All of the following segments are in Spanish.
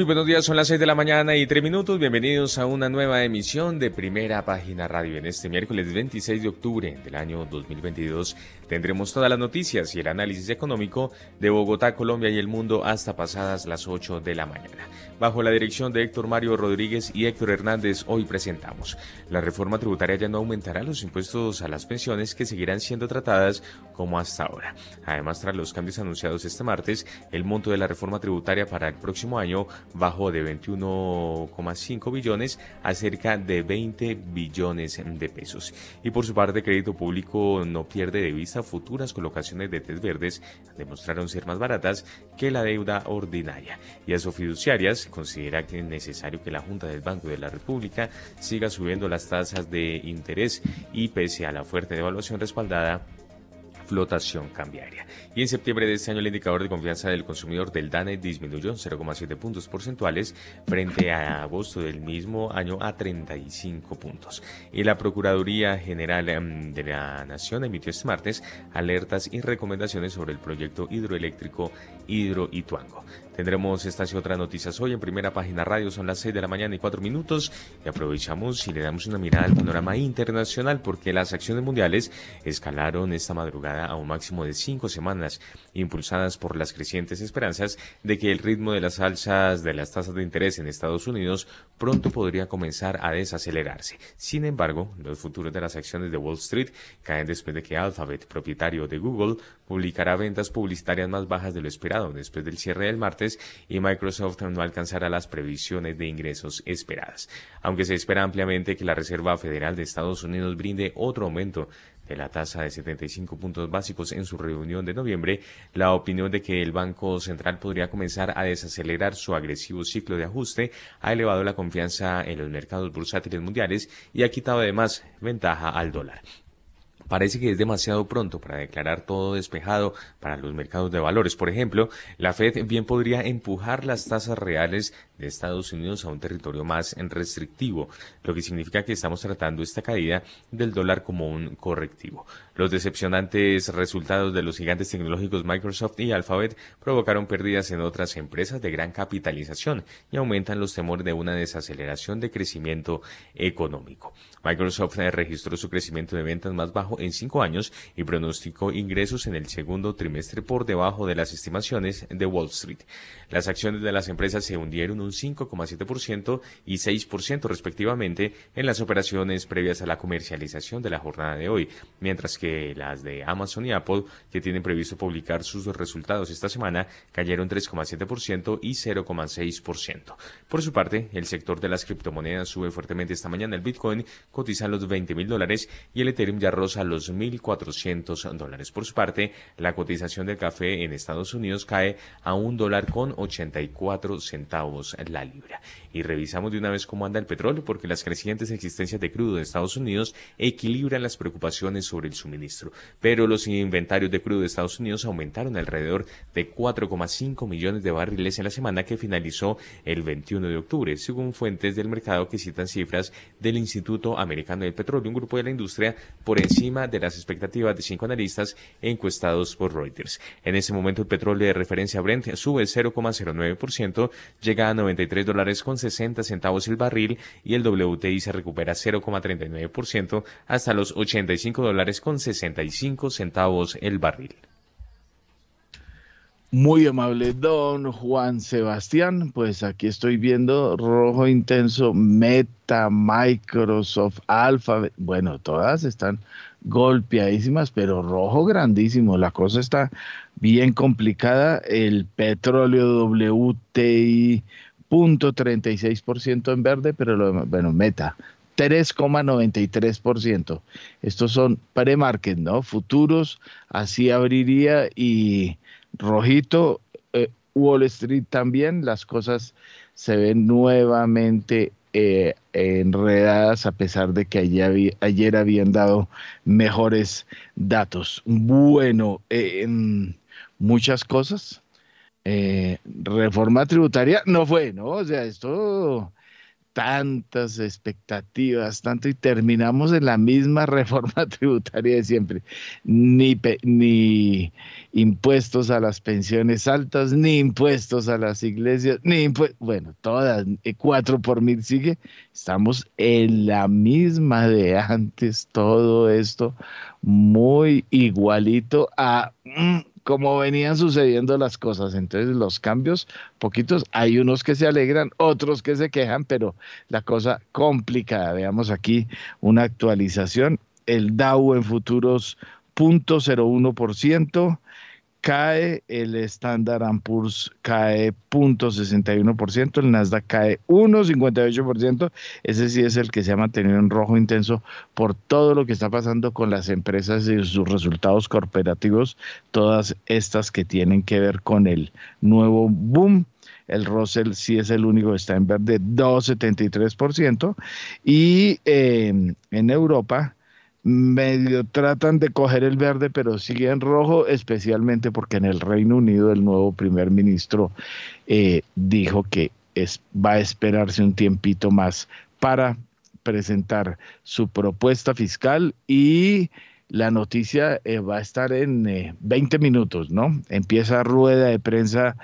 Muy buenos días, son las 6 de la mañana y 3 minutos. Bienvenidos a una nueva emisión de Primera Página Radio. En este miércoles 26 de octubre del año 2022 tendremos todas las noticias y el análisis económico de Bogotá, Colombia y el mundo hasta pasadas las 8 de la mañana. Bajo la dirección de Héctor Mario Rodríguez y Héctor Hernández, hoy presentamos. La reforma tributaria ya no aumentará los impuestos a las pensiones que seguirán siendo tratadas como hasta ahora. Además, tras los cambios anunciados este martes, el monto de la reforma tributaria para el próximo año bajó de 21,5 billones a cerca de 20 billones de pesos. Y por su parte, Crédito Público no pierde de vista futuras colocaciones de test verdes demostraron ser más baratas que la deuda ordinaria. Y a sus considera que es necesario que la Junta del Banco de la República siga subiendo las tasas de interés y pese a la fuerte devaluación respaldada flotación cambiaria. Y en septiembre de este año el indicador de confianza del consumidor del DANE disminuyó 0,7 puntos porcentuales frente a agosto del mismo año a 35 puntos. Y la Procuraduría General em, de la Nación emitió este martes alertas y recomendaciones sobre el proyecto hidroeléctrico Hidro Ituango. Tendremos estas y otras noticias hoy en primera página radio, son las 6 de la mañana y 4 minutos y aprovechamos y le damos una mirada al panorama internacional porque las acciones mundiales escalaron esta madrugada a un máximo de 5 semanas, impulsadas por las crecientes esperanzas de que el ritmo de las alzas de las tasas de interés en Estados Unidos pronto podría comenzar a desacelerarse. Sin embargo, los futuros de las acciones de Wall Street caen después de que Alphabet, propietario de Google, publicará ventas publicitarias más bajas de lo esperado después del cierre del martes y Microsoft no alcanzará las previsiones de ingresos esperadas. Aunque se espera ampliamente que la Reserva Federal de Estados Unidos brinde otro aumento de la tasa de 75 puntos básicos en su reunión de noviembre, la opinión de que el Banco Central podría comenzar a desacelerar su agresivo ciclo de ajuste ha elevado la confianza en los mercados bursátiles mundiales y ha quitado además ventaja al dólar. Parece que es demasiado pronto para declarar todo despejado para los mercados de valores. Por ejemplo, la Fed bien podría empujar las tasas reales de Estados Unidos a un territorio más restrictivo, lo que significa que estamos tratando esta caída del dólar como un correctivo. Los decepcionantes resultados de los gigantes tecnológicos Microsoft y Alphabet provocaron pérdidas en otras empresas de gran capitalización y aumentan los temores de una desaceleración de crecimiento económico. Microsoft registró su crecimiento de ventas más bajo en cinco años y pronosticó ingresos en el segundo trimestre por debajo de las estimaciones de Wall Street. Las acciones de las empresas se hundieron un 5,7% y 6% respectivamente en las operaciones previas a la comercialización de la jornada de hoy, mientras que las de Amazon y Apple, que tienen previsto publicar sus resultados esta semana, cayeron 3,7% y 0,6%. Por su parte, el sector de las criptomonedas sube fuertemente esta mañana. El Bitcoin cotiza los 20 mil dólares y el Ethereum ya rosa los 1.400 dólares. Por su parte, la cotización del café en Estados Unidos cae a un dólar con 84 centavos la libra. Y revisamos de una vez cómo anda el petróleo porque las crecientes existencias de crudo de Estados Unidos equilibran las preocupaciones sobre el suministro. Pero los inventarios de crudo de Estados Unidos aumentaron alrededor de 4,5 millones de barriles en la semana que finalizó el 21 de octubre, según fuentes del mercado que citan cifras del Instituto Americano del Petróleo, un grupo de la industria por encima de las expectativas de cinco analistas encuestados por Reuters. En ese momento el petróleo de referencia Brent sube 0,09%, llega a 93 dólares con 60 centavos el barril y el WTI se recupera 0,39% hasta los 85 dólares con 65 centavos el barril. Muy amable, don Juan Sebastián. Pues aquí estoy viendo rojo intenso, Meta, Microsoft, Alphabet. Bueno, todas están golpeadísimas, pero rojo grandísimo. La cosa está bien complicada. El petróleo WTI, punto 36% en verde, pero lo, bueno, Meta, 3,93%. Estos son pre-market, ¿no? Futuros, así abriría y rojito, eh, Wall Street también, las cosas se ven nuevamente eh, enredadas a pesar de que ayer, habían dado mejores datos. Bueno, muchas cosas. Eh, reforma tributaria no fue, ¿no? O sea, esto tantas expectativas, tanto y terminamos en la misma reforma tributaria de siempre. Ni, ni impuestos a las pensiones altas, ni impuestos a las iglesias, ni impuestos, bueno, todas, eh, cuatro por mil sigue. Estamos en la misma de antes, todo esto muy igualito a... Como venían sucediendo las cosas. Entonces los cambios, poquitos, hay unos que se alegran, otros que se quejan, pero la cosa complicada. Veamos aquí una actualización. El Dow en futuros 0.01%, cae, el Standard Poor's cae 0.61%, el Nasdaq cae 1.58%, ese sí es el que se ha mantenido en rojo intenso por todo lo que está pasando con las empresas y sus resultados corporativos, todas estas que tienen que ver con el nuevo boom. El Russell sí es el único que está en verde, 2,73%. Y eh, en Europa, medio tratan de coger el verde, pero sigue en rojo, especialmente porque en el Reino Unido el nuevo primer ministro eh, dijo que es, va a esperarse un tiempito más para presentar su propuesta fiscal y la noticia eh, va a estar en 20 eh, minutos, ¿no? Empieza rueda de prensa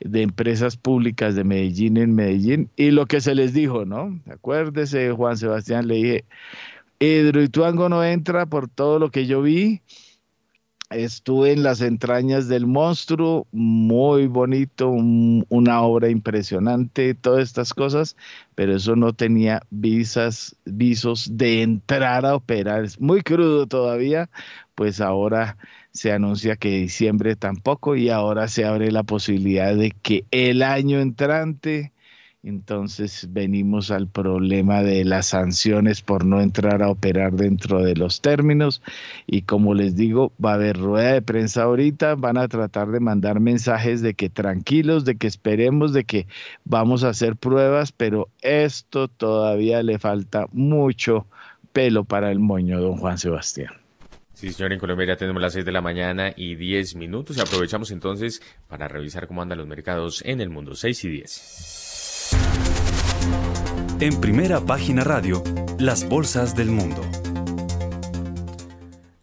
de empresas públicas de Medellín en Medellín y lo que se les dijo, ¿no? Acuérdese, Juan Sebastián, le dije, Hidroituango no entra por todo lo que yo vi. Estuve en las entrañas del monstruo, muy bonito, una obra impresionante, todas estas cosas, pero eso no tenía visas, visos de entrar a operar. Es muy crudo todavía, pues ahora se anuncia que diciembre tampoco y ahora se abre la posibilidad de que el año entrante entonces venimos al problema de las sanciones por no entrar a operar dentro de los términos y como les digo, va a haber rueda de prensa ahorita, van a tratar de mandar mensajes de que tranquilos, de que esperemos, de que vamos a hacer pruebas, pero esto todavía le falta mucho pelo para el moño, don Juan Sebastián. Sí, señor, en Colombia ya tenemos las 6 de la mañana y 10 minutos y aprovechamos entonces para revisar cómo andan los mercados en el mundo, 6 y 10. En primera página radio, las bolsas del mundo.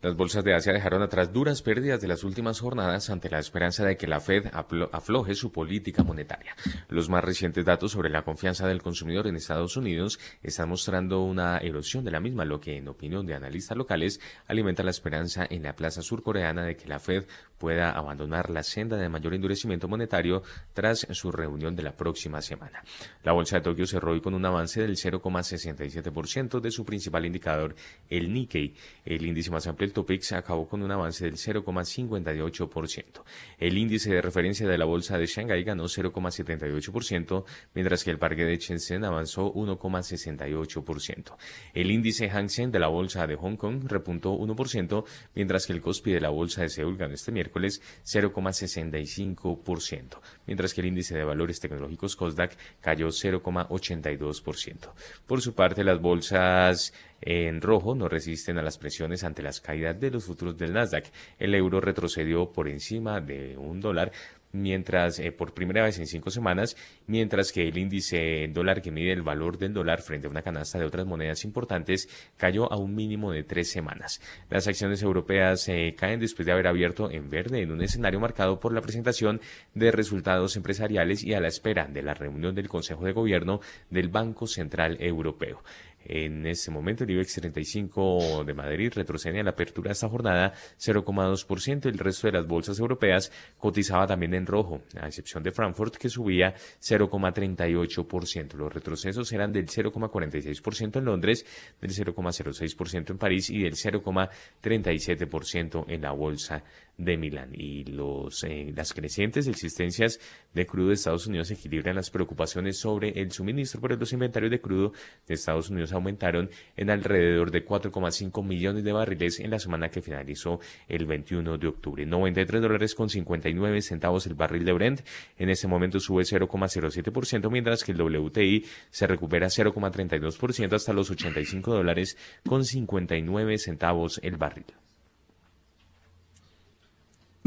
Las bolsas de Asia dejaron atrás duras pérdidas de las últimas jornadas ante la esperanza de que la Fed afloje su política monetaria. Los más recientes datos sobre la confianza del consumidor en Estados Unidos están mostrando una erosión de la misma, lo que, en opinión de analistas locales, alimenta la esperanza en la plaza surcoreana de que la Fed pueda abandonar la senda de mayor endurecimiento monetario tras su reunión de la próxima semana. La bolsa de Tokio cerró hoy con un avance del 0,67% de su principal indicador, el Nikkei, el índice más amplio Topix acabó con un avance del 0,58%. El índice de referencia de la bolsa de Shanghái ganó 0,78%, mientras que el parque de Shenzhen avanzó 1,68%. El índice Hang Seng de la bolsa de Hong Kong repuntó 1%, mientras que el Kospi de la bolsa de Seúl ganó este miércoles 0,65%, mientras que el índice de valores tecnológicos Kosdaq cayó 0,82%. Por su parte, las bolsas en rojo no resisten a las presiones ante las caídas de los futuros del Nasdaq. El euro retrocedió por encima de un dólar mientras eh, por primera vez en cinco semanas, mientras que el índice dólar que mide el valor del dólar frente a una canasta de otras monedas importantes cayó a un mínimo de tres semanas. Las acciones europeas eh, caen después de haber abierto en verde en un escenario marcado por la presentación de resultados empresariales y a la espera de la reunión del Consejo de Gobierno del Banco Central Europeo. En ese momento, el IBEX 35 de Madrid retrocede a la apertura de esta jornada 0,2%. El resto de las bolsas europeas cotizaba también en rojo, a excepción de Frankfurt, que subía 0,38%. Los retrocesos eran del 0,46% en Londres, del 0,06% en París y del 0,37% en la bolsa de Milán. Y los, eh, las crecientes existencias de crudo de Estados Unidos equilibran las preocupaciones sobre el suministro, pero los inventarios de crudo de Estados Unidos aumentaron en alrededor de 4,5 millones de barriles en la semana que finalizó el 21 de octubre. 93 dólares con 59 centavos el barril de Brent. En ese momento sube 0,07%, mientras que el WTI se recupera 0,32% hasta los 85 dólares con 59 centavos el barril.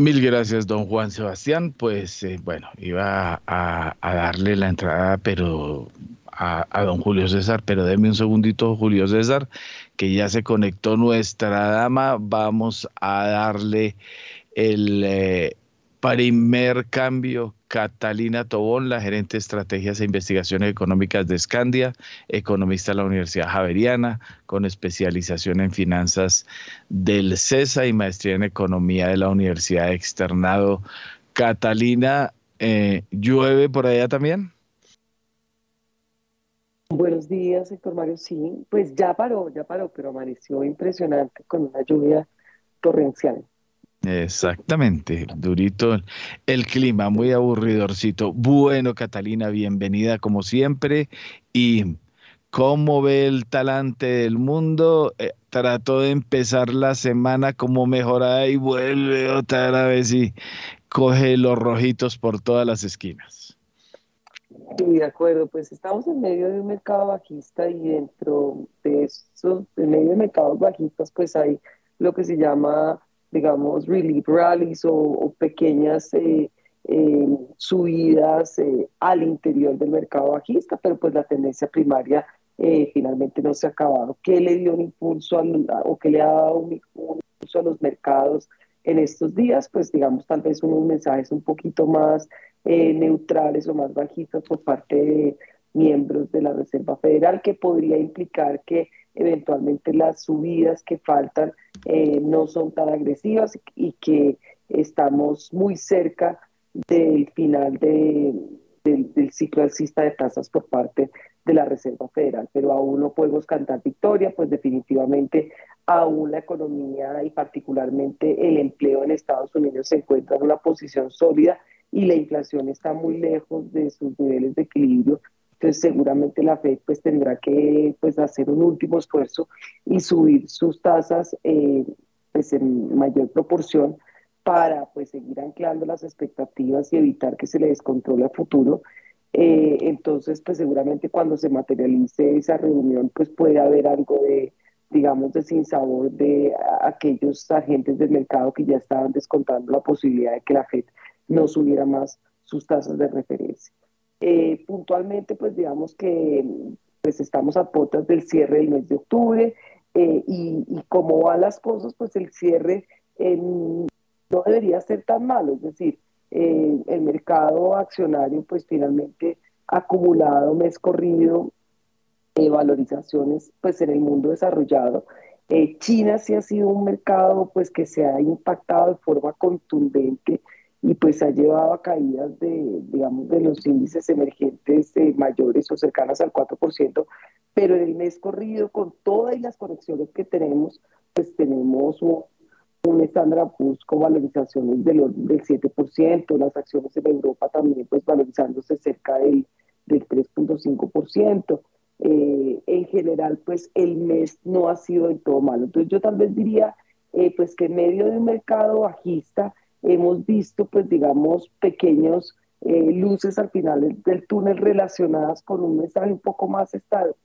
Mil gracias, don Juan Sebastián. Pues eh, bueno, iba a, darle la entrada, pero a, don Julio César, pero déme un segundito, Julio César, que ya se conectó nuestra dama. Vamos a darle el eh, primer cambio Catalina Tobón, la gerente de estrategias e investigaciones económicas de Scandia, economista de la Universidad Javeriana, con especialización en finanzas del CESA y maestría en economía de la Universidad Externado. Catalina, eh, ¿llueve por allá también? Buenos días, Héctor Mario. Sí, pues ya paró, ya paró, pero amaneció impresionante con una lluvia torrencial. Exactamente, durito el clima, muy aburridorcito. Bueno, Catalina, bienvenida como siempre. ¿Y cómo ve el talante del mundo? Eh, trató de empezar la semana como mejorada y vuelve otra vez y coge los rojitos por todas las esquinas. Sí, de acuerdo, pues estamos en medio de un mercado bajista y dentro de esos, en medio de mercados bajistas, pues hay lo que se llama digamos, relief rallies o, pequeñas eh, eh, subidas eh, al interior del mercado bajista, pero pues la tendencia primaria finalmente no se ha acabado. ¿Qué le dio un impulso o qué le ha dado un, impulso a los mercados en estos días? Pues digamos, tal vez unos mensajes un poquito más neutrales o más bajistas por parte de miembros de la Reserva Federal, que podría implicar que eventualmente las subidas que faltan eh, no son tan agresivas y que estamos muy cerca del final del, ciclo alcista de tasas por parte de la Reserva Federal, pero aún no podemos cantar victoria, pues definitivamente aún la economía y particularmente el empleo en Estados Unidos se encuentra en una posición sólida y la inflación está muy lejos de sus niveles de equilibrio entonces seguramente la Fed pues tendrá que pues hacer un último esfuerzo y subir sus tasas eh, pues en mayor proporción para pues seguir anclando las expectativas y evitar que se le descontrole a futuro. Eh, entonces pues seguramente cuando se materialice esa reunión pues puede haber algo de digamos de sinsabor de aquellos agentes del mercado que ya estaban descontando la posibilidad de que la Fed no subiera más sus tasas de referencia. Eh, puntualmente, pues digamos que pues estamos a puertas del cierre del mes de octubre eh, y, y, como van las cosas, pues el cierre no debería ser tan malo, es decir, eh, el mercado accionario pues finalmente acumulado mes corrido valorizaciones pues en el mundo desarrollado. China sí ha sido un mercado pues que se ha impactado de forma contundente y pues ha llevado a caídas de, digamos, de los índices emergentes mayores o cercanas al 4%, pero en el mes corrido, con todas las conexiones que tenemos, pues tenemos un, un Standard Poor's con valorizaciones del, del 7%, las acciones en Europa también pues valorizándose cerca del, del 3.5%. Eh, en general, pues el mes no ha sido del todo malo. Entonces yo tal vez diría, eh, pues que en medio de un mercado bajista, hemos visto, pues digamos, pequeños eh, luces al final del túnel relacionadas con un mensaje un poco más,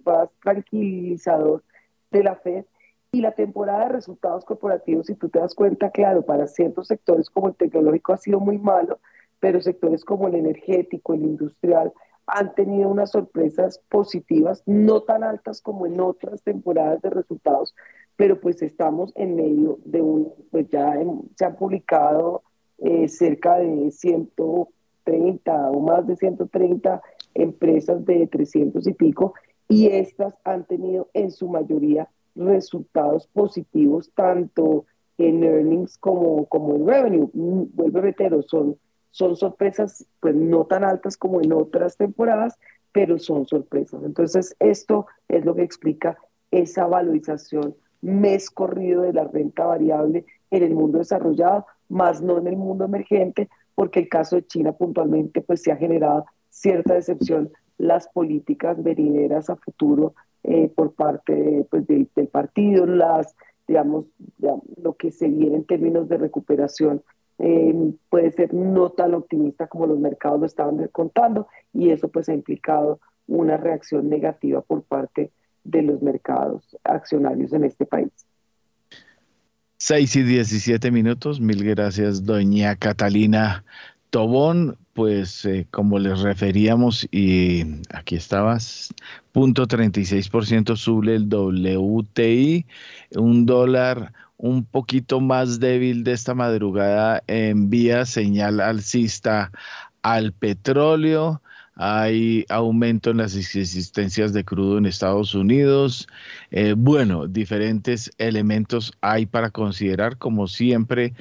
más tranquilizador de la Fed. Y la temporada de resultados corporativos, si tú te das cuenta, claro, para ciertos sectores como el tecnológico ha sido muy malo, pero sectores como el energético, el industrial, han tenido unas sorpresas positivas, no tan altas como en otras temporadas de resultados, pero pues estamos en medio de un, pues ya se han publicado eh, cerca de 130 o más de 130 empresas de 300 y pico, y estas han tenido en su mayoría resultados positivos tanto en earnings como, como en revenue. Mm, vuelvo a reiterar, son, son sorpresas pues no tan altas como en otras temporadas, pero son sorpresas. Entonces, esto es lo que explica esa valorización mes corrido de la renta variable en el mundo desarrollado, más no en el mundo emergente, porque el caso de China puntualmente pues se ha generado cierta decepción. Las políticas venideras a futuro eh, por parte pues, del, partido, las digamos, lo que se viene en términos de recuperación eh, puede ser no tan optimista como los mercados lo estaban descontando y eso pues ha implicado una reacción negativa por parte de los mercados accionarios en este país. 6 y 17 minutos. Mil gracias, doña Catalina Tobón. Pues eh, como les referíamos, y aquí estabas, punto 36% sube el WTI, un dólar un poquito más débil de esta madrugada envía señal alcista al petróleo hay aumento en las existencias de crudo en Estados Unidos. Eh, bueno, diferentes elementos hay para considerar. Como siempre,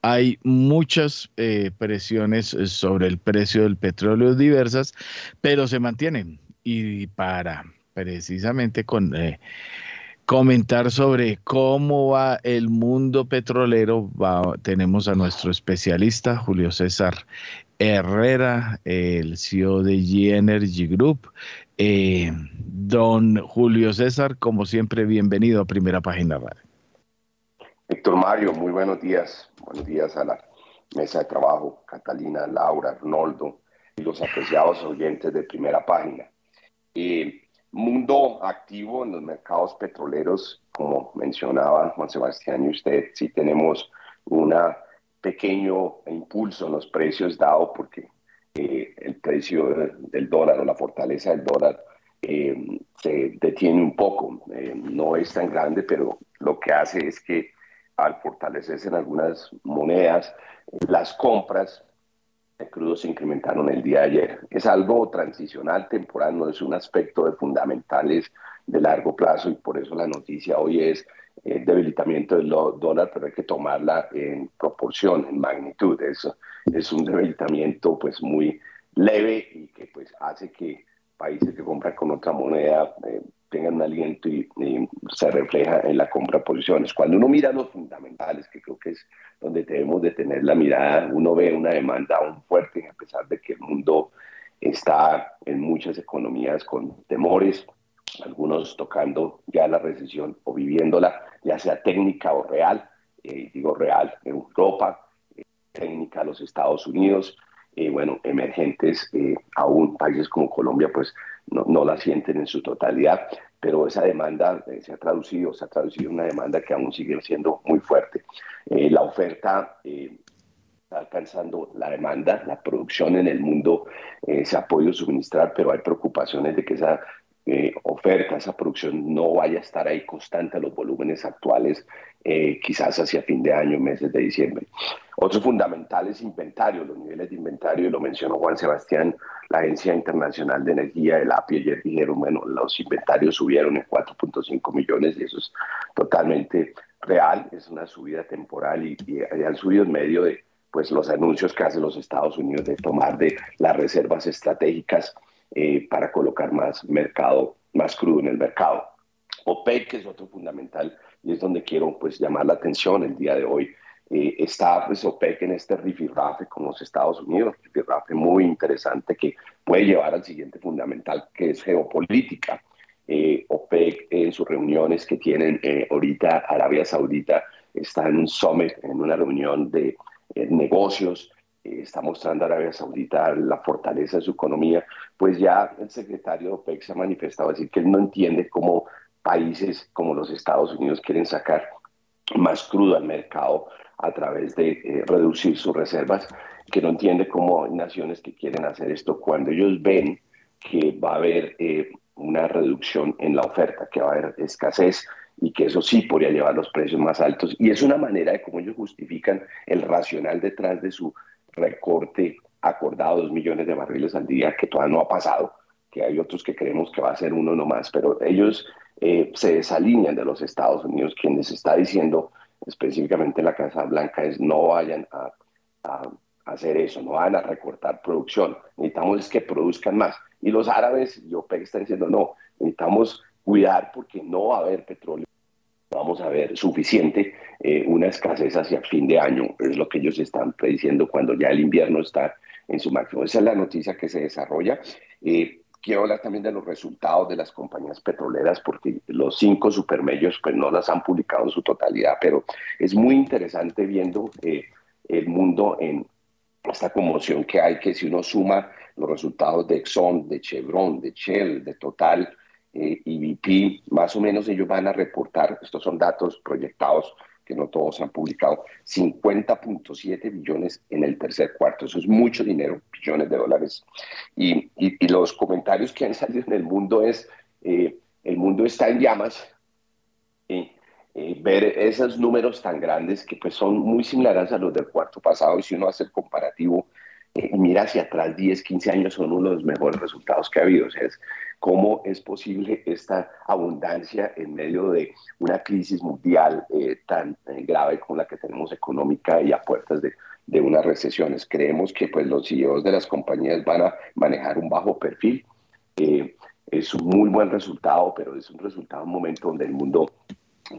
hay muchas eh, presiones sobre el precio del petróleo diversas, pero se mantienen. Y para precisamente con... Eh, comentar sobre cómo va el mundo petrolero, tenemos a nuestro especialista Julio César Herrera, el CEO de G Energy Group. Eh, don Julio César, como siempre, bienvenido a Primera Página Radio. Héctor Mario, muy buenos días. Buenos días a la mesa de trabajo, Catalina, Laura, Arnoldo y los apreciados oyentes de Primera Página. Eh, mundo activo en los mercados petroleros, como mencionaba Juan Sebastián y usted, sí tenemos una pequeño impulso en los precios dado porque eh, el precio del dólar o la fortaleza del dólar eh, se detiene un poco. Eh, no es tan grande, pero lo que hace es que al fortalecerse en algunas monedas, las compras de crudo se incrementaron el día de ayer. Es algo transicional, temporal, no es un aspecto de fundamentales de largo plazo y por eso la noticia hoy es el debilitamiento del dólar, pero hay que tomarla en proporción, en magnitud. Eso es un debilitamiento pues muy leve y que pues hace que países que compran con otra moneda eh, tengan un aliento y, se refleja en la compra de posiciones. Cuando uno mira los fundamentales, que creo que es donde debemos de tener la mirada, uno ve una demanda aún fuerte, a pesar de que el mundo está en muchas economías con temores, algunos tocando ya la recesión o viviéndola, ya sea técnica o real, eh, digo real en Europa, eh, técnica los Estados Unidos, eh, bueno, emergentes, aún países como Colombia, pues no, no, la sienten en su totalidad, pero esa demanda se ha traducido, se ha traducido una demanda que aún sigue siendo muy fuerte. la oferta está alcanzando la demanda, la producción en el mundo se ha podido suministrar, pero hay preocupaciones de que esa eh, oferta, esa producción no vaya a estar ahí constante a los volúmenes actuales, eh, quizás hacia fin de año, meses de diciembre. Otro fundamental es inventario, los niveles de inventario, lo mencionó Juan Sebastián, la Agencia Internacional de Energía, el API, ayer dijeron, bueno, los inventarios subieron en 4.5 millones y eso es totalmente real, es una subida temporal y, y han subido en medio de pues los anuncios que hacen los Estados Unidos de tomar de las reservas estratégicas eh, para colocar más mercado, más crudo en el mercado. OPEC, que es otro fundamental, y es donde quiero pues llamar la atención el día de hoy. Eh, está pues OPEC en este rifirrafe con los Estados Unidos, rifirrafe muy interesante que puede llevar al siguiente fundamental, que es geopolítica. Eh, OPEC en sus reuniones que tienen ahorita Arabia Saudita está en un summit, en una reunión de negocios está mostrando Arabia Saudita la fortaleza de su economía, pues ya el secretario de OPEC se ha manifestado decir que él no entiende cómo países como los Estados Unidos quieren sacar más crudo al mercado a través de eh, reducir sus reservas, que no entiende cómo hay naciones que quieren hacer esto cuando ellos ven que va a haber eh, una reducción en la oferta, que va a haber escasez y que eso sí podría llevar los precios más altos. Y es una manera de cómo ellos justifican el racional detrás de su recorte acordado, dos millones de barriles al día, que todavía no ha pasado, que hay otros que creemos que va a ser uno nomás, pero ellos eh, se desalinean de los Estados Unidos, quienes está diciendo específicamente la Casa Blanca es no vayan a, hacer eso, no van a recortar producción, necesitamos que produzcan más. Y los árabes y OPEC están diciendo no, necesitamos cuidar porque no va a haber petróleo vamos a ver suficiente, eh, una escasez hacia fin de año, es lo que ellos están prediciendo cuando ya el invierno está en su máximo. Esa es la noticia que se desarrolla. Eh, quiero hablar también de los resultados de las compañías petroleras, porque los cinco supermedios pues no las han publicado en su totalidad, pero es muy interesante viendo eh, el mundo en esta conmoción que hay, que si uno suma los resultados de Exxon, de Chevron, de Shell, de Total, eh, y VP, más o menos ellos van a reportar, estos son datos proyectados que no todos han publicado, 50.7 billones en el tercer cuarto. Eso es mucho dinero, billones de dólares. Y, y, los comentarios que han salido en el mundo es, eh, el mundo está en llamas. Eh, ver esos números tan grandes que pues son muy similares a los del cuarto pasado y si uno hace el comparativo y mira hacia atrás 10, 15 años son uno de los mejores resultados que ha habido. O sea, es cómo es posible esta abundancia en medio de una crisis mundial eh, tan eh, grave como la que tenemos económica y a puertas de, de unas recesiones. Creemos que pues, los CEOs de las compañías van a manejar un bajo perfil. Eh, es un muy buen resultado, pero es un resultado en un momento donde el mundo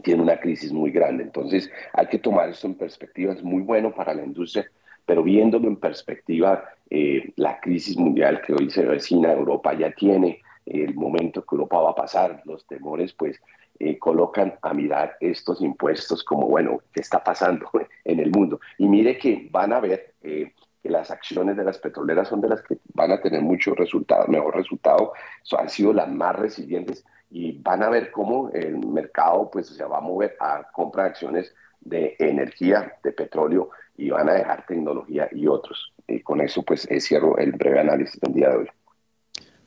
tiene una crisis muy grande. Entonces hay que tomar esto en perspectiva. Es muy bueno para la industria pero viéndolo en perspectiva, eh, la crisis mundial que hoy se vecina, Europa ya tiene el momento que Europa va a pasar, los temores pues eh, colocan a mirar estos impuestos como, bueno, ¿qué está pasando en el mundo? Y mire que van a ver eh, que las acciones de las petroleras son de las que van a tener mucho resultado, mejor resultado, han sido las más resilientes y van a ver cómo el mercado pues se va a mover a comprar acciones de energía, de petróleo, y van a dejar tecnología y otros. Y con eso pues cierro el breve análisis del día de hoy.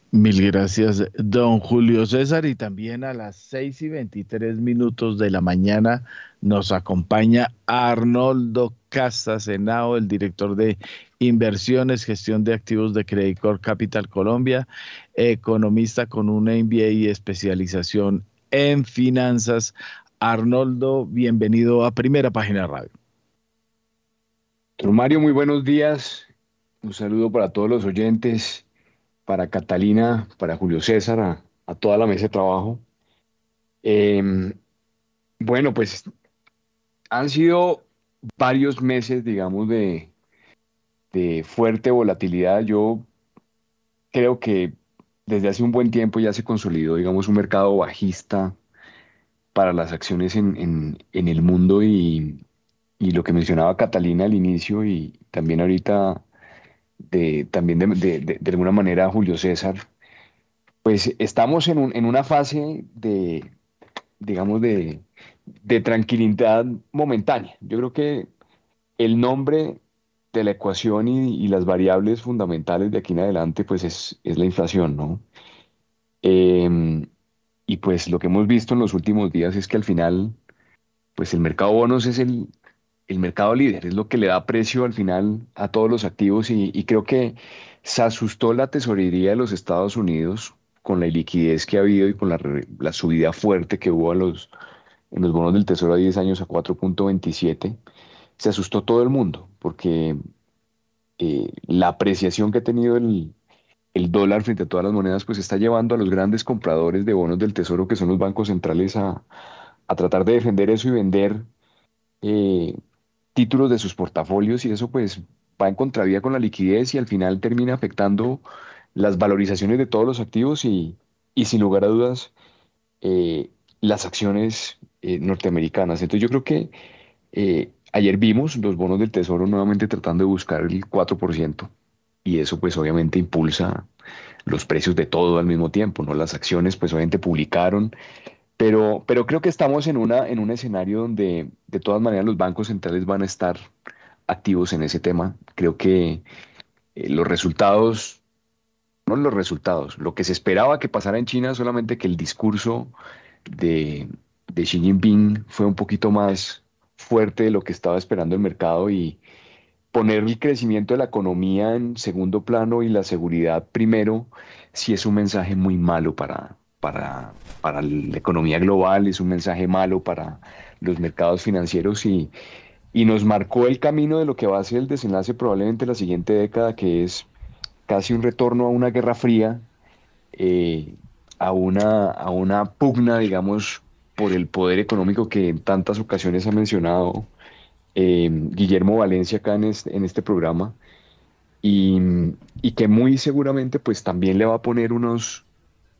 Mil gracias, don Julio César. Y también a las 6 y 23 minutos de la mañana nos acompaña Arnoldo Castasenao, el director de Inversiones, Gestión de Activos de Credit Capital Colombia, economista con una MBA y especialización en finanzas. Arnoldo, bienvenido a Primera Página Radio. Don Mario, muy buenos días. Un saludo para todos los oyentes, para Catalina, para Julio César, a, toda la mesa de trabajo. Em, bueno, pues han sido varios meses, digamos, de, fuerte volatilidad. Yo creo que desde hace un buen tiempo ya se consolidó, digamos, un mercado bajista para las acciones en el mundo y, y lo que mencionaba Catalina al inicio y también ahorita de, también de, de, alguna manera Julio César, pues estamos en, un, en una fase de, digamos, de, de tranquilidad momentánea. Yo creo que el nombre de la ecuación y, y, las variables fundamentales de aquí en adelante, pues es, es la inflación, ¿no? Em, y pues lo que hemos visto en los últimos días es que al final, pues el mercado bonos es el, el mercado líder, es lo que le da precio al final a todos los activos y, creo que se asustó la tesorería de los Estados Unidos con la liquidez que ha habido y con la, subida fuerte que hubo los, en los bonos del Tesoro a 10 años a 4.27, se asustó todo el mundo porque eh, la apreciación que ha tenido el, dólar frente a todas las monedas pues está llevando a los grandes compradores de bonos del Tesoro que son los bancos centrales a, tratar de defender eso y vender eh, títulos de sus portafolios y eso pues va en contravía con la liquidez y al final termina afectando las valorizaciones de todos los activos y, sin lugar a dudas eh, las acciones eh, norteamericanas. Entonces yo creo que eh, ayer vimos los bonos del Tesoro nuevamente tratando de buscar el 4% y eso pues obviamente impulsa los precios de todo al mismo tiempo, ¿no? Las acciones pues obviamente publicaron pero, pero creo que estamos en, una, en un escenario donde de todas maneras los bancos centrales van a estar activos en ese tema. Creo que eh, los resultados, no los resultados, lo que se esperaba que pasara en China, solamente que el discurso de, de Xi Jinping fue un poquito más fuerte de lo que estaba esperando el mercado y poner el crecimiento de la economía en segundo plano y la seguridad primero, sí es un mensaje muy malo para, para, para la economía global, es un mensaje malo para los mercados financieros y, y nos marcó el camino de lo que va a ser el desenlace probablemente la siguiente década, que es casi un retorno a una guerra fría, eh, a, una, a una pugna, digamos, por el poder económico que en tantas ocasiones ha mencionado eh, Guillermo Valencia acá en este, en este programa, y, y, que muy seguramente pues también le va a poner unos,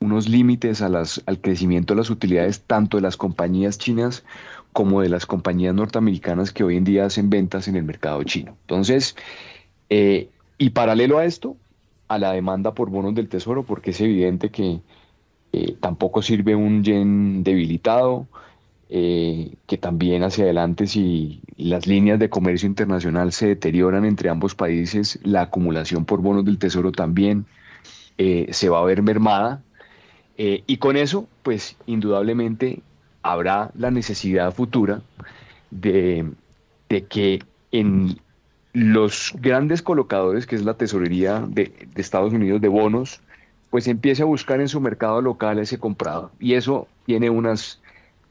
unos límites a las, al crecimiento de las utilidades tanto de las compañías chinas como de las compañías norteamericanas que hoy en día hacen ventas en el mercado chino. Entonces, eh, y paralelo a esto, a la demanda por bonos del tesoro, porque es evidente que eh, tampoco sirve un yen debilitado, eh, que también hacia adelante si las líneas de comercio internacional se deterioran entre ambos países, la acumulación por bonos del Tesoro también eh, se va a ver mermada. Eh, y con eso, pues indudablemente habrá la necesidad futura de, que en los grandes colocadores, que es la tesorería de, de Estados Unidos de bonos, pues empiece a buscar en su mercado local ese comprado. Y eso tiene unas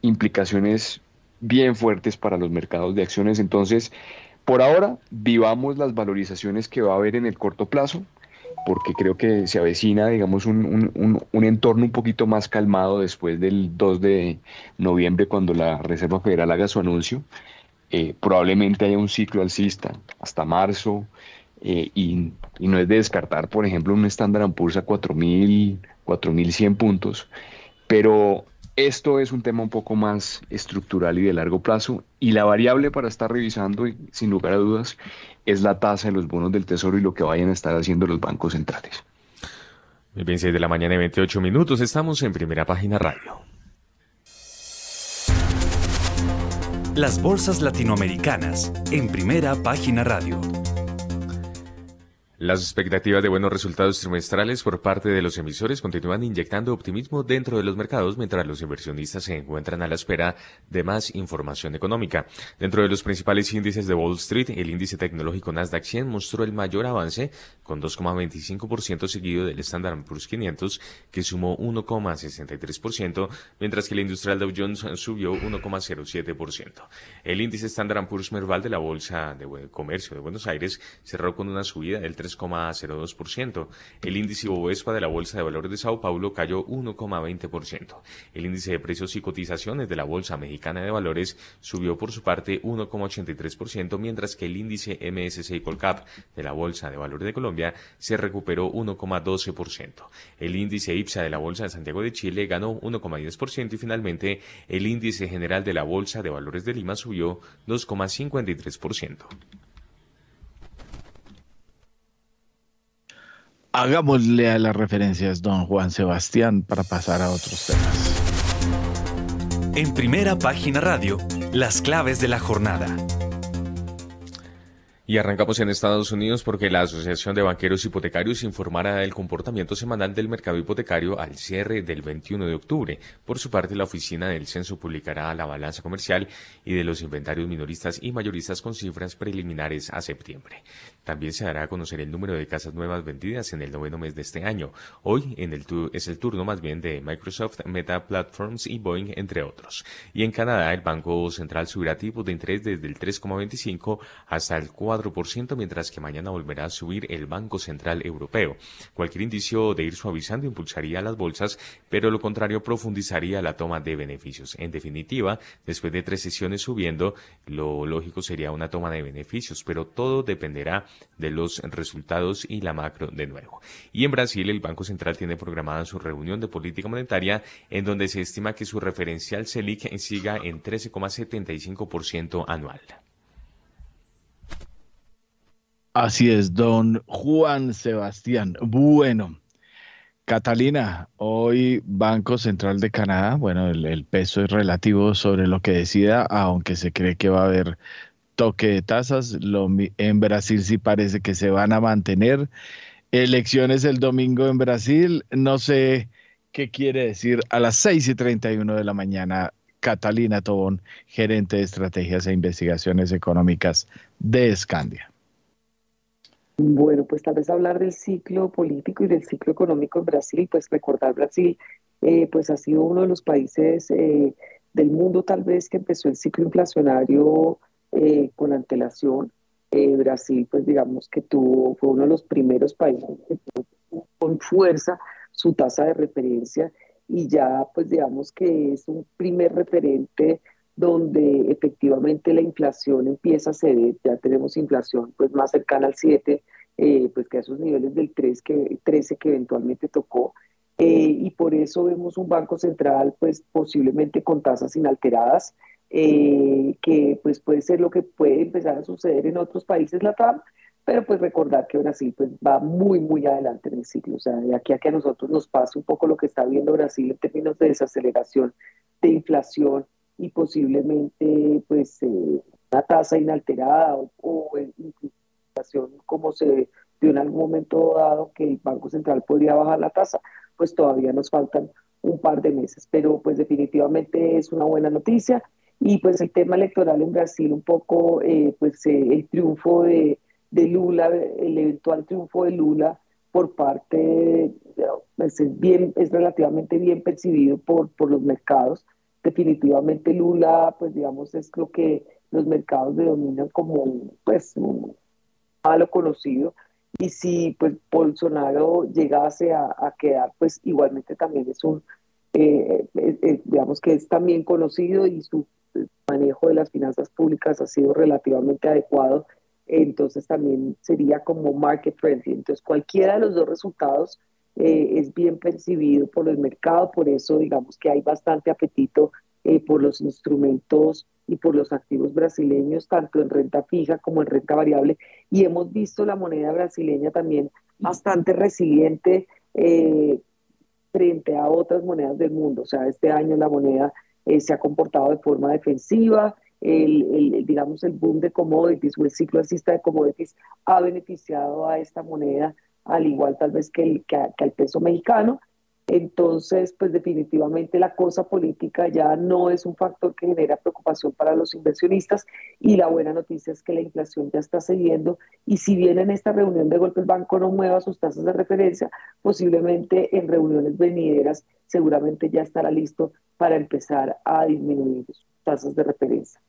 implicaciones bien fuertes para los mercados de acciones. Entonces, por ahora, vivamos las valorizaciones que va a haber en el corto plazo, porque creo que se avecina, digamos, un, entorno un poquito más calmado después del 2 de noviembre, cuando la Reserva Federal haga su anuncio. Eh, probablemente haya un ciclo alcista hasta marzo, eh, y, no es de descartar, por ejemplo, un Standard Poor's a 4.000, 4.100 puntos, pero esto es un tema un poco más estructural y de largo plazo y la variable para estar revisando, sin lugar a dudas, es la tasa de los bonos del Tesoro y lo que vayan a estar haciendo los bancos centrales. Muy bien, 6 de la mañana y 28 minutos, estamos en Primera Página Radio. Las bolsas latinoamericanas en Primera Página Radio. Las expectativas de buenos resultados trimestrales por parte de los emisores continúan inyectando optimismo dentro de los mercados mientras los inversionistas se encuentran a la espera de más información económica. Dentro de los principales índices de Wall Street, el índice tecnológico Nasdaq 100 mostró el mayor avance con 2,25% seguido del Standard Poor's 500 que sumó 1,63%, mientras que el industrial Dow Jones subió 1,07%. El índice Standard Poor's Merval de la Bolsa de Comercio de Buenos Aires cerró con una subida del 3 2,02%. El índice Bovespa de la Bolsa de Valores de Sao Paulo cayó 1,20%. El índice de precios y cotizaciones de la Bolsa Mexicana de Valores subió por su parte 1,83%, mientras que el índice MSCI Colcap de la Bolsa de Valores de Colombia se recuperó 1,12%. El índice IPSA de la Bolsa de Santiago de Chile ganó 1,10% y finalmente el índice general de la Bolsa de Valores de Lima subió 2,53%. Hagámosle a las referencias, don Juan Sebastián, para pasar a otros temas. En primera página radio, las claves de la jornada. Y arrancamos en Estados Unidos porque la Asociación de Banqueros Hipotecarios informará del comportamiento semanal del mercado hipotecario al cierre del 21 de octubre. Por su parte, la Oficina del Censo publicará la balanza comercial y de los inventarios minoristas y mayoristas con cifras preliminares a septiembre. También se dará a conocer el número de casas nuevas vendidas en el noveno mes de este año. Hoy es el turno más bien de Microsoft, Meta Platforms y Boeing, entre otros. Y en Canadá, el Banco Central subirá tipos de interés desde el 3,25 hasta el 4%, mientras que mañana volverá a subir el Banco Central Europeo. Cualquier indicio de ir suavizando impulsaría las bolsas, pero lo contrario profundizaría la toma de beneficios. En definitiva, después de tres sesiones subiendo, lo lógico sería una toma de beneficios, pero todo dependerá de los resultados y la macro de nuevo. Y en Brasil, el Banco Central tiene programada su reunión de política monetaria en donde se estima que su referencial Selic siga en 13,75% anual. Así es, don Juan Sebastián. Bueno, Catalina, hoy Banco Central de Canadá, bueno, el, el, peso es relativo sobre lo que decida, aunque se cree que va a haber toque de tasas. Lo, en Brasil sí parece que se van a mantener. Elecciones el domingo en Brasil. No sé qué quiere decir a las 6 y 31 de la mañana. Catalina Tobón, gerente de estrategias e investigaciones económicas de Escandia. Bueno, pues tal vez hablar del ciclo político y del ciclo económico en Brasil, pues recordar Brasil, eh, pues ha sido uno de los países eh, del mundo tal vez que empezó el ciclo inflacionario eh, con antelación. Eh, Brasil, pues digamos que tuvo, fue uno de los primeros países con fuerza su tasa de referencia y ya pues digamos que es un primer referente donde efectivamente la inflación empieza a ceder, ya tenemos inflación pues más cercana al 7, eh, pues que a esos niveles del 3 que, 13 que eventualmente tocó, y por eso vemos un banco central pues posiblemente con tasas inalteradas, eh, que pues puede ser lo que puede empezar a suceder en otros países LATAM, pero pues recordar que Brasil pues va muy, muy adelante en el ciclo, o sea, de aquí a que a nosotros nos pase un poco lo que está viendo Brasil en términos de desaceleración, de inflación y posiblemente pues eh, una tasa inalterada o, o inflación como se dio en algún momento dado que el Banco Central podría bajar la tasa, pues todavía nos faltan un par de meses, pero pues definitivamente es una buena noticia y pues el tema electoral en Brasil un poco, eh, pues eh, el triunfo de, de, Lula, el eventual triunfo de Lula por parte, pues es, bien, es relativamente bien percibido por, por los mercados. Definitivamente Lula, pues digamos, es lo que los mercados denominan como, pues, un malo conocido. Y si pues Bolsonaro llegase a, a quedar, pues igualmente también es un, eh, digamos que es también conocido y su manejo de las finanzas públicas ha sido relativamente adecuado, entonces también sería como market friendly. Entonces cualquiera de los dos resultados eh, es bien percibido por el mercado, por eso digamos que hay bastante apetito eh, por los instrumentos y por los activos brasileños, tanto en renta fija como en renta variable. Y hemos visto la moneda brasileña también bastante resiliente eh, frente a otras monedas del mundo. O sea, este año la moneda eh, se ha comportado de forma defensiva, el, digamos, el boom de commodities o el ciclo alcista de commodities ha beneficiado a esta moneda, al igual tal vez que, el, que, al peso mexicano. Entonces, pues definitivamente la cosa política ya no es un factor que genera preocupación para los inversionistas y la buena noticia es que la inflación ya está cediendo y si bien en esta reunión de golpe el banco no mueva sus tasas de referencia, posiblemente en reuniones venideras seguramente ya estará listo para empezar a disminuir sus tasas de referencia.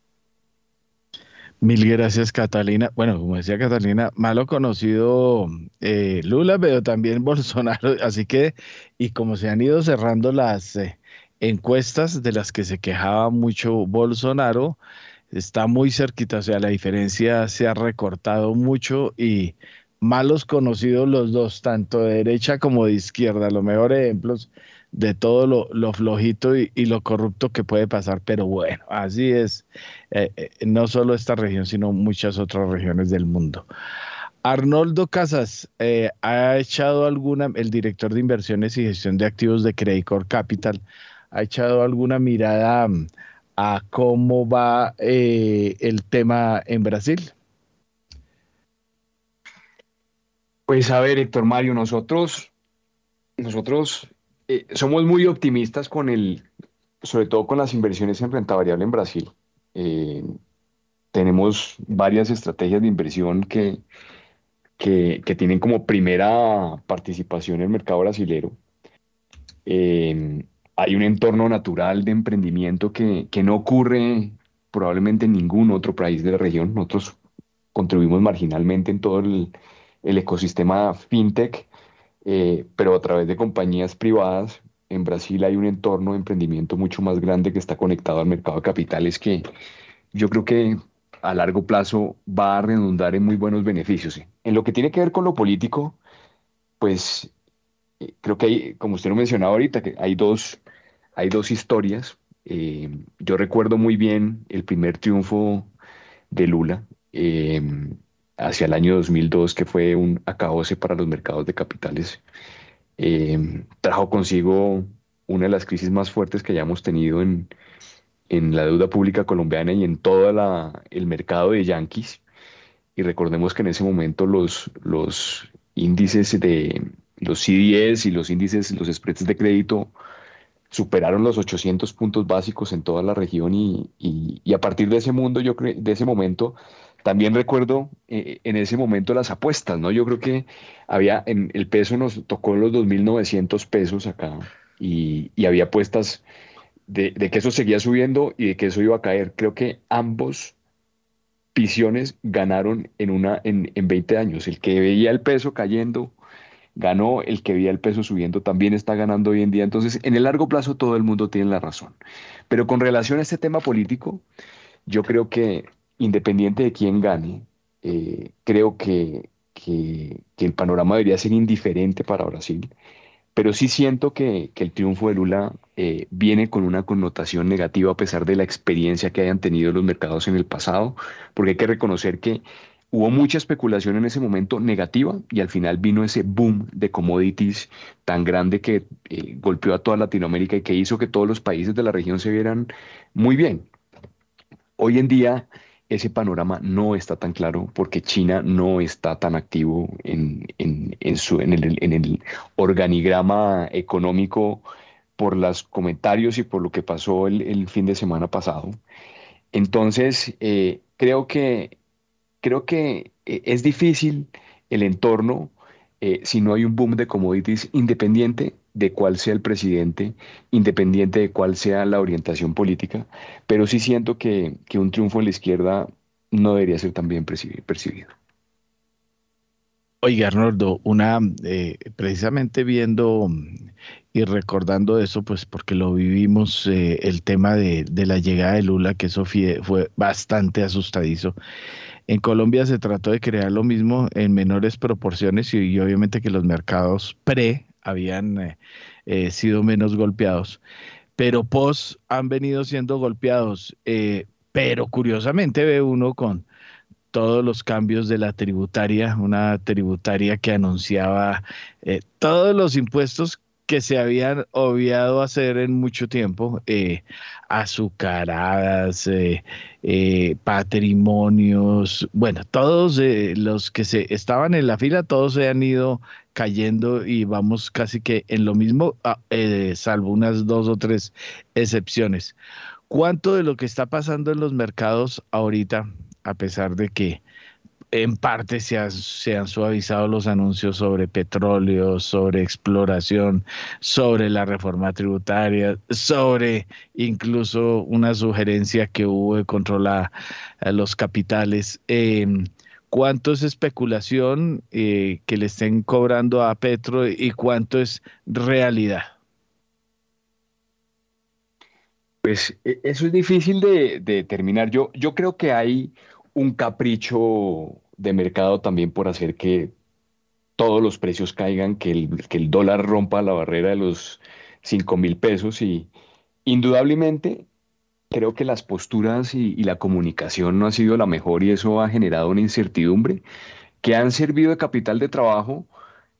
Mil gracias, Catalina. Bueno, como decía Catalina, malo conocido eh, Lula, pero también Bolsonaro. Así que, y como se han ido cerrando las eh, encuestas de las que se quejaba mucho Bolsonaro, está muy cerquita, o sea, la diferencia se ha recortado mucho y malos conocidos los dos, tanto de derecha como de izquierda. Los mejores ejemplos de todo lo, flojito y, lo corrupto que puede pasar, pero bueno, así es, eh, eh, no solo esta región, sino muchas otras regiones del mundo. Arnoldo Casas eh, ha echado alguna, el director de inversiones y gestión de activos de Credicor Capital, ha echado alguna mirada mm, a cómo va el tema en Brasil. Pues a ver, Héctor Mario, nosotros, nosotros eh, somos muy optimistas con el, sobre todo con las inversiones en renta variable en Brasil. Eh, tenemos varias estrategias de inversión que, que, tienen como primera participación en el mercado brasilero. Eh, hay un entorno natural de emprendimiento que, que no ocurre probablemente en ningún otro país de la región. Nosotros contribuimos marginalmente en todo el, el ecosistema fintech eh, pero a través de compañías privadas. En Brasil hay un entorno de emprendimiento mucho más grande que está conectado al mercado de capitales que yo creo que a largo plazo va a redundar en muy buenos beneficios. En lo que tiene que ver con lo político, pues eh, creo que hay, como usted lo mencionaba ahorita, que hay dos, hay dos historias. Eh, yo recuerdo muy bien el primer triunfo de Lula hacia el año 2002, que fue un acabose para los mercados de capitales, eh, trajo consigo una de las crisis más fuertes que hayamos tenido en, en la deuda pública colombiana y en todo el mercado de yanquis. Y recordemos que en ese momento los, los índices de los CDS y los índices, los spreads de crédito superaron los 800 puntos básicos en toda la región y, y, a partir de ese mundo, yo de ese momento, también recuerdo eh, en ese momento las apuestas, ¿no? Yo creo que había, en el peso nos tocó los 2.900 pesos acá y, había apuestas de, que eso seguía subiendo y de que eso iba a caer. Creo que ambos visiones ganaron en, una, en, en 20 años. El que veía el peso cayendo ganó, el que veía el peso subiendo también está ganando hoy en día. Entonces, en el largo plazo todo el mundo tiene la razón. Pero con relación a este tema político, yo creo que independiente de quién gane, eh, creo que, el panorama debería ser indiferente para Brasil, pero sí siento que, el triunfo de Lula eh, viene con una connotación negativa a pesar de la experiencia que hayan tenido los mercados en el pasado, porque hay que reconocer que hubo mucha especulación en ese momento negativa y al final vino ese boom de commodities tan grande que eh, golpeó a toda Latinoamérica y que hizo que todos los países de la región se vieran muy bien. Hoy en día ese panorama no está tan claro porque China no está tan activo en, su, en, el, organigrama económico por los comentarios y por lo que pasó el, fin de semana pasado. Entonces, eh, creo que creo que eh, es difícil el entorno eh, si no hay un boom de commodities independiente de cuál sea el presidente, independiente de cuál sea la orientación política, pero sí siento que, un triunfo en la izquierda no debería ser tan bien percibido. Oiga, Arnoldo, una, eh, precisamente viendo y recordando eso, pues porque lo vivimos, el tema de, de, la llegada de Lula, que eso fue bastante asustadizo. En Colombia se trató de crear lo mismo en menores proporciones y, obviamente que los mercados pre habían eh, eh, sido menos golpeados, pero post han venido siendo golpeados. Eh, pero curiosamente ve uno con todos los cambios de la tributaria, una tributaria que anunciaba todos los impuestos que se habían obviado hacer en mucho tiempo, eh, azucaradas, eh, eh, patrimonios, bueno, todos los que se estaban en la fila, todos se han ido cayendo y vamos casi que en lo mismo, ah, salvo unas dos o tres excepciones. ¿Cuánto de lo que está pasando en los mercados ahorita, a pesar de que en parte se, han suavizado los anuncios sobre petróleo, sobre exploración, sobre la reforma tributaria, sobre incluso una sugerencia que hubo de controlar a los capitales. Em, ¿Cuánto es especulación eh, que le estén cobrando a Petro y cuánto es realidad? Pues e, eso es difícil de, determinar. Yo, yo creo que hay un capricho de mercado también por hacer que todos los precios caigan, que el, que el dólar rompa la barrera de los 5 mil pesos y indudablemente creo que las posturas y, la comunicación no ha sido la mejor y eso ha generado una incertidumbre que han servido de capital de trabajo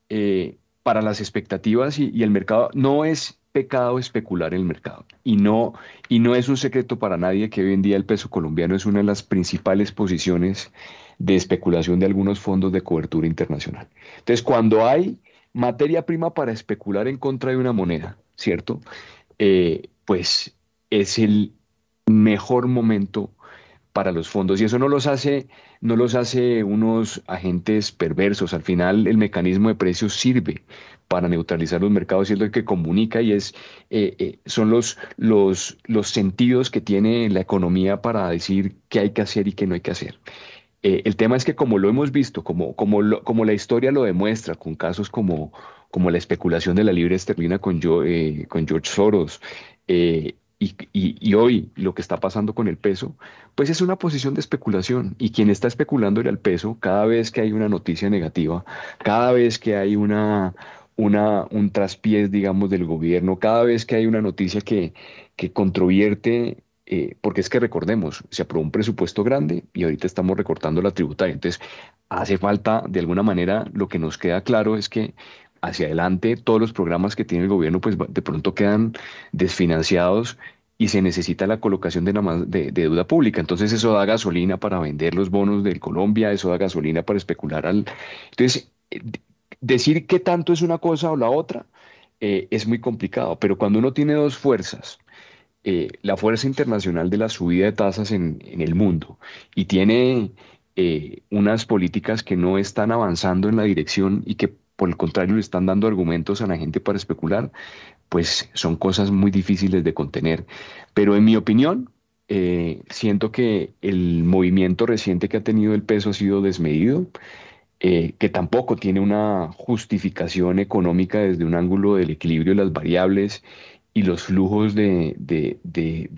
eh, para las expectativas y, y, el mercado. No es pecado especular el mercado y no y no es un secreto para nadie que hoy en día el peso colombiano es una de las principales posiciones de especulación de algunos fondos de cobertura internacional. Entonces, cuando hay materia prima para especular en contra de una moneda, ¿cierto? Eh, pues es el mejor momento para los fondos y eso no los hace no los hace unos agentes perversos al final el mecanismo de precios sirve para neutralizar los mercados y lo que comunica y es eh, eh, son los, los los sentidos que tiene la economía para decir qué hay que hacer y qué no hay que hacer eh, el tema es que como lo hemos visto, como, como, la historia lo demuestra, con casos como, como la especulación de la libre esterlina con, eh, con George Soros, eh, y, y, hoy lo que está pasando con el peso, pues es una posición de especulación. Y quien está especulando el peso, cada vez que hay una noticia negativa, cada vez que hay una, una, un traspiés, digamos, del gobierno, cada vez que hay una noticia que, que controvierte eh, porque es que recordemos, se aprobó un presupuesto grande y ahorita estamos recortando la tributaria. Entonces, hace falta, de alguna manera, lo que nos queda claro es que hacia adelante todos los programas que tiene el gobierno, pues de pronto quedan desfinanciados y se necesita la colocación de, de, de, deuda pública. Entonces eso da gasolina para vender los bonos de Colombia, eso da gasolina para especular al... Entonces, eh, decir qué tanto es una cosa o la otra eh, es muy complicado, pero cuando uno tiene dos fuerzas, eh, la fuerza internacional de la subida de tasas en, el mundo y tiene eh, unas políticas que no están avanzando en la dirección y que por el contrario le están dando argumentos a la gente para especular, pues son cosas muy difíciles de contener. Pero en mi opinión, eh, siento que el movimiento reciente que ha tenido el peso ha sido desmedido. que tampoco tiene una justificación económica desde un ángulo del equilibrio de las variables y los flujos de,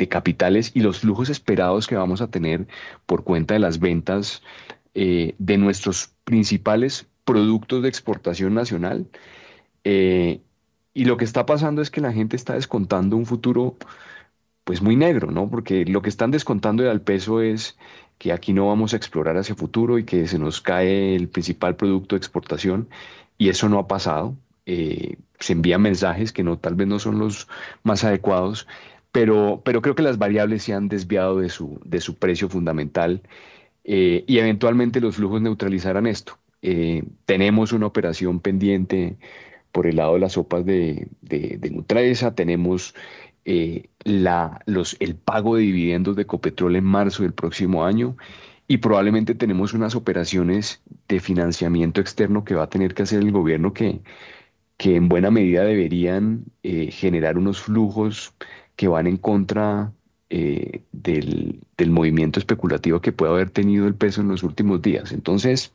capitales y los flujos esperados que vamos a tener por cuenta de las ventas eh, de nuestros principales productos de exportación nacional. Eh, y lo que está pasando es que la gente está descontando un futuro pues muy negro, ¿no? Porque lo que están descontando al peso es que aquí no vamos a explorar hacia futuro y que se nos cae el principal producto de exportación y eso no ha pasado. Eh, se envían mensajes que no, tal vez no son los más adecuados, pero, pero creo que las variables se han desviado de su, de su precio fundamental eh, y eventualmente los flujos neutralizarán esto. Eh, tenemos una operación pendiente por el lado de las sopas de, de, de tenemos la, los, el pago de dividendos de Copetrol en marzo del próximo año y probablemente tenemos unas operaciones de financiamiento externo que va a tener que hacer el gobierno que, que en buena medida deberían eh, generar unos flujos que van en contra eh, del, movimiento especulativo que puede haber tenido el peso en los últimos días. Entonces,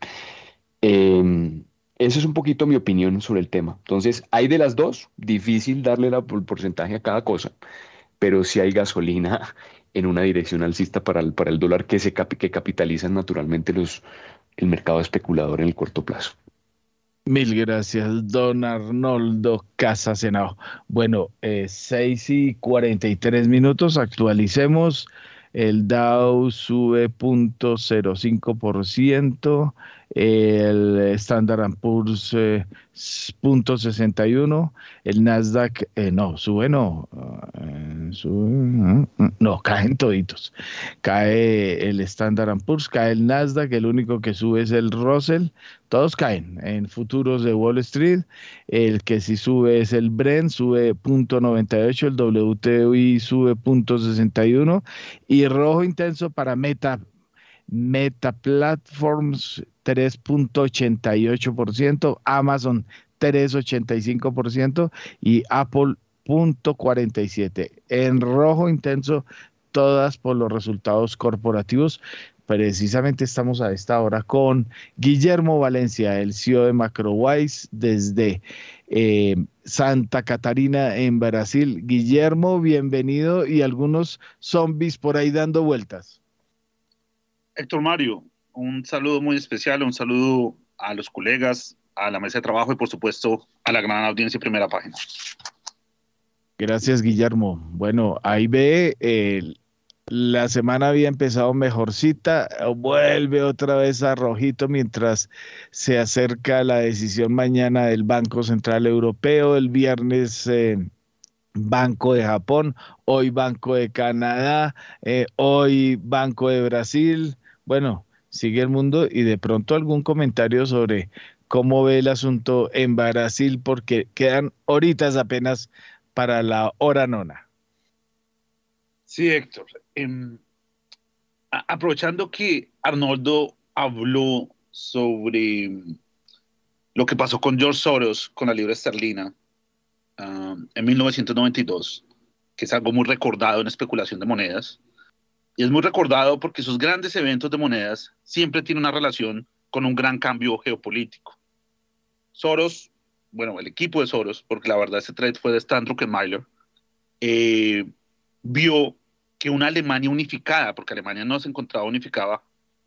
eh, esa es un poquito mi opinión sobre el tema. Entonces, hay de las dos, difícil darle el porcentaje a cada cosa, pero si hay gasolina en una dirección alcista para el, para el dólar que, se que capitalizan naturalmente los, el mercado especulador en el corto plazo. Mil gracias, don Arnoldo Casasenao. Bueno, eh, 6 y 43 minutos, actualicemos. El Dow sube 0.05%, el Standard Poor's eh, 0.61, el Nasdaq, eh, no, sube no, eh, sube, mm, mm, no, caen toditos. Cae el Standard Poor's, cae el Nasdaq, el único que sube es el Russell, todos caen en futuros de Wall Street, el que sí sube es el Brent, sube 0.98, el WTI sube 0.61 y rojo intenso para Meta Meta Platforms 3.88%, Amazon 3.85% y Apple 0.47%. En rojo intenso, todas por los resultados corporativos. Precisamente estamos a esta hora con Guillermo Valencia, el CEO de MacroWise desde eh, Santa Catarina en Brasil. Guillermo, bienvenido y algunos zombies por ahí dando vueltas. Héctor Mario, un saludo muy especial, un saludo a los colegas, a la mesa de trabajo y por supuesto a la gran audiencia de primera página. Gracias, Guillermo. Bueno, ahí ve, la semana había empezado mejorcita, vuelve otra vez a rojito mientras se acerca la decisión mañana del Banco Central Europeo, el viernes. Eh, Banco de Japón, hoy Banco de Canadá, eh, hoy Banco de Brasil, bueno, sigue el mundo y de pronto algún comentario sobre cómo ve el asunto en Brasil, porque quedan horitas apenas para la hora nona. Sí, Héctor. Em, aprovechando que Arnoldo habló sobre lo que pasó con George Soros con la libra esterlina um, en 1992, que es algo muy recordado en especulación de monedas, y es muy recordado porque esos grandes eventos de monedas siempre tienen una relación con un gran cambio geopolítico. Soros, bueno, el equipo de Soros, porque la verdad ese trade fue de Stan Druckenmiller, eh, vio que una Alemania unificada, porque Alemania no se encontraba unificada,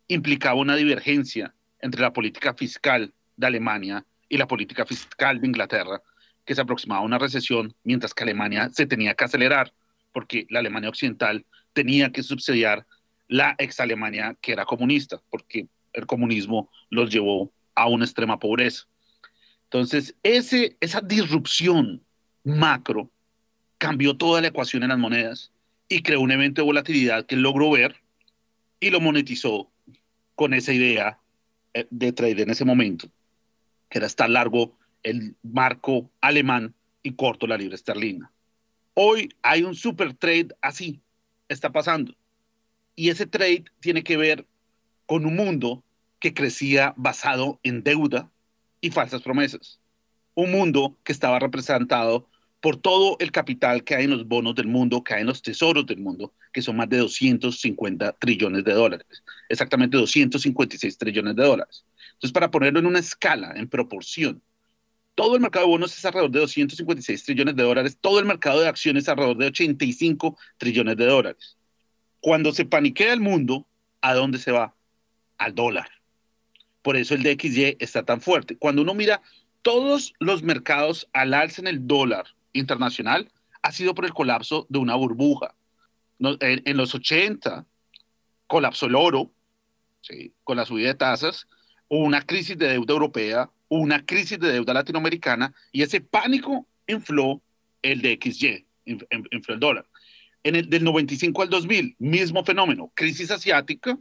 implicaba una divergencia entre la política fiscal de Alemania y la política fiscal de Inglaterra, que se aproximaba a una recesión, mientras que Alemania se tenía que acelerar, porque la Alemania occidental tenía que subsidiar la ex Alemania que era comunista, porque el comunismo los llevó a una extrema pobreza. Entonces, ese, esa disrupción macro cambió toda la ecuación en las monedas y creó un evento de volatilidad que logró ver y lo monetizó con esa idea eh, de trade en ese momento, que era estar largo el marco alemán y corto la libra esterlina. Hoy hay un super trade así, está pasando. Y ese trade tiene que ver con un mundo que crecía basado en deuda y falsas promesas. Un mundo que estaba representado por todo el capital que hay en los bonos del mundo, que hay en los tesoros del mundo, que son más de 250 trillones de dólares, exactamente 256 trillones de dólares. Entonces, para ponerlo en una escala, en proporción, todo el mercado de bonos es alrededor de 256 trillones de dólares, todo el mercado de acciones es alrededor de 85 trillones de dólares. Cuando se paniquea el mundo, ¿a dónde se va? Al dólar. Por eso el DXY está tan fuerte. Cuando uno mira todos los mercados al alza en el dólar internacional, ha sido por el colapso de una burbuja. en, los 80 colapsó el oro, con la subida de tasas, una crisis de deuda europea, una crisis de deuda latinoamericana, y ese pánico infló el de XY, infló el dólar. En el del 95 al 2000, mismo fenómeno, crisis asiática,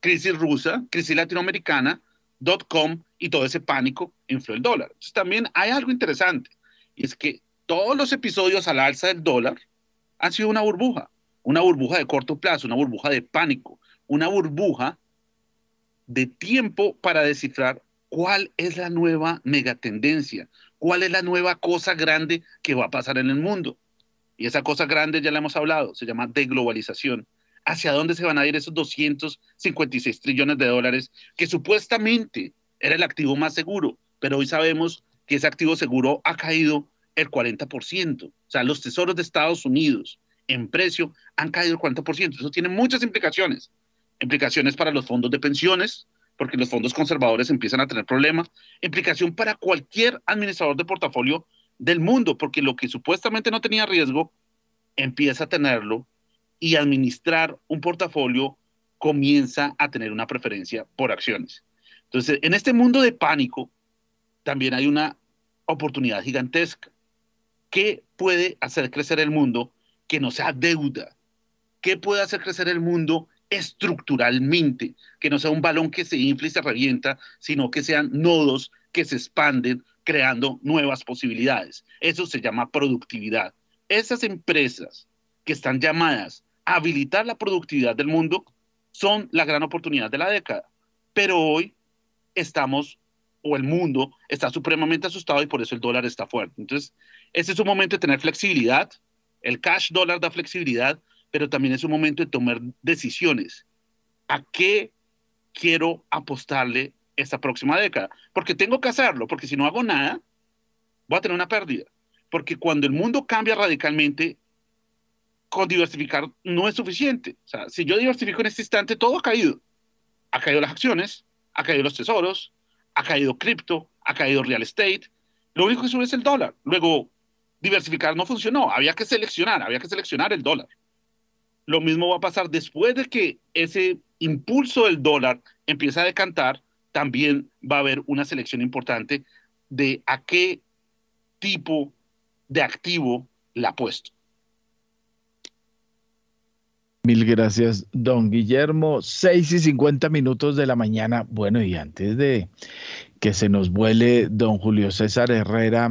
crisis rusa, crisis latinoamericana, dot com y todo ese pánico infló el dólar. Entonces, también hay algo interesante, y es que todos los episodios al alza del dólar han sido una burbuja, una burbuja de corto plazo, una burbuja de pánico, una burbuja de tiempo para descifrar cuál es la nueva megatendencia, cuál es la nueva cosa grande que va a pasar en el mundo. Y esa cosa grande ya la hemos hablado, se llama deglobalización. ¿Hacia dónde se van a ir esos 256 trillones de dólares que supuestamente era el activo más seguro? Pero hoy sabemos que ese activo seguro ha caído el 40%. O sea, los tesoros de Estados Unidos en precio han caído el 40%. Eso tiene muchas implicaciones. Implicaciones para los fondos de pensiones, porque los fondos conservadores empiezan a tener problemas. Implicación para cualquier administrador de portafolio del mundo, porque lo que supuestamente no tenía riesgo empieza a tenerlo y administrar un portafolio comienza a tener una preferencia por acciones. Entonces, en este mundo de pánico, también hay una oportunidad gigantesca. ¿Qué puede hacer crecer el mundo que no sea deuda? ¿Qué puede hacer crecer el mundo estructuralmente? Que no sea un balón que se infla y se revienta, sino que sean nodos que se expanden creando nuevas posibilidades. Eso se llama productividad. Esas empresas que están llamadas a habilitar la productividad del mundo son la gran oportunidad de la década. Pero hoy estamos, o el mundo está supremamente asustado y por eso el dólar está fuerte. Entonces, ese es un momento de tener flexibilidad. El cash dólar da flexibilidad, pero también es un momento de tomar decisiones. ¿A qué quiero apostarle esta próxima década, porque tengo que hacerlo, porque si no hago nada, voy a tener una pérdida. Porque cuando el mundo cambia radicalmente, con diversificar no es suficiente. O sea, si yo diversifico en este instante, todo ha caído. Ha caído las acciones, ha caído los tesoros, ha caído cripto, ha caído real estate. Lo único que sube es el dólar. Luego, diversificar no funcionó. Había que seleccionar, había que seleccionar el dólar. Lo mismo va a pasar después de que ese impulso del dólar empieza a decantar también va a haber una selección importante de a qué tipo de activo la ha puesto. Mil gracias, don Guillermo. Seis y cincuenta minutos de la mañana. Bueno, y antes de que se nos vuele don Julio César Herrera,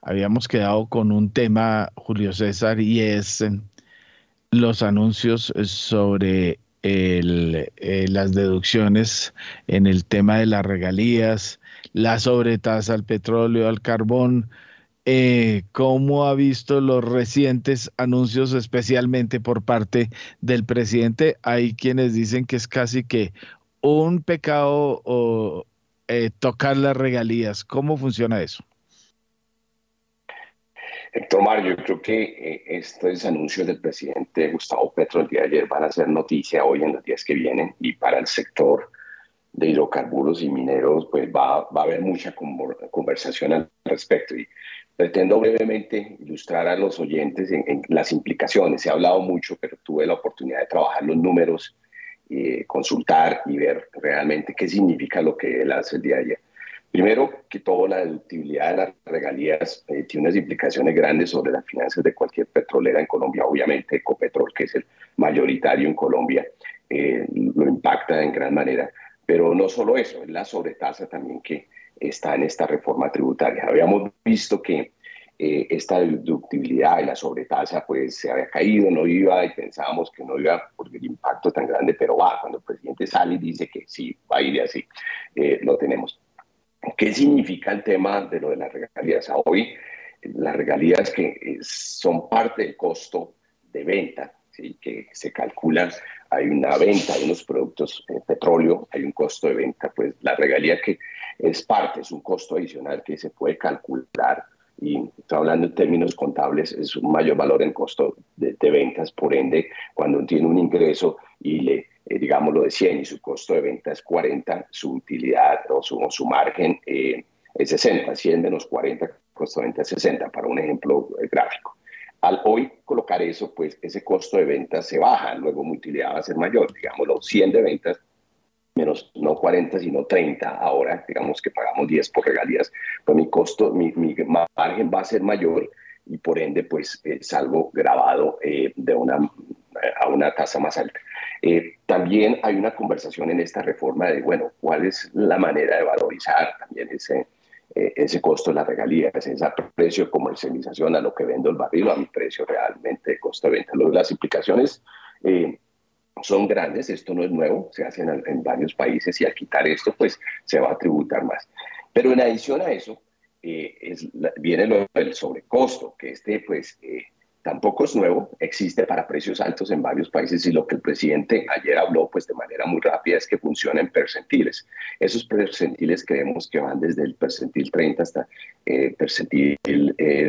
habíamos quedado con un tema, Julio César, y es los anuncios sobre el, eh, las deducciones en el tema de las regalías, la sobretasa al petróleo, al carbón. Eh, ¿Cómo ha visto los recientes anuncios, especialmente por parte del presidente? Hay quienes dicen que es casi que un pecado o, eh, tocar las regalías. ¿Cómo funciona eso? Héctor Mario, yo creo que eh, estos anuncios del presidente Gustavo Petro el día de ayer van a ser noticia hoy en los días que vienen y para el sector de hidrocarburos y mineros pues va, va a haber mucha conversación al respecto y pretendo brevemente ilustrar a los oyentes en, las implicaciones. Se ha hablado mucho, pero tuve la oportunidad de trabajar los números, eh, consultar y ver realmente qué significa lo que él hace el día de ayer. Primero, que toda la deductibilidad de las regalías eh, tiene unas implicaciones grandes sobre las finanzas de cualquier petrolera en Colombia. Obviamente, Ecopetrol, que es el mayoritario en Colombia, eh, lo impacta en gran manera. Pero no solo eso, es la sobretasa también que está en esta reforma tributaria. Habíamos visto que eh, esta deductibilidad y la sobretasa pues se había caído, no iba y pensábamos que no iba por el impacto tan grande, pero va, cuando el presidente sale y dice que sí, va a ir así, lo tenemos. ¿Qué significa el tema de lo de las regalías? Hoy las regalías que eh, son parte del costo de venta, que se calculan, hay una venta de unos productos, de petróleo, hay un costo de venta, pues la regalía que es parte, es un costo adicional que se puede calcular y hablando en términos contables, es un mayor valor en costo de, ventas, por ende, cuando tiene un ingreso y le eh, digámoslo, de 100 y su costo de venta es 40, su utilidad o su, su margen eh, es 60, 100 menos 40, costo de venta es 60, para un ejemplo eh, gráfico. Al hoy colocar eso, pues ese costo de venta se baja, luego mi utilidad va a ser mayor, digámoslo, 100 de ventas menos no 40, sino 30 ahora, digamos que pagamos 10 por regalías, pues mi costo, mi, mi margen va a ser mayor y por ende pues eh, salgo grabado eh, de una, a una tasa más alta. Eh, también hay una conversación en esta reforma de, bueno, cuál es la manera de valorizar también ese, ese costo de las regalías, ese precio de comercialización a lo que vendo el barril, a mi precio realmente de costo de venta. Las implicaciones son grandes, esto no es nuevo, se hace en, varios países y al quitar esto, pues se va a tributar más. Pero en adición a eso, eh, es, viene lo del sobrecosto, que este, pues, eh, tampoco es nuevo, existe para precios altos en varios países y lo que el presidente ayer habló, pues, de manera muy rápida es que funciona en percentiles. Esos percentiles creemos que van desde el percentil 30 hasta eh, percentil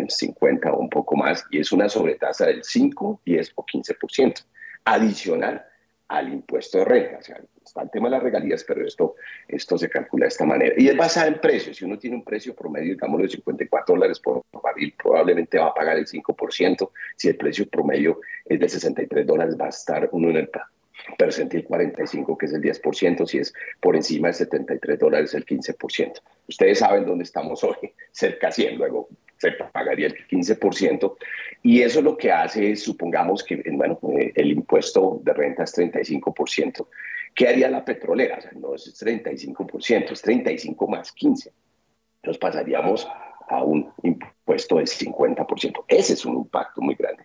50 o un poco más, y es una sobretasa del 5, 10 o 15% adicional al impuesto de renta. O sea, está el tema de las regalías, pero esto, esto se calcula de esta manera. Y es basada en precios. Si uno tiene un precio promedio, digamos, de 54 dólares por barril, probablemente va a pagar el 5%. Si el precio promedio es de 63 dólares, va a estar uno en el percentil 45, que es el 10%. Si es por encima de 73 dólares, el 15%. Ustedes saben dónde estamos hoy, cerca de 100. Luego se pagaría el 15%. Y eso lo que hace es, supongamos que bueno, eh, el impuesto de renta es 35%. ¿Qué haría la petrolera? O sea, no es 35%, es 35 más 15. Nos pasaríamos a un impuesto del 50%. Ese es un impacto muy grande.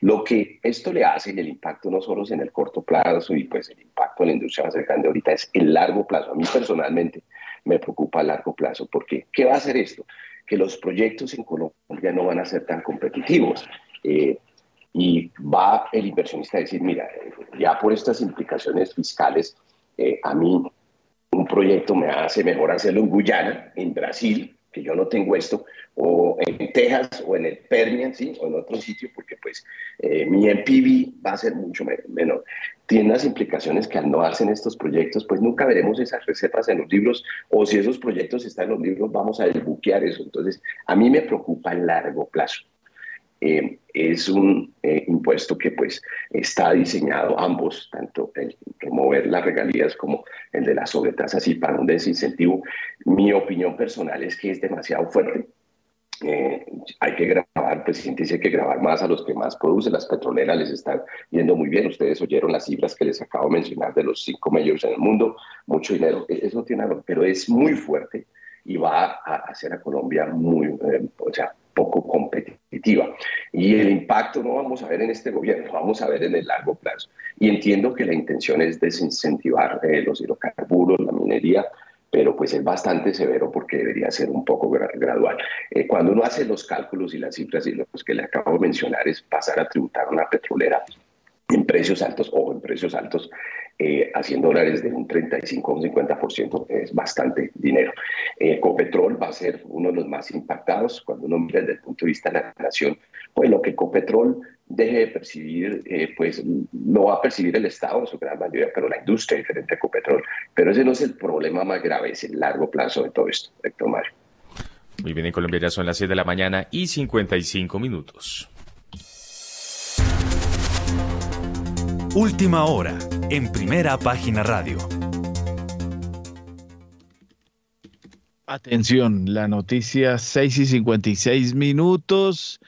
Lo que esto le hace, y el impacto no solo es en el corto plazo, y pues el impacto en la industria más grande ahorita es el largo plazo. A mí personalmente me preocupa a largo plazo, porque ¿qué va a hacer esto? Que los proyectos en Colombia no van a ser tan competitivos. Eh, y va el inversionista a decir, mira, ya por estas implicaciones fiscales, eh, a mí un proyecto me hace mejor hacerlo en Guyana, en Brasil, que yo no tengo esto, o en Texas o en el Permian, ¿sí? o en otro sitio, porque pues eh, mi MPV va a ser mucho menor. Tiene unas implicaciones que al no hacen estos proyectos, pues nunca veremos esas recetas en los libros, o si esos proyectos están en los libros, vamos a desbuquear eso. Entonces, a mí me preocupa a largo plazo. Eh, es un eh, impuesto que pues está diseñado ambos, tanto el remover las regalías como el de las sobretasas y para un desincentivo. Mi opinión personal es que es demasiado fuerte. Eh, hay que grabar, el presidente dice que grabar más a los que más producen, las petroleras les están yendo muy bien, ustedes oyeron las cifras que les acabo de mencionar de los cinco mayores en el mundo, mucho dinero, e-, eso tiene algo, pero es muy fuerte y va a hacer a Colombia muy, o sea, poco competitiva. Y el impacto no vamos a ver en este gobierno, vamos a ver en el largo plazo. Y entiendo que la intención es desincentivar eh, los hidrocarburos, la minería, pero pues es bastante severo porque debería ser un poco gradual. Eh, cuando uno hace los cálculos y las cifras y los que le acabo de mencionar es pasar a tributar a una petrolera en precios altos o en precios altos, eh, haciendo dólares de un 35 o un 50% es bastante dinero. Eh, Copetrol va a ser uno de los más impactados cuando uno mira desde el punto de vista de la nación. Pues lo que Copetrol deje de percibir, eh, pues no va a percibir el Estado en su gran mayoría, pero la industria diferente a Copetrol. Pero ese no es el problema más grave, es el largo plazo de todo esto, Héctor Mario. Muy bien, en Colombia ya son las 6 de la mañana y 55 minutos. Última hora, en primera página radio. Atención, la noticia 6 y 56 minutos.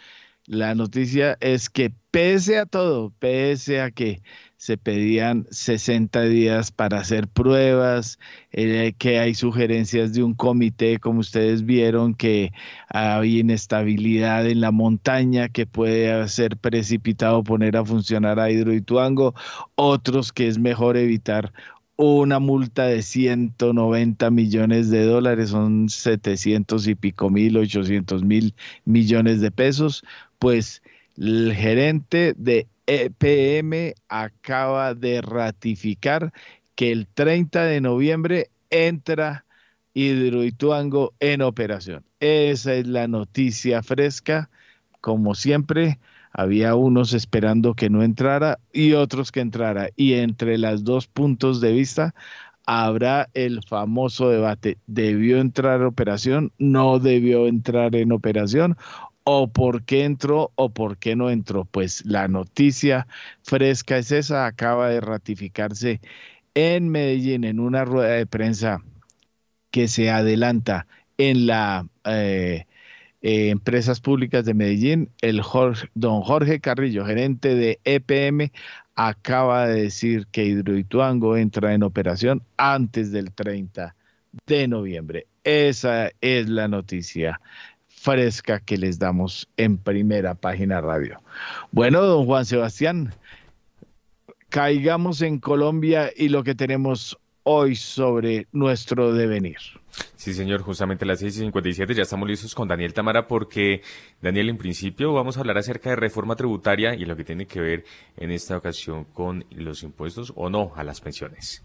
La noticia es que pese a todo, pese a que se pedían 60 días para hacer pruebas, eh, que hay sugerencias de un comité, como ustedes vieron, que hay inestabilidad en la montaña que puede ser precipitado poner a funcionar a Hidroituango, otros que es mejor evitar una multa de 190 millones de dólares, son 700 y pico mil, 800 mil millones de pesos, pues el gerente de EPM acaba de ratificar que el 30 de noviembre entra Hidroituango en operación. Esa es la noticia fresca. Como siempre, había unos esperando que no entrara y otros que entrara. Y entre los dos puntos de vista habrá el famoso debate. ¿Debió entrar en operación? ¿No debió entrar en operación? O por qué entró o por qué no entró. Pues la noticia fresca es esa, acaba de ratificarse en Medellín en una rueda de prensa que se adelanta en la eh, eh, Empresas Públicas de Medellín, el don Jorge Carrillo, gerente de EPM, acaba de decir que Hidroituango entra en operación antes del 30 de noviembre. Esa es la noticia fresca que les damos en primera página radio. Bueno, don Juan Sebastián, caigamos en Colombia y lo que tenemos hoy sobre nuestro devenir. Sí, señor, justamente a las 6 y 57 ya estamos listos con Daniel Tamara porque, Daniel, en principio vamos a hablar acerca de reforma tributaria y lo que tiene que ver en esta ocasión con los impuestos o no a las pensiones.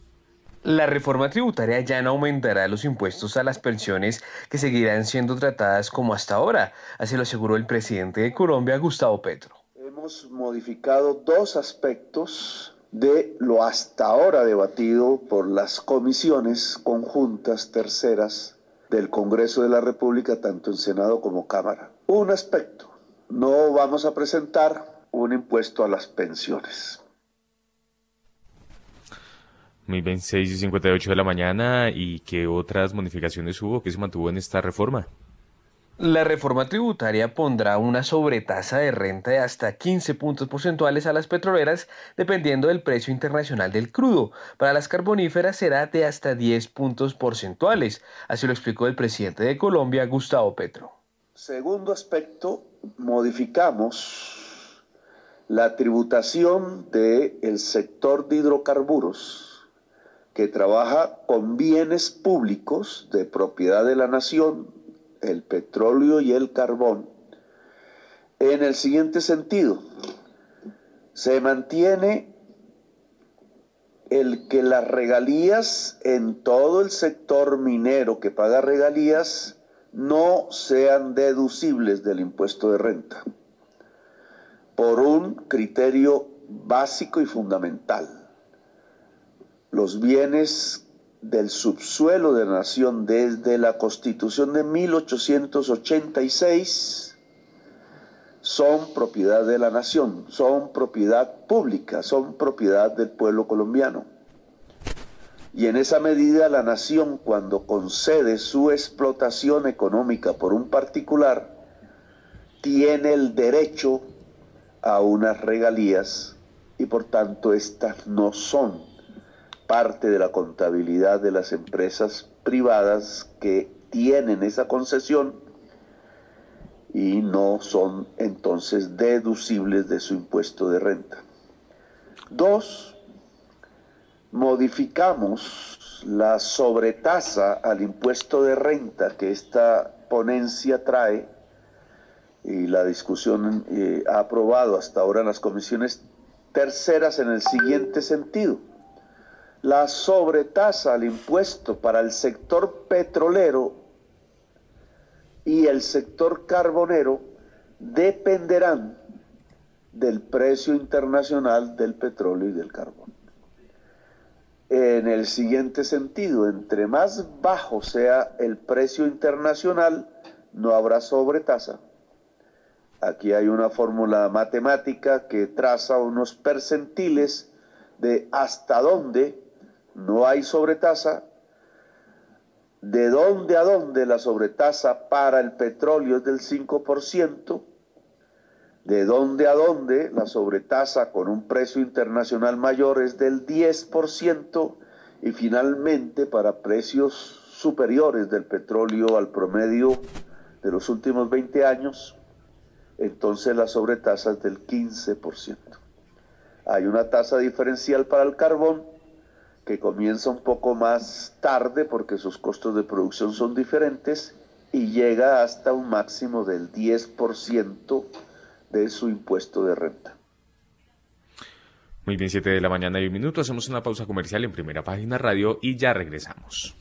La reforma tributaria ya no aumentará los impuestos a las pensiones que seguirán siendo tratadas como hasta ahora, así lo aseguró el presidente de Colombia, Gustavo Petro. Hemos modificado dos aspectos de lo hasta ahora debatido por las comisiones conjuntas terceras del Congreso de la República, tanto en Senado como Cámara. Un aspecto, no vamos a presentar un impuesto a las pensiones. Muy bien, 6 y 58 de la mañana. ¿Y qué otras modificaciones hubo que se mantuvo en esta reforma? La reforma tributaria pondrá una sobretasa de renta de hasta 15 puntos porcentuales a las petroleras dependiendo del precio internacional del crudo. Para las carboníferas será de hasta 10 puntos porcentuales. Así lo explicó el presidente de Colombia, Gustavo Petro. Segundo aspecto, modificamos la tributación del sector de hidrocarburos que trabaja con bienes públicos de propiedad de la nación el petróleo y el carbón en el siguiente sentido. Se mantiene el que las regalías en todo el sector minero que paga regalías no sean deducibles del impuesto de renta por un criterio básico y fundamental. Los bienes del subsuelo de la nación desde la constitución de 1886 son propiedad de la nación, son propiedad pública, son propiedad del pueblo colombiano. Y en esa medida la nación cuando concede su explotación económica por un particular, tiene el derecho a unas regalías y por tanto estas no son parte de la contabilidad de las empresas privadas que tienen esa concesión y no son entonces deducibles de su impuesto de renta. Dos, modificamos la sobretasa al impuesto de renta que esta ponencia trae y la discusión eh, ha aprobado hasta ahora en las comisiones terceras en el siguiente sentido la sobretasa al impuesto para el sector petrolero y el sector carbonero dependerán del precio internacional del petróleo y del carbón. En el siguiente sentido, entre más bajo sea el precio internacional, no habrá sobretasa. Aquí hay una fórmula matemática que traza unos percentiles de hasta dónde no hay sobretasa. ¿De dónde a dónde la sobretasa para el petróleo es del 5%? ¿De dónde a dónde la sobretasa con un precio internacional mayor es del 10%? Y finalmente para precios superiores del petróleo al promedio de los últimos 20 años, entonces la sobretasa es del 15%. Hay una tasa diferencial para el carbón que comienza un poco más tarde porque sus costos de producción son diferentes y llega hasta un máximo del 10% de su impuesto de renta. Muy bien, 7 de la mañana y un minuto. Hacemos una pausa comercial en primera página radio y ya regresamos.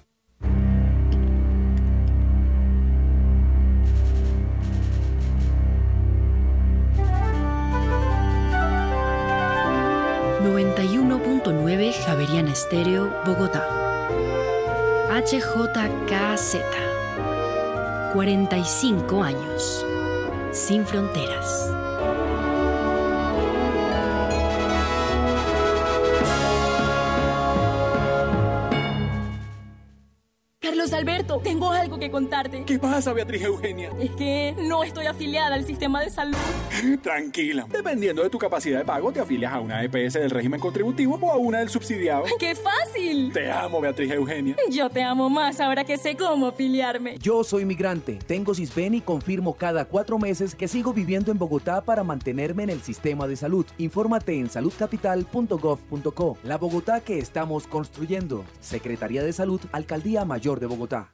91.9 Javeriana Estéreo, Bogotá. HJKZ. 45 años. Sin fronteras. Tengo algo que contarte. ¿Qué pasa, Beatriz Eugenia? Es que no estoy afiliada al sistema de salud. Tranquila. Dependiendo de tu capacidad de pago, te afilias a una EPS del régimen contributivo o a una del subsidiado. ¡Qué fácil! Te amo, Beatriz Eugenia. Yo te amo más ahora que sé cómo afiliarme. Yo soy migrante, tengo CISBEN y confirmo cada cuatro meses que sigo viviendo en Bogotá para mantenerme en el sistema de salud. Infórmate en saludcapital.gov.co. La Bogotá que estamos construyendo. Secretaría de Salud, Alcaldía Mayor de Bogotá.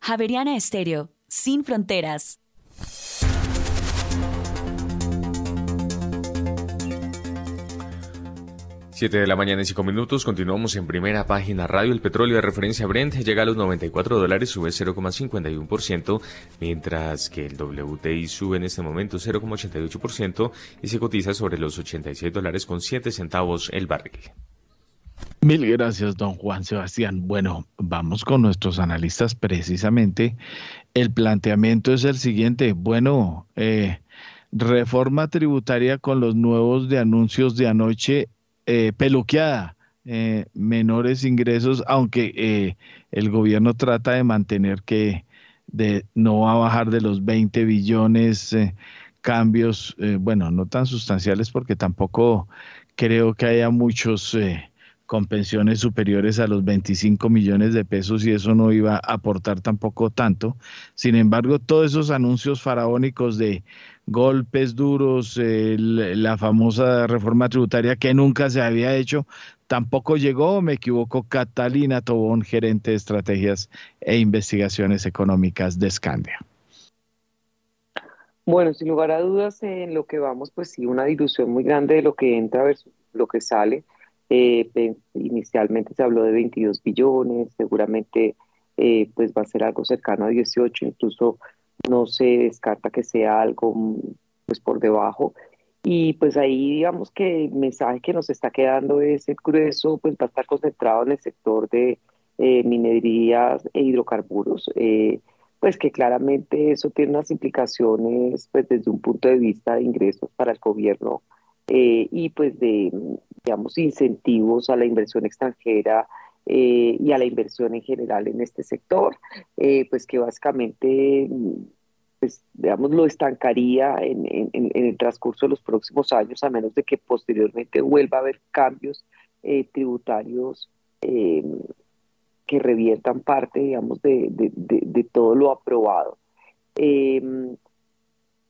Javeriana Estéreo, sin fronteras. Siete de la mañana y cinco minutos, continuamos en primera página radio. El petróleo de referencia Brent llega a los 94 dólares, sube 0,51%, mientras que el WTI sube en este momento 0,88% y se cotiza sobre los 86 dólares con 7 centavos el barril. Mil gracias, don Juan Sebastián. Bueno, vamos con nuestros analistas precisamente. El planteamiento es el siguiente. Bueno, eh, reforma tributaria con los nuevos de anuncios de anoche eh, peluqueada, eh, menores ingresos, aunque eh, el gobierno trata de mantener que de, no va a bajar de los 20 billones cambios, bueno, no tan sustanciales porque tampoco creo que haya muchos con pensiones superiores a los 25 millones de pesos y eso no iba a aportar tampoco tanto. Sin embargo, todos esos anuncios faraónicos de golpes duros, la famosa reforma tributaria que nunca se había hecho, tampoco llegó, me equivoco, Catalina Tobón, gerente de estrategias e investigaciones económicas de Scandia. Bueno, sin lugar a dudas, en lo que vamos, pues sí, una dilución muy grande de lo que entra versus lo que sale. Eh, inicialmente se habló de 22 billones, seguramente eh, pues va a ser algo cercano a 18, incluso no se descarta que sea algo pues por debajo. Y pues ahí digamos que el mensaje que nos está quedando es el grueso, pues va a estar concentrado en el sector de eh, minerías e hidrocarburos, eh, pues que claramente eso tiene unas implicaciones pues desde un punto de vista de ingresos para el gobierno y pues de, digamos, incentivos a la inversión extranjera y a la inversión en general en este sector, pues que básicamente pues, digamos, lo estancaría en, el transcurso de los próximos años, a menos de que posteriormente vuelva a haber cambios eh, tributarios eh, que reviertan parte, digamos, de, todo lo aprobado. Eh,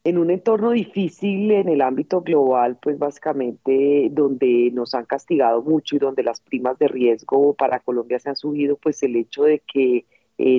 en un entorno difícil en el ámbito global, pues básicamente donde nos han castigado mucho y donde las primas de riesgo para Colombia se han subido, pues el hecho de que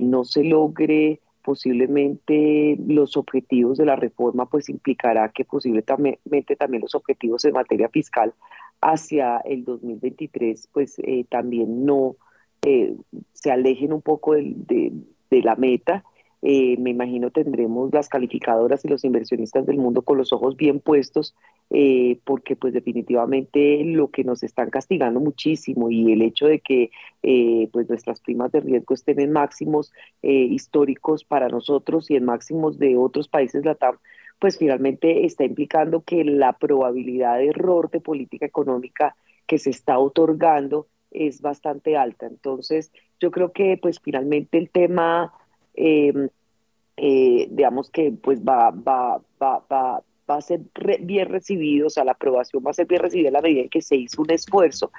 no se logre posiblemente los objetivos de la reforma pues implicará que posiblemente también los objetivos en materia fiscal hacia el 2023 pues eh, también no eh, se alejen un poco de la meta eh, me imagino tendremos las calificadoras y los inversionistas del mundo con los ojos bien puestos, eh, porque pues definitivamente lo que nos están castigando muchísimo y el hecho de que eh, pues nuestras primas de riesgo estén en máximos históricos para nosotros y en máximos de otros países LATAM, pues finalmente está implicando que la probabilidad de error de política económica que se está otorgando es bastante alta. Entonces, yo creo que pues finalmente el tema Em, eh, digamos que pues va, va, va, va, va a ser bien recibido, o sea, la aprobación va a ser bien recibida a la medida en que se hizo un esfuerzo,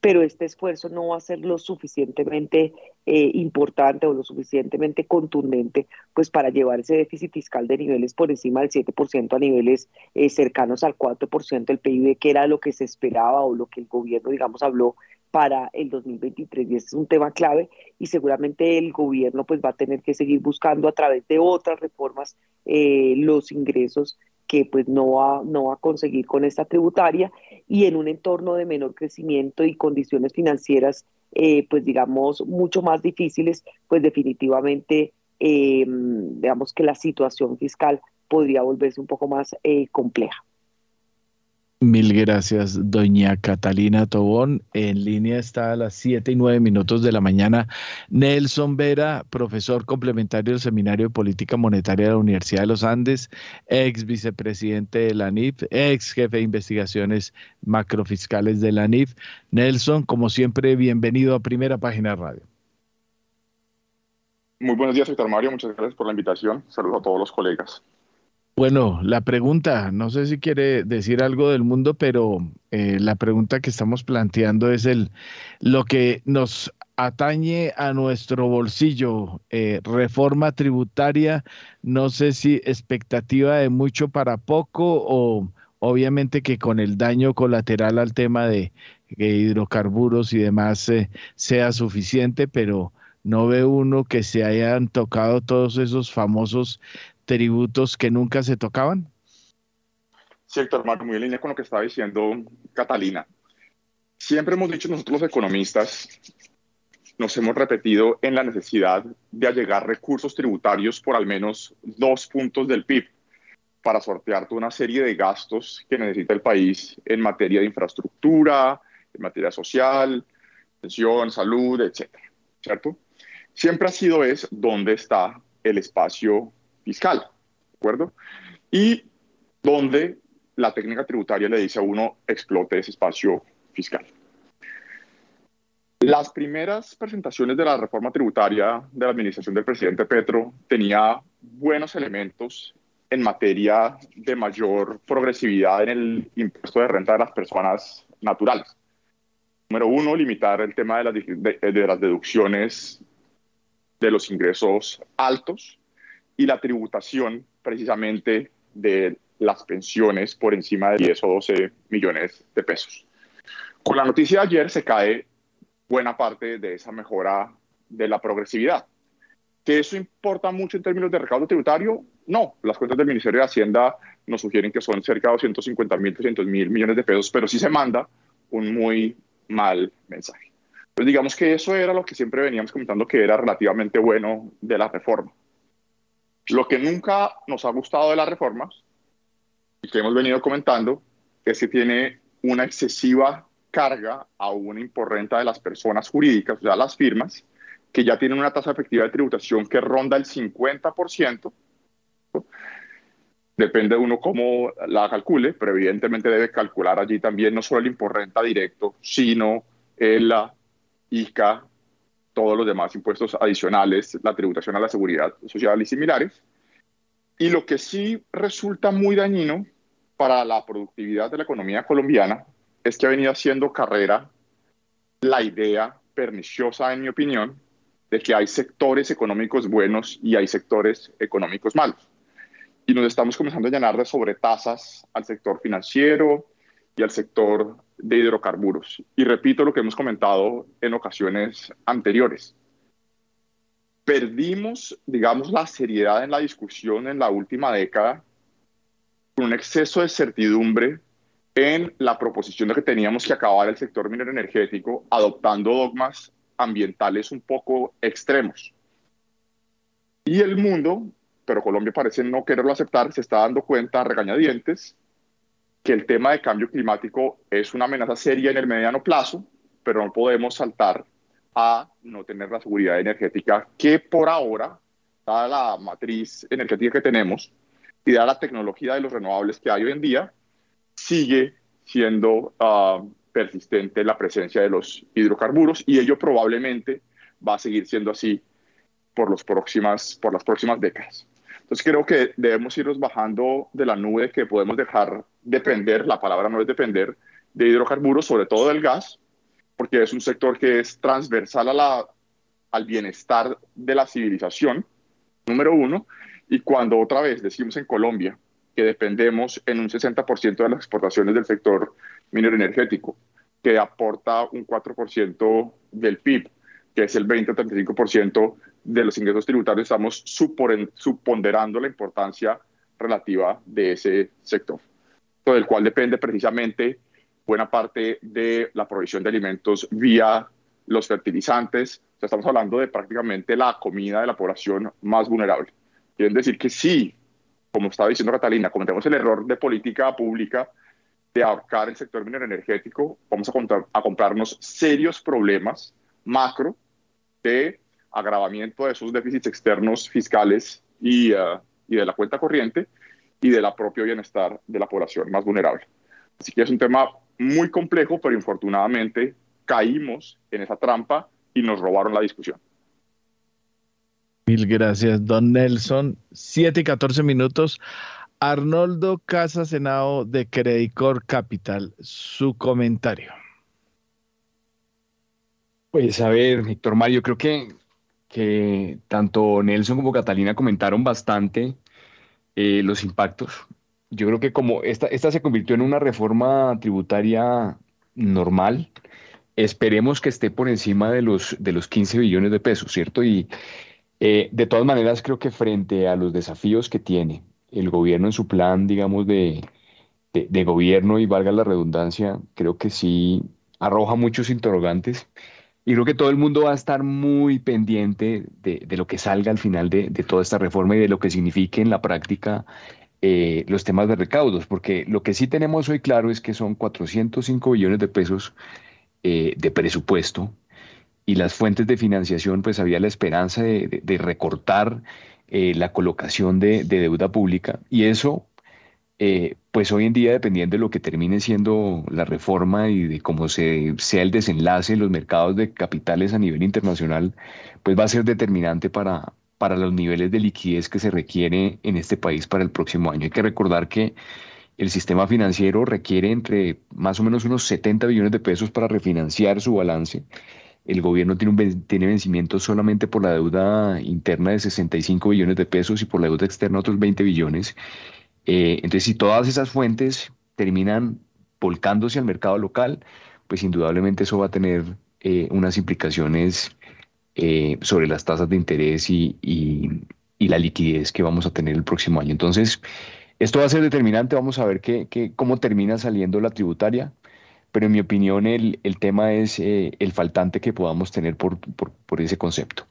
pero este esfuerzo no va a ser lo suficientemente eh, importante o lo suficientemente contundente pues para llevar ese déficit fiscal de niveles por encima del 7% a niveles eh, cercanos al 4% del PIB, que era lo que se esperaba o lo que el gobierno, digamos, habló para el 2023 y ese es un tema clave y seguramente el gobierno pues va a tener que seguir buscando a través de otras reformas eh, los ingresos que pues no va, no va a conseguir con esta tributaria y en un entorno de menor crecimiento y condiciones financieras eh, pues digamos mucho más difíciles pues definitivamente eh, digamos que la situación fiscal podría volverse un poco más compleja. Mil gracias, doña Catalina Tobón. En línea está a las 7 y 9 minutos de la mañana Nelson Vera, profesor complementario del Seminario de Política Monetaria de la Universidad de los Andes, ex vicepresidente de la NIF, ex jefe de investigaciones macrofiscales de la NIF. Nelson, como siempre, bienvenido a Primera Página Radio. Muy buenos días, doctor Mario. Muchas gracias por la invitación. Saludos a todos los colegas. Bueno, la pregunta, no sé si quiere decir algo del mundo, pero eh, la pregunta que estamos planteando es el lo que nos atañe a nuestro bolsillo, eh, reforma tributaria, no sé si expectativa de mucho para poco o obviamente que con el daño colateral al tema de, hidrocarburos y demás eh, sea suficiente, pero no ve uno que se hayan tocado todos esos famosos tributos que nunca se tocaban? Sí, Héctor Marco, muy en línea con lo que estaba diciendo Catalina. Siempre hemos dicho nosotros los economistas, nos hemos repetido en la necesidad de allegar recursos tributarios por al menos dos puntos del PIB para sortear toda una serie de gastos que necesita el país en materia de infraestructura, en materia social, pensión, salud, etcétera, ¿cierto? Siempre ha sido es dónde está el espacio fiscal, ¿de acuerdo? Y donde la técnica tributaria le dice a uno explote ese espacio fiscal. Las primeras presentaciones de la reforma tributaria de la administración del presidente Petro tenía buenos elementos en materia de mayor progresividad en el impuesto de renta de las personas naturales. Número uno, limitar el tema de las, de las deducciones de los ingresos altos y la tributación precisamente de las pensiones por encima de 10 o 12 millones de pesos. Con la noticia de ayer se cae buena parte de esa mejora de la progresividad. ¿Que eso importa mucho en términos de recaudo tributario? No, las cuentas del Ministerio de Hacienda nos sugieren que son cerca de 250 mil, 300 mil millones de pesos, pero sí se manda un muy mal mensaje. Entonces digamos que eso era lo que siempre veníamos comentando que era relativamente bueno de la reforma. Lo que nunca nos ha gustado de las reformas y que hemos venido comentando es que tiene una excesiva carga a una imporrenta de las personas jurídicas, o sea, las firmas, que ya tienen una tasa efectiva de tributación que ronda el 50%, Depende de uno cómo la calcule, pero evidentemente debe calcular allí también no solo el imporrenta directo, sino el ICA, todos los demás impuestos adicionales, la tributación a la seguridad social y similares. Y lo que sí resulta muy dañino para la productividad de la economía colombiana es que ha venido haciendo carrera la idea perniciosa, en mi opinión, de que hay sectores económicos buenos y hay sectores económicos malos. Y nos estamos comenzando a llenar de sobretasas al sector financiero y al sector de hidrocarburos. Y repito lo que hemos comentado en ocasiones anteriores. Perdimos, digamos, la seriedad en la discusión en la última década con un exceso de certidumbre en la proposición de que teníamos que acabar el sector minero energético adoptando dogmas ambientales un poco extremos. Y el mundo, pero Colombia parece no quererlo aceptar, se está dando cuenta regañadientes que el tema de cambio climático es una amenaza seria en el mediano plazo, pero no podemos saltar a no tener la seguridad energética que por ahora, dada la matriz energética que tenemos y dada la tecnología de los renovables que hay hoy en día, sigue siendo uh, persistente la presencia de los hidrocarburos y ello probablemente va a seguir siendo así por, los próximas, por las próximas décadas. Entonces creo que debemos irnos bajando de la nube que podemos dejar depender, la palabra no es depender, de hidrocarburos, sobre todo del gas, porque es un sector que es transversal a la, al bienestar de la civilización, número uno, y cuando otra vez decimos en Colombia que dependemos en un 60% de las exportaciones del sector minero energético, que aporta un 4% del PIB, que es el 20-35% de los ingresos tributarios, estamos suponderando la importancia relativa de ese sector, del cual depende precisamente buena parte de la provisión de alimentos vía los fertilizantes. O sea, estamos hablando de prácticamente la comida de la población más vulnerable. Quieren decir que sí, como estaba diciendo Catalina, cometemos el error de política pública de ahorcar el sector minero energético, vamos a, a comprarnos serios problemas macro de agravamiento de esos déficits externos fiscales y, uh, y de la cuenta corriente y de la propio bienestar de la población más vulnerable. Así que es un tema muy complejo, pero infortunadamente caímos en esa trampa y nos robaron la discusión. Mil gracias, don Nelson. Siete y catorce minutos. Arnoldo Casa Senado de Credicor Capital, su comentario. Pues a ver, Héctor Mario, creo que, que tanto Nelson como Catalina comentaron bastante eh, los impactos. Yo creo que como esta, esta se convirtió en una reforma tributaria normal, esperemos que esté por encima de los, de los 15 billones de pesos, ¿cierto? Y eh, de todas maneras, creo que frente a los desafíos que tiene el gobierno en su plan, digamos, de, de, gobierno y valga la redundancia, creo que sí arroja muchos interrogantes. Y creo que todo el mundo va a estar muy pendiente de, de lo que salga al final de, de, toda esta reforma y de lo que signifique en la práctica eh, los temas de recaudos, porque lo que sí tenemos hoy claro es que son 405 billones de pesos eh, de presupuesto y las fuentes de financiación, pues había la esperanza de, recortar eh, la colocación de, deuda pública y eso, pues hoy en día, dependiendo de lo que termine siendo la reforma y de cómo se, sea el desenlace en los mercados de capitales a nivel internacional, pues va a ser determinante para, para los niveles de liquidez que se requiere en este país para el próximo año. Hay que recordar que el sistema financiero requiere entre más o menos unos 70 billones de pesos para refinanciar su balance el gobierno tiene, un, tiene vencimiento solamente por la deuda interna de 65 billones de pesos y por la deuda externa otros 20 billones. Eh, entonces, si todas esas fuentes terminan volcándose al mercado local, pues indudablemente eso va a tener eh, unas implicaciones eh, sobre las tasas de interés y, la liquidez que vamos a tener el próximo año. Entonces, esto va a ser determinante. Vamos a ver qué, cómo termina saliendo la tributaria pero en mi opinión el, el tema es el faltante que podamos tener por, ese concepto.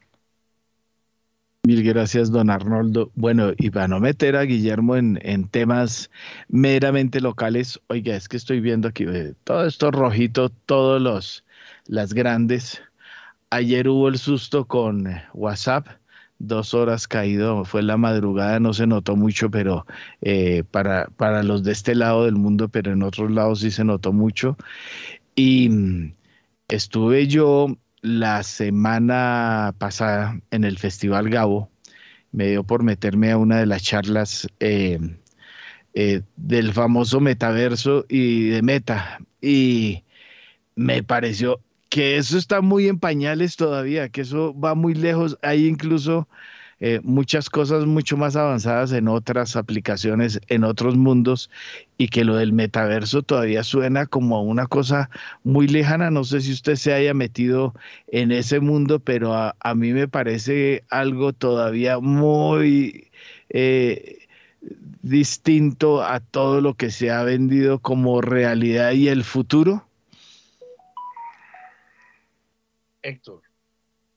Mil gracias, don Arnoldo. Bueno, y para no meter a Guillermo en, en temas meramente locales, oiga, es que estoy viendo aquí eh, todo esto rojito, todos los las grandes. Ayer hubo el susto con WhatsApp dos horas caído, fue la madrugada, no se notó mucho, pero eh, para, para los de este lado del mundo, pero en otros lados sí se notó mucho. Y mm, estuve yo la semana pasada en el Festival Gabo, me dio por meterme a una de las charlas eh, eh, del famoso metaverso y de meta. Y me pareció que eso está muy en pañales todavía, que eso va muy lejos. Hay incluso eh, muchas cosas mucho más avanzadas en otras aplicaciones, en otros mundos, y que lo del metaverso todavía suena como una cosa muy lejana. No sé si usted se haya metido en ese mundo, pero a, mí me parece algo todavía muy... Eh, distinto a todo lo que se ha vendido como realidad y el futuro? Héctor,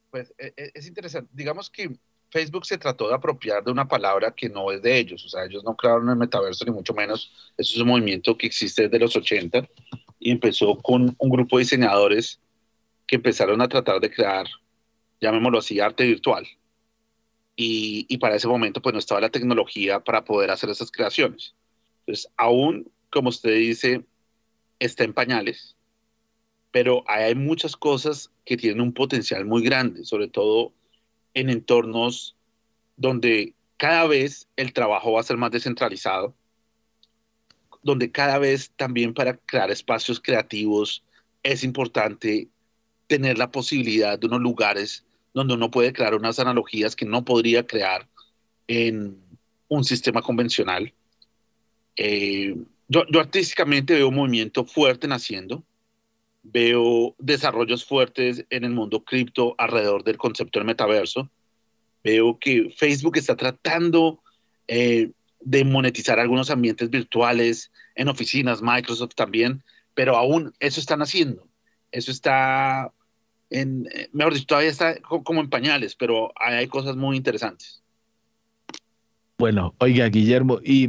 pues e, e, es interesante. Digamos que Facebook se trató de apropiar de una palabra que no es de ellos, o sea, ellos no crearon el metaverso ni mucho menos, eso es un movimiento que existe desde los 80 y empezó con un grupo de diseñadores que empezaron a tratar de crear, llamémoslo así, arte virtual. Y, para ese momento pues no estaba la tecnología para poder hacer esas creaciones. Entonces, aún, como usted dice, está en pañales, pero hay muchas cosas que tienen un potencial muy grande, sobre todo en entornos donde cada vez el trabajo va a ser más descentralizado, donde cada vez también para crear espacios creativos es importante tener la posibilidad de unos lugares donde uno puede crear unas analogías que no podría crear en un sistema convencional. Eh, yo, yo artísticamente veo un movimiento fuerte naciendo veo desarrollos fuertes en el mundo cripto alrededor del concepto del metaverso. Veo que Facebook está tratando eh, de monetizar algunos ambientes virtuales en oficinas, Microsoft también, pero aún eso están haciendo. Eso está, en, eh, mejor dicho, todavía está como en pañales, pero hay cosas muy interesantes. Bueno, oiga, Guillermo, y,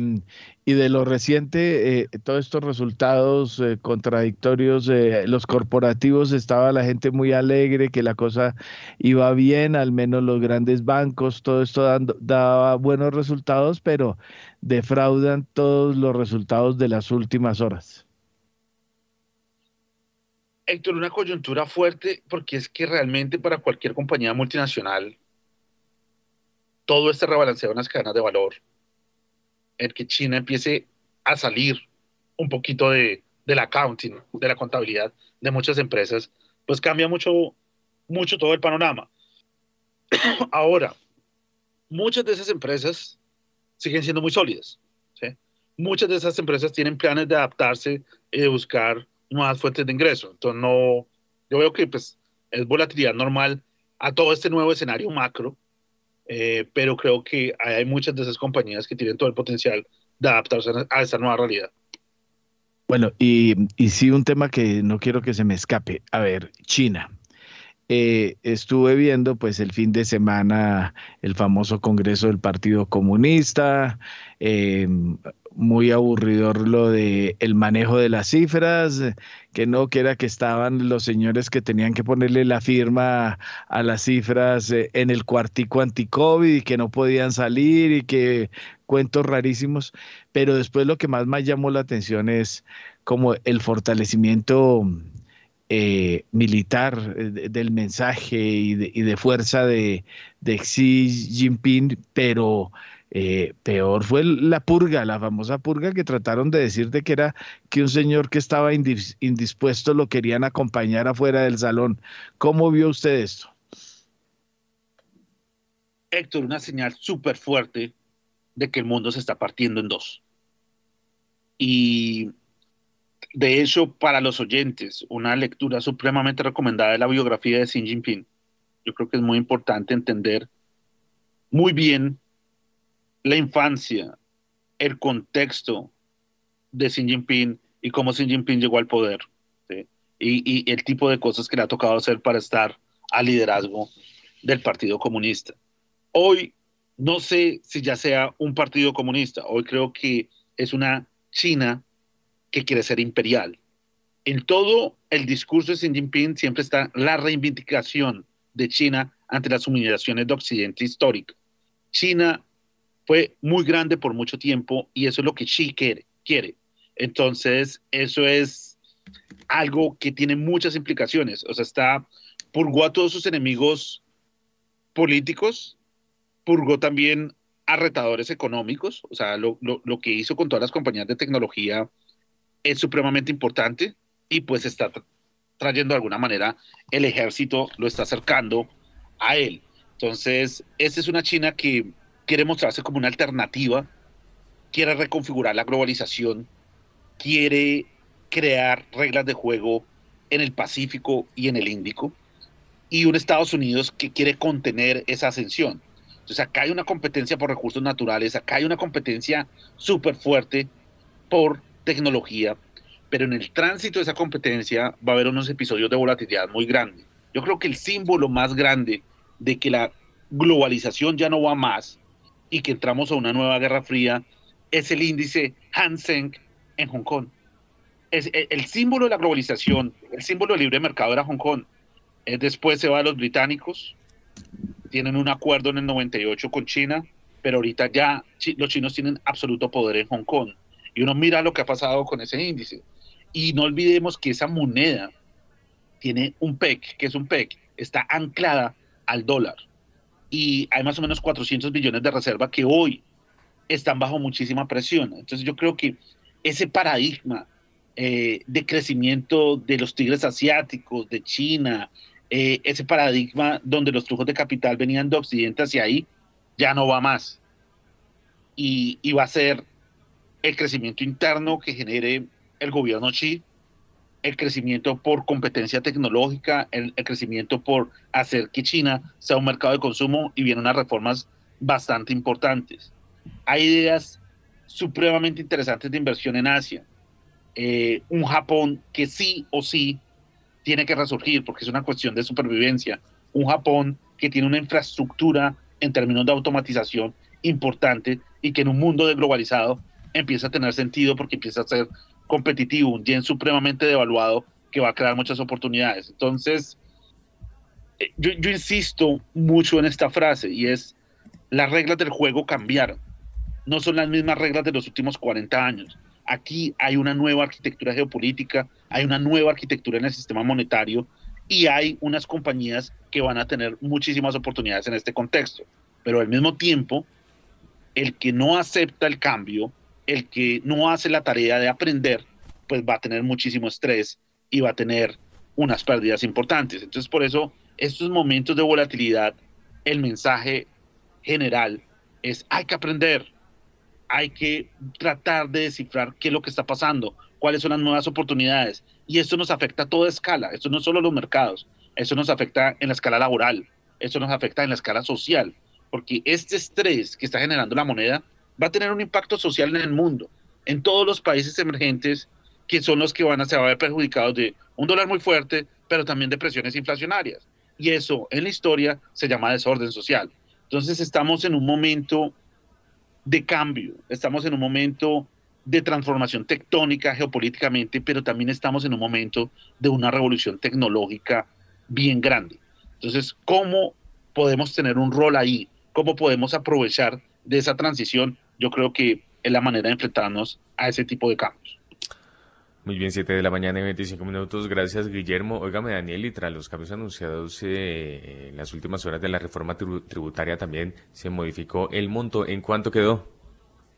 de lo reciente, eh, todos estos resultados eh, contradictorios, eh, los corporativos, estaba la gente muy alegre, que la cosa iba bien, al menos los grandes bancos, todo esto daba buenos resultados, pero defraudan todos los resultados de las últimas horas. Héctor, una coyuntura fuerte, porque es que realmente para cualquier compañía multinacional, todo este rebalanceo en las cadenas de valor, el que China empiece a salir un poquito de, del accounting, de la contabilidad de muchas empresas, pues cambia mucho, mucho todo el panorama. Ahora, muchas de esas empresas siguen siendo muy sólidas. Muchas de esas empresas tienen planes de adaptarse y de buscar nuevas fuentes de ingreso. Entonces, no, yo veo que pues, es volatilidad normal a todo este nuevo escenario macro eh, pero creo que hay muchas de esas compañías que tienen todo el potencial de adaptarse a esta nueva realidad. Bueno, y, y sí un tema que no quiero que se me escape. A ver, China. Eh, estuve viendo pues el fin de semana el famoso Congreso del Partido Comunista, eh, muy aburridor lo de el manejo de las cifras, que no, que era que estaban los señores que tenían que ponerle la firma a las cifras eh, en el cuartico anti-COVID y que no podían salir y que cuentos rarísimos, pero después lo que más me llamó la atención es como el fortalecimiento eh, militar eh, del mensaje y de, fuerza de, de Xi Jinping, pero eh, peor fue la purga, la famosa purga que trataron de decir de que era que un señor que estaba indispuesto lo querían acompañar afuera del salón. ¿Cómo vio usted esto? Héctor, una señal súper fuerte de que el mundo se está partiendo en dos. Y de hecho, para los oyentes, una lectura supremamente recomendada de la biografía de Xi Jinping. Yo creo que es muy importante entender muy bien la infancia, el contexto de Xi Jinping y cómo Xi Jinping llegó al poder y, el tipo de cosas que le ha tocado hacer para estar al liderazgo del Partido Comunista. Hoy no sé si ya sea un partido comunista, hoy creo que es una China que quiere ser imperial. En todo el discurso de Xi Jinping siempre está la reivindicación de China ante las humillaciones de Occidente histórico. China fue muy grande por mucho tiempo y eso es lo que quiere. quiere. Entonces, eso es algo que tiene muchas implicaciones. O sea, está, purgó a todos sus enemigos políticos, purgó también a retadores económicos, o sea, lo, lo, lo, que hizo con todas las compañías de tecnología es supremamente importante y pues está trayendo de alguna manera el ejército, lo está acercando a él. Entonces, esta es una China que quiere mostrarse como una alternativa, quiere reconfigurar la globalización, quiere crear reglas de juego en el Pacífico y en el Índico, y un Estados Unidos que quiere contener esa ascensión. Entonces acá hay una competencia por recursos naturales, acá hay una competencia súper fuerte por tecnología, pero en el tránsito de esa competencia va a haber unos episodios de volatilidad muy grandes. Yo creo que el símbolo más grande de que la globalización ya no va más y que entramos a una nueva guerra fría es el índice Hang en Hong Kong. Es el, el símbolo de la globalización, el símbolo del libre mercado era Hong Kong. Eh, después se va a los británicos, tienen un acuerdo en el 98 con China, pero ahorita ya los chinos tienen absoluto poder en Hong Kong. Y uno mira lo que ha pasado con ese índice. Y no olvidemos que esa moneda tiene un PEC, que es un PEC, está anclada al dólar. Y hay más o menos 400 billones de reserva que hoy están bajo muchísima presión. Entonces yo creo que ese paradigma eh, de crecimiento de los tigres asiáticos, de China, eh, ese paradigma donde los flujos de capital venían de Occidente hacia ahí, ya no va más. Y, y va a ser el crecimiento interno que genere el gobierno Xi, el crecimiento por competencia tecnológica, el, crecimiento por hacer que China sea un mercado de consumo y vienen unas reformas bastante importantes. Hay ideas supremamente interesantes de inversión en Asia. Eh, un Japón que sí o sí tiene que resurgir porque es una cuestión de supervivencia. Un Japón que tiene una infraestructura en términos de automatización importante y que en un mundo de globalizado empieza a tener sentido porque empieza a ser competitivo, un yen supremamente devaluado que va a crear muchas oportunidades. Entonces, eh, yo, yo, insisto mucho en esta frase y es, las reglas del juego cambiaron. No son las mismas reglas de los últimos 40 años. Aquí hay una nueva arquitectura geopolítica, hay una nueva arquitectura en el sistema monetario y hay unas compañías que van a tener muchísimas oportunidades en este contexto. Pero al mismo tiempo, el que no acepta el cambio el que no hace la tarea de aprender, pues va a tener muchísimo estrés y va a tener unas pérdidas importantes. Entonces, por eso, estos momentos de volatilidad, el mensaje general es hay que aprender, hay que tratar de descifrar qué es lo que está pasando, cuáles son las nuevas oportunidades. Y esto nos afecta a toda escala, esto no solo los mercados, esto nos afecta en la escala laboral, esto nos afecta en la escala social, porque este estrés que está generando la moneda va a tener un impacto social en el mundo, en todos los países emergentes que son los que van a ser perjudicados de un dólar muy fuerte, pero también de presiones inflacionarias. Y eso en la historia se llama desorden social. Entonces estamos en un momento de cambio, estamos en un momento de transformación tectónica geopolíticamente, pero también estamos en un momento de una revolución tecnológica bien grande. Entonces, ¿cómo podemos tener un rol ahí? ¿Cómo podemos aprovechar de esa transición yo creo que es la manera de enfrentarnos a ese tipo de cambios. Muy bien, 7 de la mañana y 25 minutos. Gracias, Guillermo. Óigame, Daniel, y tras los cambios anunciados eh, en las últimas horas de la reforma tributaria también se modificó el monto. ¿En cuánto quedó?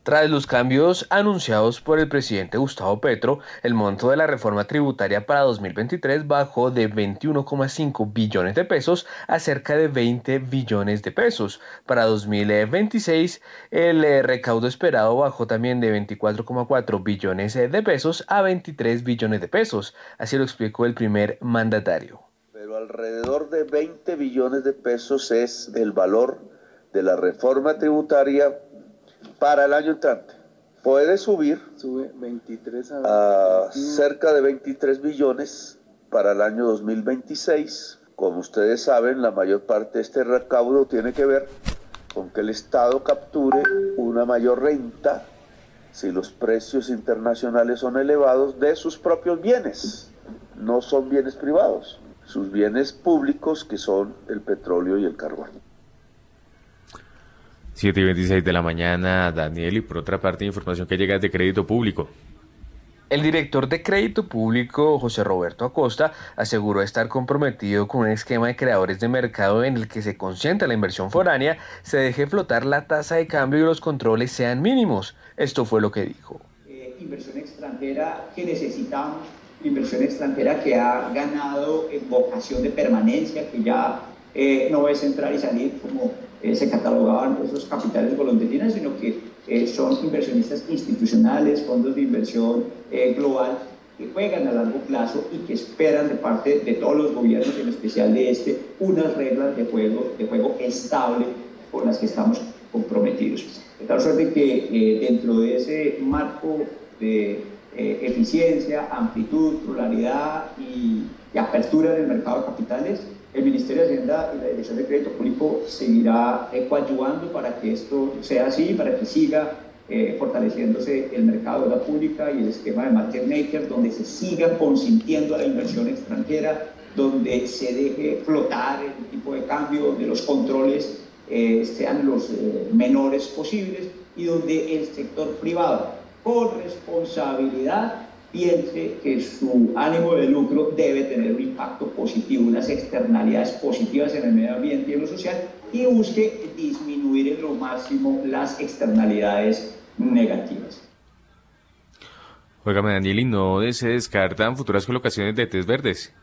Tras los cambios anunciados por el presidente Gustavo Petro, el monto de la reforma tributaria para 2023 bajó de 21,5 billones de pesos a cerca de 20 billones de pesos. Para 2026, el eh, recaudo esperado bajó también de 24,4 billones de pesos a 23 billones de pesos. Así lo explicó el primer mandatario. Pero alrededor de 20 billones de pesos es el valor de la reforma tributaria para el año entrante. Puede subir Sube 23 a, a cerca de 23 billones para el año 2026. Como ustedes saben, la mayor parte de este recaudo tiene que ver con que el Estado capture una mayor renta si los precios internacionales son elevados de sus propios bienes, no son bienes privados. sus bienes públicos que son el petróleo y el carbón. 7 y 26 de la mañana, Daniel, y por otra parte, información que llega de crédito público. El director de crédito público, José Roberto Acosta, aseguró estar comprometido con un esquema de creadores de mercado en el que se concentra la inversión foránea, se deje flotar la tasa de cambio y los controles sean mínimos. Esto fue lo que dijo. Eh, inversión extranjera que necesitamos, inversión extranjera que ha ganado en vocación de permanencia, que ya eh, no es entrar y salir como eh, se catalogaban esos capitales golondrinas, sino que eh, son inversionistas institucionales, fondos de inversión eh, global que juegan a largo plazo y que esperan de parte de todos los gobiernos, en especial de este, unas reglas de juego, de juego estable con las que estamos comprometidos. De tal suerte que eh, dentro de ese marco de eficiencia, amplitud, pluralidad y, y apertura del mercado de capitales, el Ministerio de Hacienda y la Dirección de Crédito Público seguirá coadyuvando para que esto sea así, para que siga eh, fortaleciéndose el mercado de la pública y el esquema de market maker, donde se siga consintiendo a la inversión extranjera, donde se deje flotar el tipo de cambio, donde los controles eh, sean los eh, menores posibles y donde el sector privado, con responsabilidad, piense que su ánimo de lucro debe tener un impacto positivo, unas externalidades positivas en el medio ambiente y en lo social y busque disminuir en lo máximo las externalidades negativas. Óigame, Daniel, ¿y no se descartan futuras colocaciones de test verdes?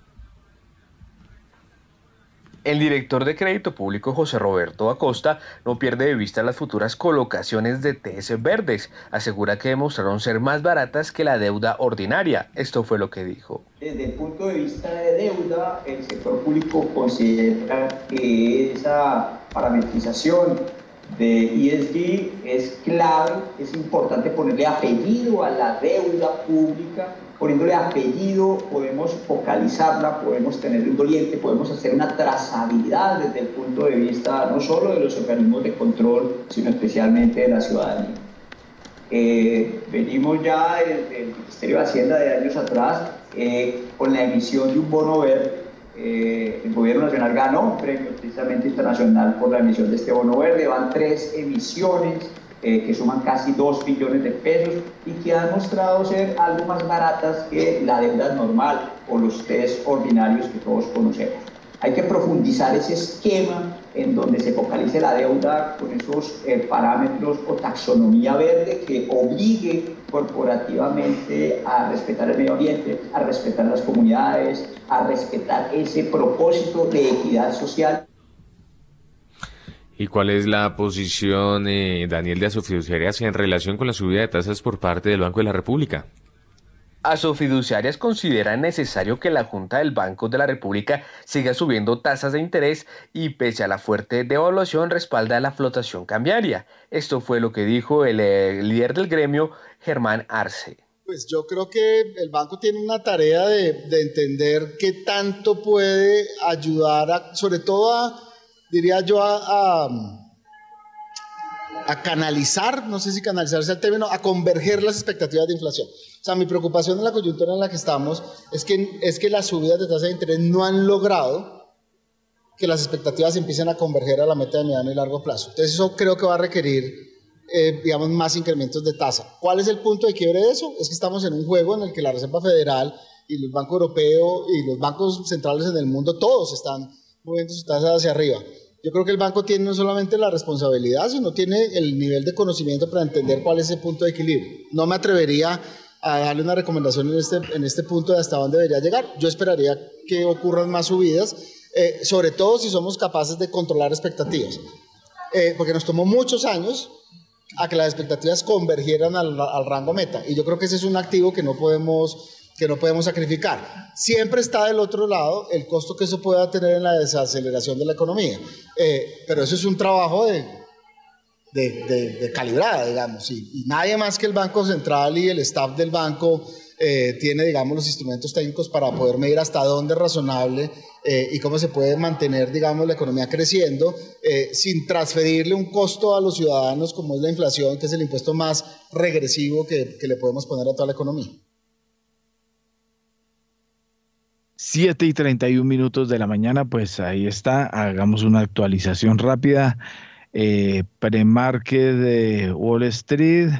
El director de crédito público José Roberto Acosta no pierde de vista las futuras colocaciones de TS verdes. Asegura que demostraron ser más baratas que la deuda ordinaria. Esto fue lo que dijo. Desde el punto de vista de deuda, el sector público considera que esa parametrización de ESG es clave, es importante ponerle apellido a la deuda pública poniéndole apellido, podemos focalizarla, podemos tener un doliente, podemos hacer una trazabilidad desde el punto de vista no solo de los organismos de control, sino especialmente de la ciudadanía. Eh, venimos ya del, Ministerio de Hacienda de años atrás eh, con la emisión de un bono verde. Eh, el gobierno nacional ganó un premio precisamente internacional por la emisión de este bono verde. Van tres emisiones eh, que suman casi 2 billones de pesos y que han mostrado ser algo más baratas que la deuda normal o los test ordinarios que todos conocemos. Hay que profundizar ese esquema en donde se focalice la deuda con esos eh, parámetros o taxonomía verde que obligue corporativamente a respetar el medio ambiente, a respetar las comunidades, a respetar ese propósito de equidad social. ¿Y cuál es la posición, eh, Daniel, de Asofiduciarias en relación con la subida de tasas por parte del Banco de la República? Asofiduciarias consideran necesario que la Junta del Banco de la República siga subiendo tasas de interés y pese a la fuerte devaluación respalda la flotación cambiaria. Esto fue lo que dijo el, eh, líder del gremio, Germán Arce. Pues yo creo que el banco tiene una tarea de, de entender qué tanto puede ayudar, a, sobre todo a diría yo, a, canalizar, no sé si canalizar es el término, a converger las expectativas de inflación. O sea, mi preocupación en la coyuntura en la que estamos es que, es que las subidas de tasa de interés no han logrado que las expectativas empiecen a converger a la meta de mediano y largo plazo. Entonces eso creo que va a requerir, eh, digamos, más incrementos de tasa. ¿Cuál es el punto de quiebre de eso? Es que estamos en un juego en el que la Reserva Federal y el Banco Europeo y los bancos centrales en el mundo todos están moviendo sus tasas hacia arriba. Yo creo que el banco tiene no solamente la responsabilidad, sino tiene el nivel de conocimiento para entender cuál es el punto de equilibrio. No me atrevería a darle una recomendación en este, en este punto de hasta dónde debería llegar. Yo esperaría que ocurran más subidas, eh, sobre todo si somos capaces de controlar expectativas. Eh, porque nos tomó muchos años a que las expectativas convergieran al, al rango meta. Y yo creo que ese es un activo que no podemos que no podemos sacrificar. Siempre está del otro lado el costo que eso pueda tener en la desaceleración de la economía. Eh, pero eso es un trabajo de, de, de, calibrada, digamos. Y, y, nadie más que el Banco Central y el staff del banco eh, tiene, digamos, los instrumentos técnicos para poder medir hasta dónde es razonable eh, y cómo se puede mantener, digamos, la economía creciendo eh, sin transferirle un costo a los ciudadanos como es la inflación, que es el impuesto más regresivo que, que le podemos poner a toda la economía. 7 y 31 minutos de la mañana, pues ahí está. Hagamos una actualización rápida. Eh, premarque de Wall Street,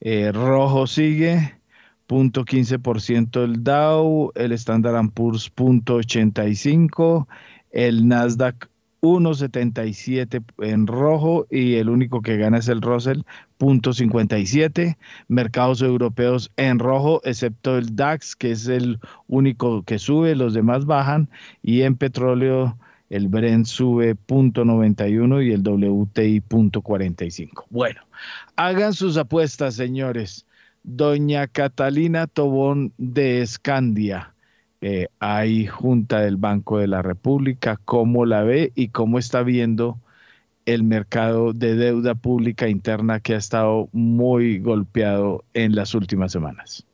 eh, rojo sigue, punto 15% el Dow, el Standard Poor's punto 85, el Nasdaq 1.77 en rojo y el único que gana es el Russell, 0.57. Mercados europeos en rojo, excepto el DAX, que es el único que sube, los demás bajan. Y en petróleo, el Brent sube 0.91 y el WTI 0.45. Bueno, hagan sus apuestas, señores. Doña Catalina Tobón de Escandia eh, hay Junta del Banco de la República, cómo la ve y cómo está viendo el mercado de deuda pública interna que ha estado muy golpeado en las últimas semanas.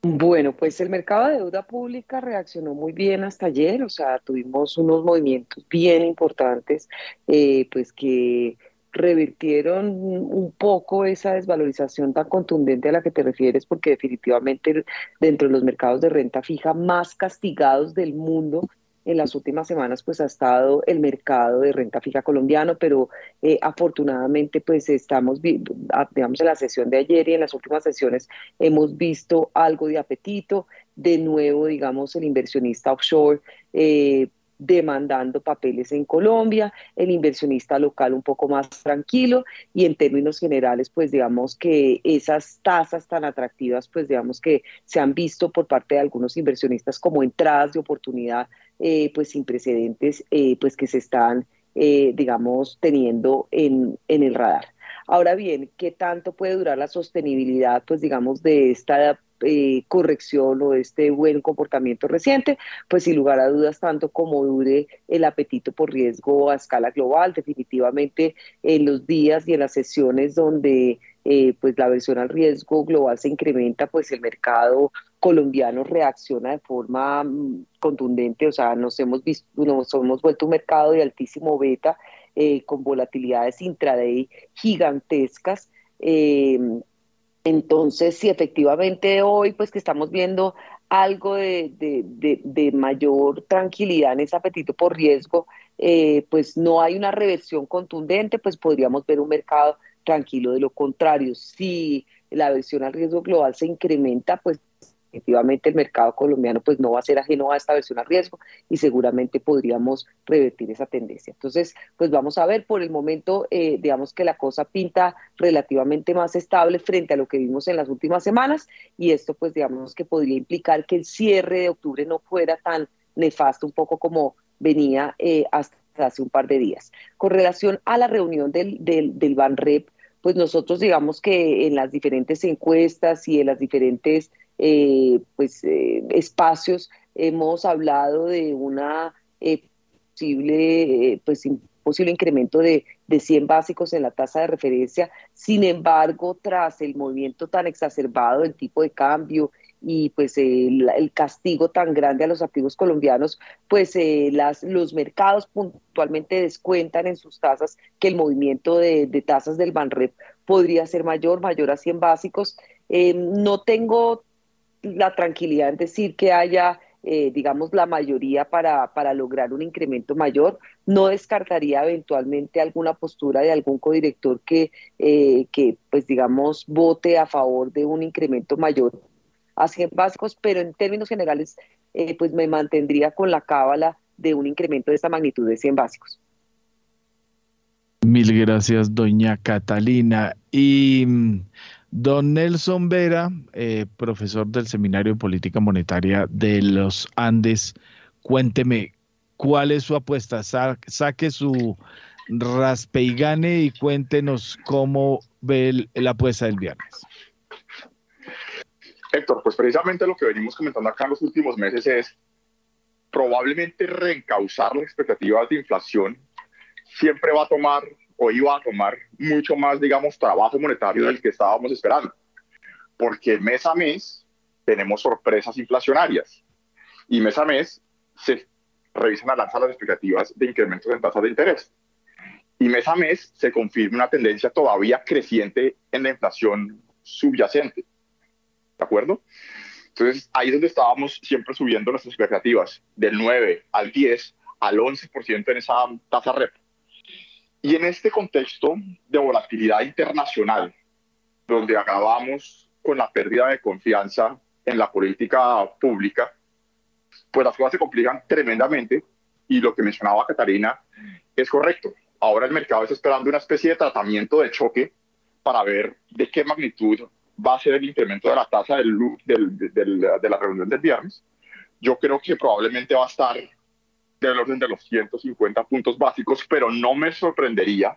Bueno, pues el mercado de deuda pública reaccionó muy bien hasta ayer, o sea, tuvimos unos movimientos bien importantes, eh, pues que revirtieron un poco esa desvalorización tan contundente a la que te refieres, porque definitivamente dentro de los mercados de renta fija más castigados del mundo en las últimas semanas pues ha estado el mercado de renta fija colombiano, pero eh, afortunadamente pues estamos digamos en la sesión de ayer y en las últimas sesiones hemos visto algo de apetito, de nuevo digamos el inversionista offshore eh, demandando papeles en Colombia, el inversionista local un poco más tranquilo y en términos generales, pues digamos que esas tasas tan atractivas, pues digamos que se han visto por parte de algunos inversionistas como entradas de oportunidad, eh, pues sin precedentes, eh, pues que se están, eh, digamos, teniendo en, en el radar. Ahora bien, ¿qué tanto puede durar la sostenibilidad, pues digamos, de esta eh, corrección o este buen comportamiento reciente, pues sin lugar a dudas, tanto como dure el apetito por riesgo a escala global, definitivamente en los días y en las sesiones donde eh, pues la versión al riesgo global se incrementa, pues el mercado colombiano reacciona de forma mm, contundente, o sea, nos hemos visto, nos hemos vuelto un mercado de altísimo beta eh, con volatilidades intraday gigantescas. Entonces, si efectivamente hoy, pues que estamos viendo algo de, mayor tranquilidad en ese apetito por riesgo, eh, pues no hay una reversión contundente, pues podríamos ver un mercado tranquilo. De lo contrario, si la versión al riesgo global se incrementa, pues efectivamente el mercado colombiano pues no va a ser ajeno a esta versión a riesgo y seguramente podríamos revertir esa tendencia. Entonces, pues vamos a ver, por el momento, eh, digamos que la cosa pinta relativamente más estable frente a lo que vimos en las últimas semanas y esto pues digamos que podría implicar que el cierre de octubre no fuera tan nefasto un poco como venía eh, hasta hace un par de días. Con relación a la reunión del, del, del BANREP, pues nosotros digamos que en las diferentes encuestas y en las diferentes eh, pues, eh, espacios hemos hablado de una eh, posible, pues, posible incremento de, de 100 básicos en la tasa de referencia. Sin embargo, tras el movimiento tan exacerbado del tipo de cambio y pues el, castigo tan grande a los activos colombianos, pues las, los mercados puntualmente descuentan en sus tasas que el movimiento de, de tasas del Banrep podría ser mayor, mayor a 100 básicos. no tengo la tranquilidad en decir que haya, eh, digamos, la mayoría para, para lograr un incremento mayor. No descartaría eventualmente alguna postura de algún codirector que, eh, que pues, digamos, vote a favor de un incremento mayor a 100 básicos, pero en términos generales, eh, pues me mantendría con la cábala de un incremento de esta magnitud de 100 básicos. Mil gracias, doña Catalina. Y mm, Don Nelson Vera, eh, profesor del Seminario de Política Monetaria de los Andes, cuénteme, ¿cuál es su apuesta? saque su raspe y gane y cuéntenos cómo ve la apuesta del viernes. Héctor, pues precisamente lo que venimos comentando acá en los últimos meses es probablemente reencauzar las expectativas de inflación siempre va a tomar o iba a tomar mucho más, digamos, trabajo monetario del que estábamos esperando. Porque mes a mes tenemos sorpresas inflacionarias y mes a mes se revisan a lanza las expectativas de incrementos en tasas de interés. Y mes a mes se confirma una tendencia todavía creciente en la inflación subyacente. ¿De acuerdo? Entonces, ahí es donde estábamos siempre subiendo nuestras expectativas, del 9 al 10 al 11% en esa tasa repo. Y en este contexto de volatilidad internacional, donde acabamos con la pérdida de confianza en la política pública, pues las cosas se complican tremendamente y lo que mencionaba Catarina es correcto. Ahora el mercado está esperando una especie de tratamiento de choque para ver de qué magnitud va a ser el incremento de la tasa del, de la reunión del viernes. Yo creo que probablemente va a estar del orden de los 150 puntos básicos, pero no me sorprendería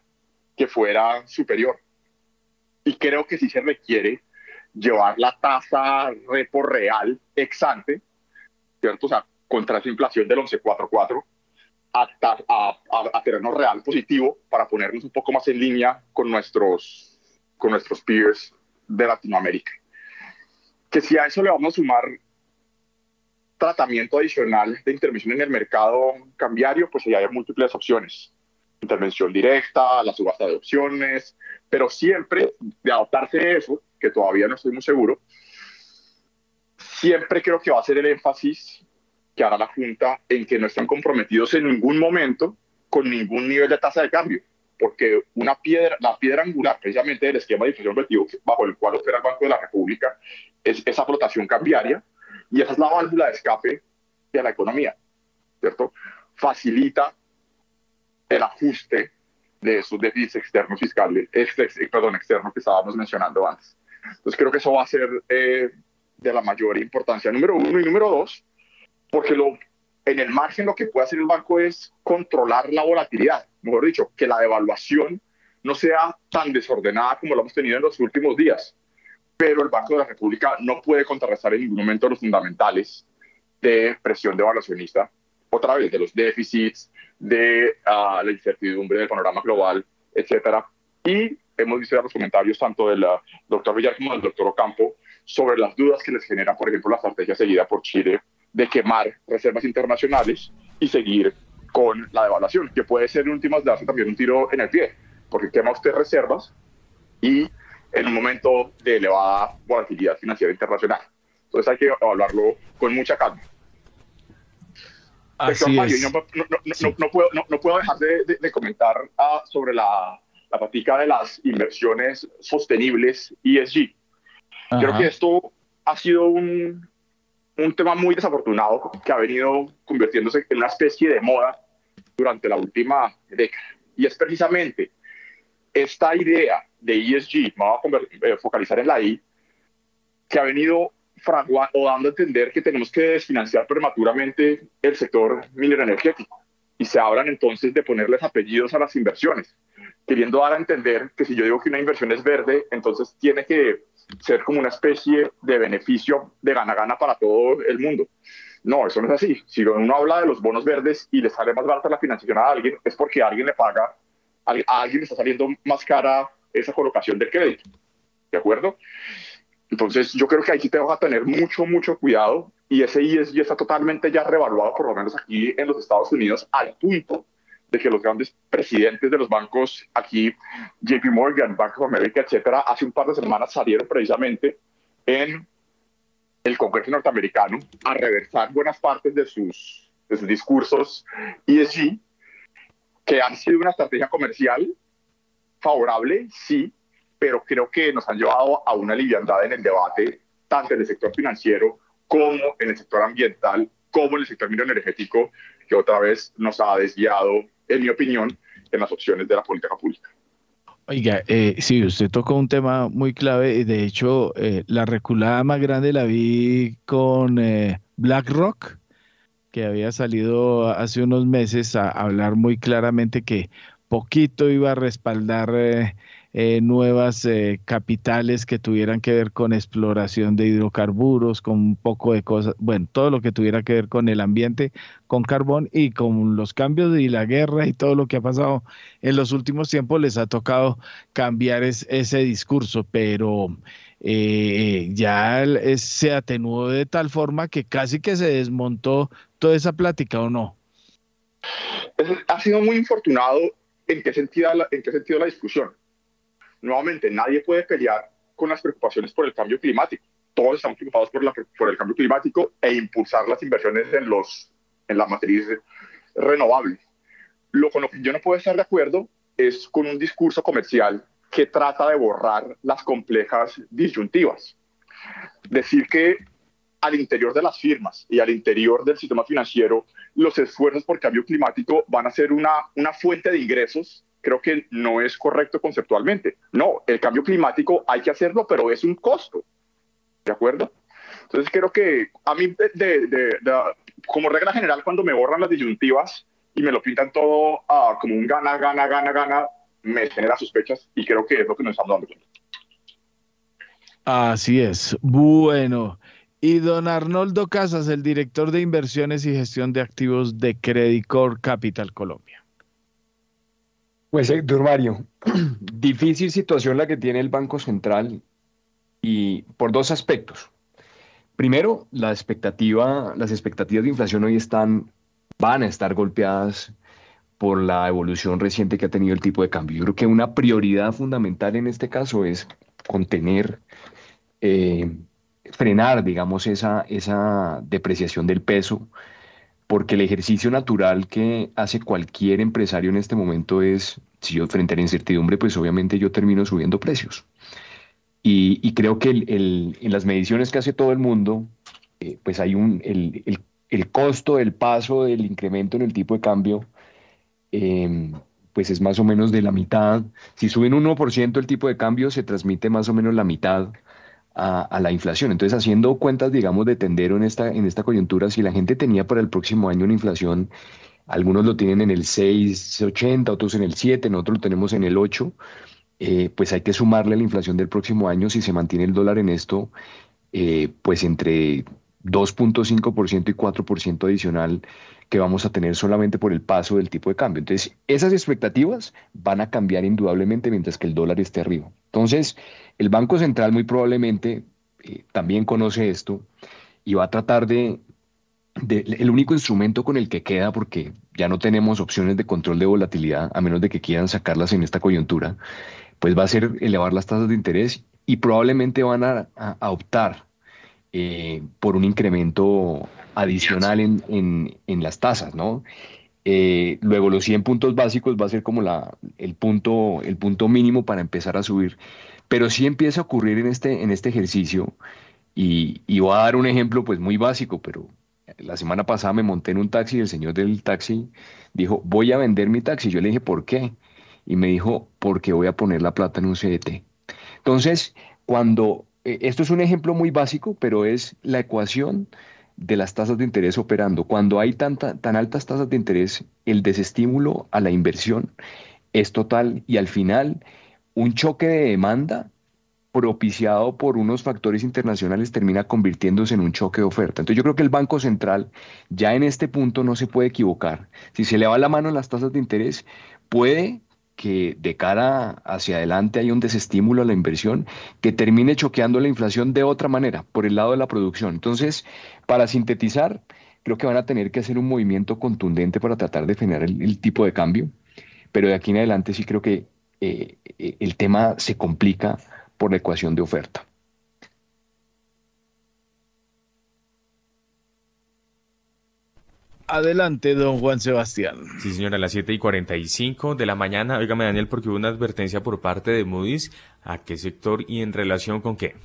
que fuera superior. Y creo que sí se requiere llevar la tasa repo real ex ante, ¿cierto? O sea, contra esa inflación del 11.44 a, a, a, terreno real positivo para ponernos un poco más en línea con nuestros, con nuestros peers de Latinoamérica. Que si a eso le vamos a sumar tratamiento adicional de intervención en el mercado cambiario, pues ya hay múltiples opciones. Intervención directa, la subasta de opciones, pero siempre de adoptarse eso, que todavía no estoy muy seguro, siempre creo que va a ser el énfasis que hará la Junta en que no están comprometidos en ningún momento con ningún nivel de tasa de cambio, porque una piedra, la piedra angular precisamente del esquema de inflación objetivo bajo el cual opera el Banco de la República es esa flotación cambiaria y esa es la válvula de escape de la economía, ¿cierto? Facilita el ajuste de esos déficits externos fiscales, este, perdón, externos que estábamos mencionando antes. Entonces creo que eso va a ser eh, de la mayor importancia, número uno y número dos, porque lo, en el margen lo que puede hacer el banco es controlar la volatilidad, mejor dicho, que la devaluación no sea tan desordenada como lo hemos tenido en los últimos días pero el Banco de la República no puede contrarrestar en ningún momento los fundamentales de presión devaluacionista, otra vez, de los déficits, de uh, la incertidumbre del panorama global, etcétera. Y hemos visto ya los comentarios tanto del uh, doctor Villar como del doctor Ocampo sobre las dudas que les genera, por ejemplo, la estrategia seguida por Chile de quemar reservas internacionales y seguir con la devaluación, que puede ser en últimas darse también un tiro en el pie, porque quema usted reservas y en un momento de elevada volatilidad financiera internacional. Entonces hay que evaluarlo con mucha calma. Así es. No, no, puedo, no, puedo, dejar de, comentar uh, sobre la, la práctica de las inversiones sostenibles ESG. Creo que esto ha sido un, un tema muy desafortunado que ha venido convirtiéndose en una especie de moda durante la última década. Y es precisamente esta idea de ESG, vamos a eh, focalizar en la I, que ha venido o dando a entender que tenemos que desfinanciar prematuramente el sector minero energético y se hablan entonces de ponerles apellidos a las inversiones, queriendo dar a entender que si yo digo que una inversión es verde, entonces tiene que ser como una especie de beneficio de gana-gana para todo el mundo. No, eso no es así. Si uno habla de los bonos verdes y le sale más barata la financiación a alguien, es porque alguien le paga, a alguien le está saliendo más cara esa colocación del crédito. ¿De acuerdo? Entonces, yo creo que ahí sí tengo que tener mucho, mucho cuidado y ese ISG está totalmente ya revaluado, por lo menos aquí en los Estados Unidos, al punto de que los grandes presidentes de los bancos aquí, JP Morgan, Bank of America, etcétera, hace un par de semanas salieron precisamente en el Congreso norteamericano a reversar buenas partes de sus, de sus discursos ESG, que han sido una estrategia comercial favorable, sí, pero creo que nos han llevado a una liviandad en el debate, tanto en el sector financiero como en el sector ambiental, como en el sector energético, que otra vez nos ha desviado, en mi opinión, en las opciones de la política pública. Oiga, eh, sí, usted tocó un tema muy clave. De hecho, eh, la reculada más grande la vi con eh, BlackRock, que había salido hace unos meses a hablar muy claramente que poquito iba a respaldar eh, eh, nuevas eh, capitales que tuvieran que ver con exploración de hidrocarburos, con un poco de cosas, bueno, todo lo que tuviera que ver con el ambiente, con carbón y con los cambios y la guerra y todo lo que ha pasado en los últimos tiempos, les ha tocado cambiar ese discurso, pero ya se atenuó de tal forma que casi que se desmontó toda esa plática o no. Ha sido muy infortunado ¿En qué, sentido la, ¿En qué sentido la discusión? Nuevamente, nadie puede pelear con las preocupaciones por el cambio climático. todos estamos preocupados por, la, por el cambio climático e impulsar las inversiones en, los, en las matrices renovables. Lo con lo que yo no puedo estar de acuerdo es con un discurso comercial que trata de borrar las complejas disyuntivas. Decir que al interior de las firmas y al interior del sistema financiero, los esfuerzos por cambio climático van a ser una, una fuente de ingresos, creo que no es correcto conceptualmente. No, el cambio climático hay que hacerlo, pero es un costo. ¿De acuerdo? Entonces creo que a mí, de, como regla general, cuando me borran las disyuntivas y me lo pintan todo uh, como un gana, gana, gana, gana, me genera sospechas y creo que es lo que nos estamos dando. Así es. Bueno, y don Arnoldo Casas, el director de inversiones y gestión de activos de Credicor Capital Colombia. Pues, Héctor Mario, difícil situación la que tiene el Banco Central y por dos aspectos. Primero, la expectativa, las expectativas de inflación hoy están, van a estar golpeadas por la evolución reciente que ha tenido el tipo de cambio. Yo creo que una prioridad fundamental en este caso es contener eh, frenar, digamos, esa, esa depreciación del peso, porque el ejercicio natural que hace cualquier empresario en este momento es, si yo frente a la incertidumbre, pues obviamente yo termino subiendo precios. Y, creo que en las mediciones que hace todo el mundo, eh, pues hay un, el, el, costo del paso del incremento en el tipo de cambio, em, pues es más o menos de la mitad. Si suben un 1% el tipo de cambio, se transmite más o menos la mitad a, la inflación. Entonces, haciendo cuentas, digamos, de tendero en esta, en esta coyuntura, si la gente tenía para el próximo año una inflación, algunos lo tienen en el 6,80, otros en el 7, nosotros lo tenemos en el 8, eh, pues hay que sumarle la inflación del próximo año, si se mantiene el dólar en esto, eh, pues entre 2.5% y 4% adicional que vamos a tener solamente por el paso del tipo de cambio. Entonces, esas expectativas van a cambiar indudablemente mientras que el dólar esté arriba. Entonces, el Banco Central muy probablemente eh, también conoce esto y va a tratar de, el único instrumento con el que queda, porque ya no tenemos opciones de control de volatilidad, a menos de que quieran sacarlas en esta coyuntura, pues va a ser elevar las tasas de interés y probablemente van a, optar eh, por un incremento adicional en, las tasas, ¿no? Eh, luego los 100 puntos básicos va a ser como la, el, punto, el punto mínimo para empezar a subir. Pero sí empieza a ocurrir en este, en este ejercicio y, y voy a dar un ejemplo pues muy básico, pero la semana pasada me monté en un taxi y el señor del taxi dijo, voy a vender mi taxi. Yo le dije, ¿por qué? Y me dijo, porque voy a poner la plata en un CDT. Entonces, cuando, eh, esto es un ejemplo muy básico, pero es la ecuación de las tasas de interés operando. Cuando hay tanta, tan altas tasas de interés, el desestímulo a la inversión es total y al final un choque de demanda propiciado por unos factores internacionales termina convirtiéndose en un choque de oferta. Entonces yo creo que el Banco Central ya en este punto no se puede equivocar. Si se le va la mano en las tasas de interés, puede que de cara hacia adelante hay un desestímulo a la inversión que termine choqueando la inflación de otra manera, por el lado de la producción. Entonces, para sintetizar, creo que van a tener que hacer un movimiento contundente para tratar de frenar el, tipo de cambio, pero de aquí en adelante sí creo que eh, eh, el tema se complica por la ecuación de oferta. Adelante, don Juan Sebastián. Sí, señora, a las 7 y 45 de la mañana. Óigame, Daniel, porque hubo una advertencia por parte de Moody's. ¿A qué sector y en relación con qué?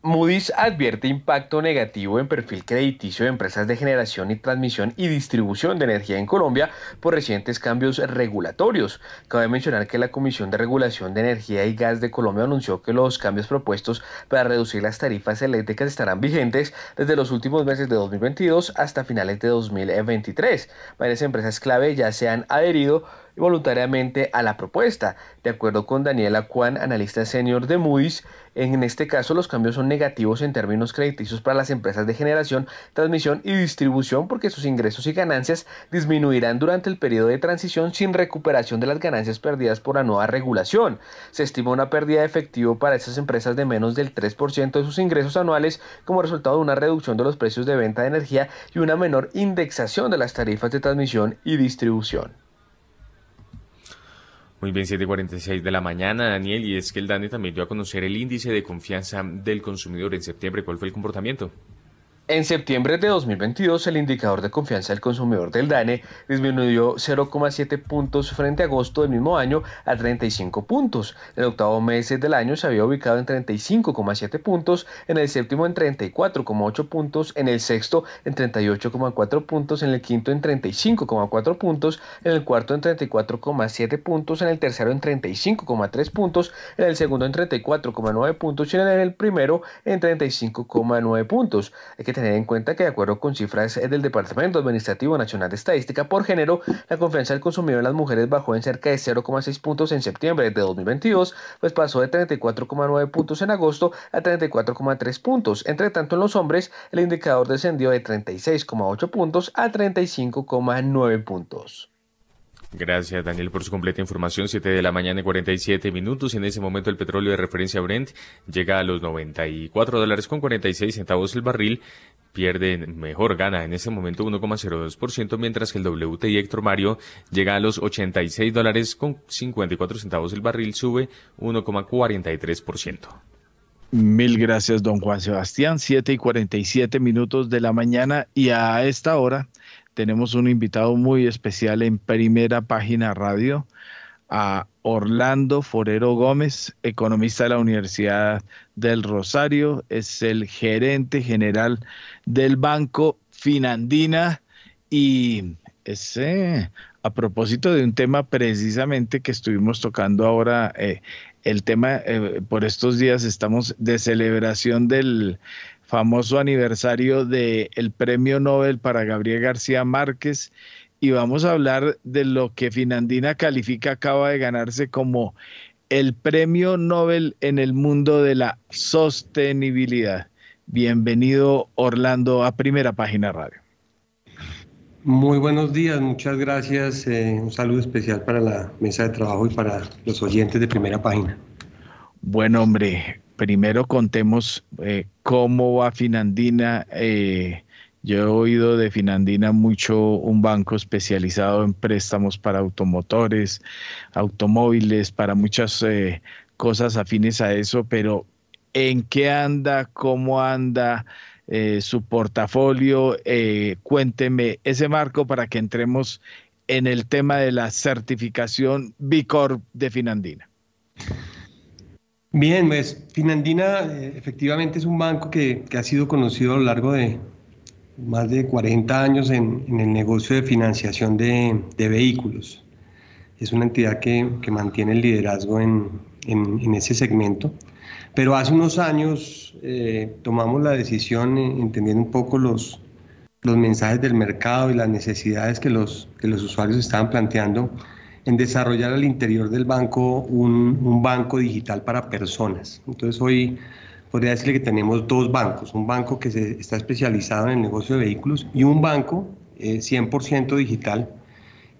Moody's advierte impacto negativo en perfil crediticio de empresas de generación y transmisión y distribución de energía en Colombia por recientes cambios regulatorios. Cabe mencionar que la Comisión de Regulación de Energía y Gas de Colombia anunció que los cambios propuestos para reducir las tarifas eléctricas estarán vigentes desde los últimos meses de 2022 hasta finales de 2023. Varias empresas clave ya se han adherido voluntariamente a la propuesta. De acuerdo con Daniela Kwan, analista senior de Moody's, en este caso los cambios son negativos en términos crediticios para las empresas de generación, transmisión y distribución porque sus ingresos y ganancias disminuirán durante el periodo de transición sin recuperación de las ganancias perdidas por la nueva regulación. Se estima una pérdida de efectivo para esas empresas de menos del 3% de sus ingresos anuales como resultado de una reducción de los precios de venta de energía y una menor indexación de las tarifas de transmisión y distribución. Muy bien, 7.46 de la mañana, Daniel, y es que el DANE también dio a conocer el índice de confianza del consumidor en septiembre. ¿Cuál fue el comportamiento? En septiembre de 2022, el indicador de confianza del consumidor del DANE disminuyó 0,7 puntos frente a agosto del mismo año a 35 puntos. En el octavo mes del año se había ubicado en 35,7 puntos, en el séptimo en 34,8 puntos, en el sexto en 38,4 puntos, en el quinto en 35,4 puntos, en el cuarto en 34,7 puntos, en el tercero en 35,3 puntos, en el segundo en 34,9 puntos y en el primero en 35,9 puntos. Hay que tener en cuenta que de acuerdo con cifras del Departamento Administrativo Nacional de Estadística por género, la confianza del consumidor en las mujeres bajó en cerca de 0,6 puntos en septiembre de 2022, pues pasó de 34,9 puntos en agosto a 34,3 puntos. Entre tanto, en los hombres, el indicador descendió de 36,8 puntos a 35,9 puntos. Gracias, Daniel, por su completa información. 7 de la mañana y 47 minutos. En ese momento, el petróleo de referencia Brent llega a los 94 dólares con 46 centavos el barril. Pierde, mejor gana en ese momento 1,02%, mientras que el WTI Héctor Mario llega a los 86 dólares con 54 centavos el barril, sube 1,43%. Mil gracias, don Juan Sebastián. 7 y 47 minutos de la mañana y a esta hora tenemos un invitado muy especial en primera página radio, a Orlando Forero Gómez, economista de la Universidad del Rosario, es el gerente general del Banco Finandina y ese a propósito de un tema precisamente que estuvimos tocando ahora, eh, el tema, eh, por estos días estamos de celebración del famoso aniversario del el premio Nobel para Gabriel García Márquez y vamos a hablar de lo que Finandina califica acaba de ganarse como el premio Nobel en el mundo de la sostenibilidad. Bienvenido Orlando a Primera Página Radio. Muy buenos días, muchas gracias. Eh, un saludo especial para la mesa de trabajo y para los oyentes de Primera Página. Buen hombre, primero contemos eh, cómo va Finandina. Eh, yo he oído de Finandina mucho un banco especializado en préstamos para automotores, automóviles, para muchas eh, cosas afines a eso, pero ¿en qué anda? ¿Cómo anda? su portafolio, cuénteme ese marco para que entremos en el tema de la certificación B de Finandina. Bien, pues Finandina eh, efectivamente es un banco que, ha sido conocido a lo largo de más de 40 años en, el negocio de financiación de, vehículos. Es una entidad que, mantiene el liderazgo en, ese segmento. Pero hace unos años eh, tomamos la decisión, eh, entendiendo un poco los, los mensajes del mercado y las necesidades que los, que los usuarios estaban planteando, en desarrollar al interior del banco un, banco digital para personas. Entonces hoy podría decirle que tenemos dos bancos, un banco que se, está especializado en el negocio de vehículos y un banco 100% eh, digital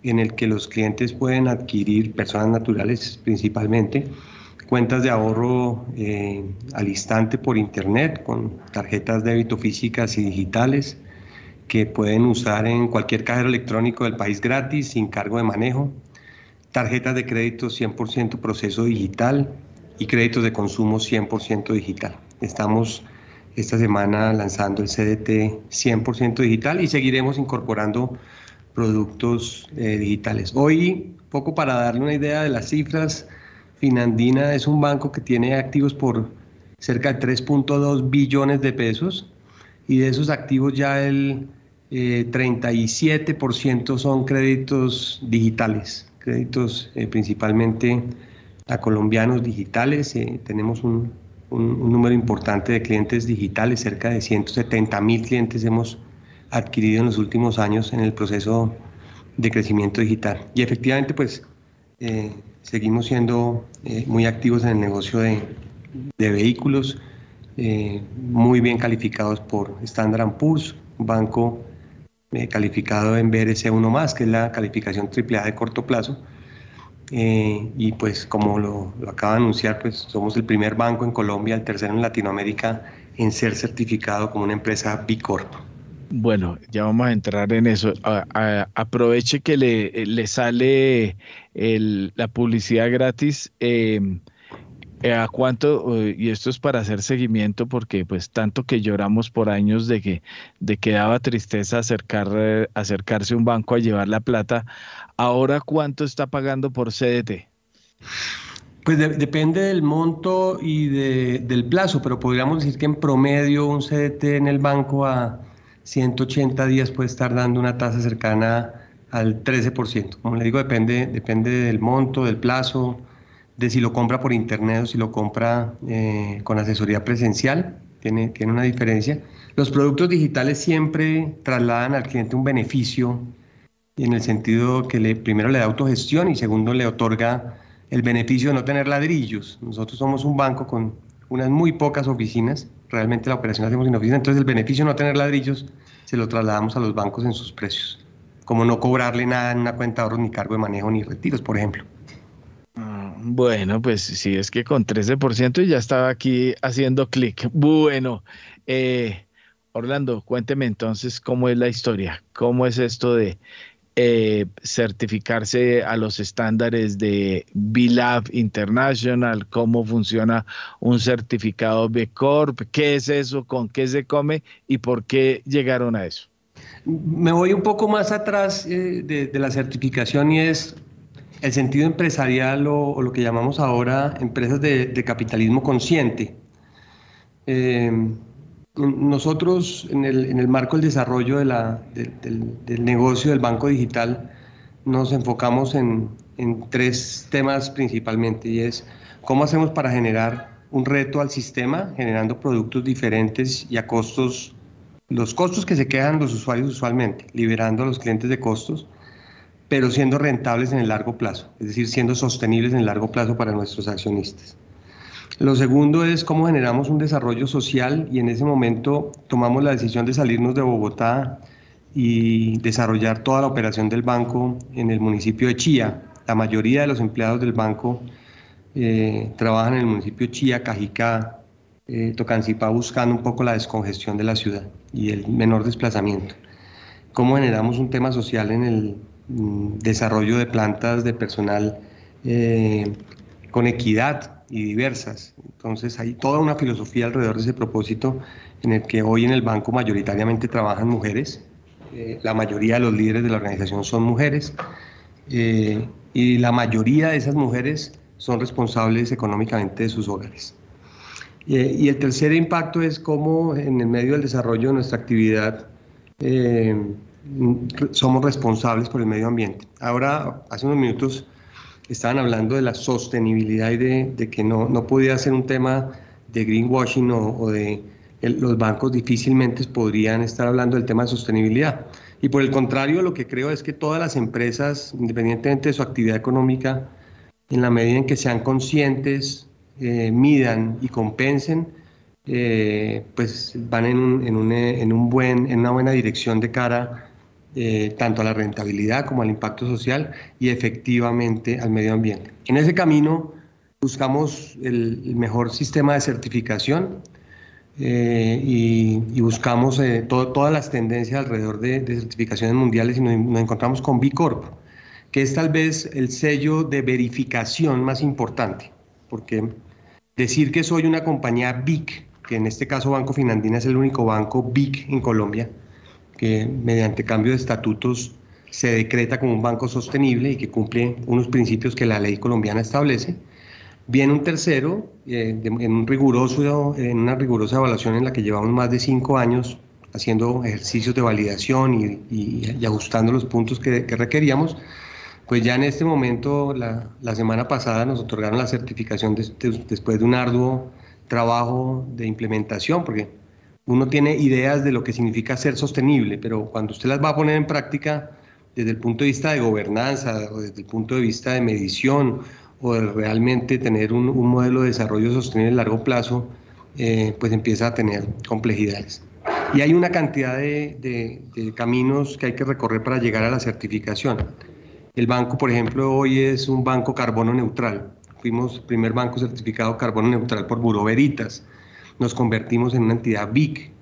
en el que los clientes pueden adquirir, personas naturales principalmente, cuentas de ahorro eh, al instante por internet con tarjetas débito físicas y digitales que pueden usar en cualquier cajero electrónico del país gratis sin cargo de manejo tarjetas de crédito 100% proceso digital y créditos de consumo 100% digital. Estamos esta semana lanzando el CDT 100% digital y seguiremos incorporando productos eh, digitales. Hoy, poco para darle una idea de las cifras, Finandina es un banco que tiene activos por cerca de 3.2 billones de pesos y de esos activos ya el 37% eh, son créditos digitales créditos eh, principalmente a colombianos digitales. Eh, tenemos un, número importante de clientes digitales, cerca de 170 mil clientes hemos adquirido en los últimos años en el proceso de crecimiento digital. Y efectivamente, pues eh, seguimos siendo muy activos en el negocio de, de vehículos, muy bien calificados por Standard Poor's, un banco eh, calificado en BRC 1 más, que es la calificación AAA de corto plazo. Eh, y pues como lo, acaba de anunciar, pues somos el primer banco en Colombia, el tercero en Latinoamérica en ser certificado como una empresa B Corp. Bueno, ya vamos a entrar en eso. aproveche que le, le sale la publicidad gratis. Eh, ¿A cuánto? Eh, y esto es para hacer seguimiento porque pues tanto que lloramos por años de que, de que daba tristeza acercar, eh, acercarse a un banco a llevar la plata. Ahora, ¿cuánto está pagando por CDT? Pues depende del monto y del plazo, pero podríamos decir que en promedio un CDT en el banco a 180 días puede estar dando una tasa cercana al 13%. Como le digo, depende, depende del monto, del plazo, de si lo compra por internet o si lo compra eh, con asesoría presencial, tiene, tiene una diferencia. Los productos digitales siempre trasladan al cliente un beneficio en el sentido que primero le da autogestión y segundo le otorga el beneficio de no tener ladrillos. Nosotros somos un banco con unas muy pocas oficinas, realmente la operación la hacemos en oficina, entonces el beneficio de no tener ladrillos se lo trasladamos a los bancos en sus precios, como no cobrarle nada en una cuenta de ahorros, ni cargo de manejo, ni retiros, por ejemplo. Bueno, pues sí, es que con 13% ya estaba aquí haciendo clic. Bueno, eh, Orlando, cuénteme entonces cómo es la historia, cómo es esto de eh, certificarse a los estándares de B-Lab International, cómo funciona un certificado B Corp, qué es eso, con qué se come y por qué llegaron a eso. Me voy un poco más atrás eh, de, la certificación y es el sentido empresarial o, lo que llamamos ahora empresas de, capitalismo consciente. Eh, nosotros en el, marco del desarrollo del, negocio del banco digital nos enfocamos en, tres temas principalmente y es cómo hacemos para generar un reto al sistema generando productos diferentes y a costos, los costos que se quedan los usuarios usualmente, liberando a los clientes de costos pero siendo rentables en el largo plazo, es decir, siendo sostenibles en el largo plazo para nuestros accionistas. Lo segundo es cómo generamos un desarrollo social y en ese momento tomamos la decisión de salirnos de Bogotá y desarrollar toda la operación del banco en el municipio de Chía. La mayoría de los empleados del banco eh, trabajan en el municipio de Chía, Cajicá, eh, Tocancipá, buscando un poco la descongestión de la ciudad y el menor desplazamiento. ¿Cómo generamos un tema social en el desarrollo de plantas de personal eh, con equidad y diversas. Entonces hay toda una filosofía alrededor de ese propósito en el que hoy en el banco mayoritariamente trabajan mujeres. Eh, la mayoría de los líderes de la organización son mujeres eh, y la mayoría de esas mujeres son responsables económicamente de sus hogares. y el tercer impacto es cómo en el medio del desarrollo de nuestra actividad somos responsables por el medio ambiente. Ahora, hace unos minutos estaban hablando de la sostenibilidad y de, que no, no, podía ser un tema de greenwashing o, de los bancos difícilmente podrían estar hablando del tema de sostenibilidad. Y por el contrario, lo que creo es que todas las empresas, independientemente de su actividad económica, en la medida en que sean conscientes, eh, midan y compensen, eh, pues van en, un, en, un, en, un buen, en una buena dirección de cara eh, tanto a la rentabilidad como al impacto social y efectivamente al medio ambiente. En ese camino buscamos el, mejor sistema de certificación eh, y, buscamos eh, todas las tendencias alrededor de, certificaciones mundiales y nos, encontramos con B Corp, que es tal vez el sello de verificación más importante, porque decir que soy una compañía BIC, que en este caso Banco Finandina es el único banco BIC en Colombia, que mediante cambio de estatutos se decreta como un banco sostenible y que cumple unos principios que la ley colombiana establece. Viene un tercero, eh, en, una rigurosa evaluación en la que llevamos más de cinco años haciendo ejercicios de validación y, ajustando los puntos que, requeríamos, pues ya en este momento, la semana pasada nos otorgaron la certificación después de un arduo trabajo de implementación, porque uno tiene ideas de lo que significa ser sostenible, pero cuando usted las va a poner en práctica desde el punto de vista de gobernanza o desde el punto de vista de medición o de realmente tener un, modelo de desarrollo sostenible a largo plazo, eh, pues empieza a tener complejidades. Y hay una cantidad de, caminos que hay que recorrer para llegar a la certificación. El banco, por ejemplo, hoy es un banco carbono neutral. Fuimos primer banco certificado carbono neutral por Buro Veritas nos convertimos en una entidad BIC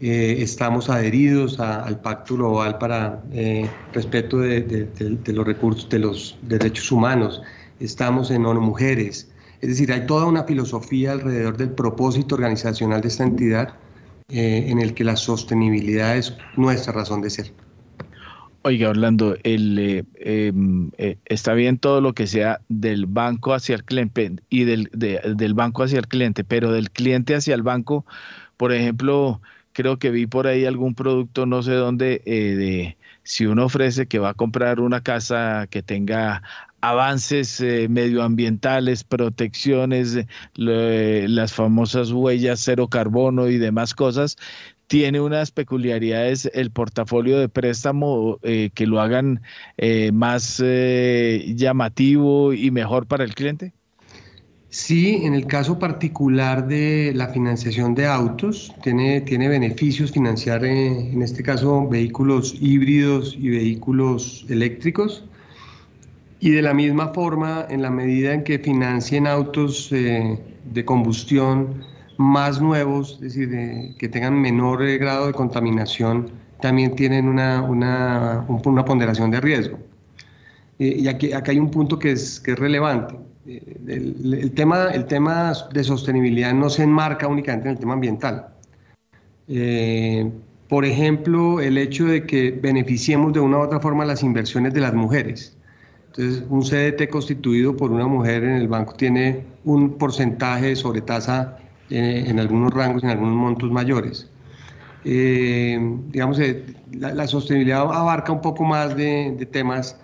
Eh, estamos adheridos al Pacto Global para eh, respeto de, los recursos, de los derechos humanos. Estamos en ONU Mujeres. Es decir, hay toda una filosofía alrededor del propósito organizacional de esta entidad eh, en el que la sostenibilidad es nuestra razón de ser. Oiga, Orlando, el, em, está bien todo lo que sea del banco hacia el cliente y del, del banco hacia el cliente, pero del cliente hacia el banco, por ejemplo, creo que vi por ahí algún producto, no sé dónde, eh, de si uno ofrece que va a comprar una casa que tenga avances eh, medioambientales, protecciones, las famosas huellas cero carbono y demás cosas, tiene unas peculiaridades el portafolio de préstamo eh, que lo hagan más llamativo y mejor para el cliente? Sí, en el caso particular de la financiación de autos, tiene, tiene beneficios financiar, eh, en este caso, vehículos híbridos y vehículos eléctricos. Y de la misma forma, en la medida en que financien autos eh, de combustión más nuevos, es decir, que tengan menor eh, grado de contaminación, también tienen una, una, una ponderación de riesgo. y aquí, acá hay un punto que es, que es relevante el, tema, el tema de sostenibilidad no se enmarca únicamente en el tema ambiental. Eh, por ejemplo, el hecho de que beneficiemos de una u otra forma las inversiones de las mujeres. Entonces, un CDT constituido por una mujer en el banco tiene un porcentaje de sobretasa eh, en algunos rangos, en algunos montos mayores. Eh, digamos, la, sostenibilidad abarca un poco más de, de temas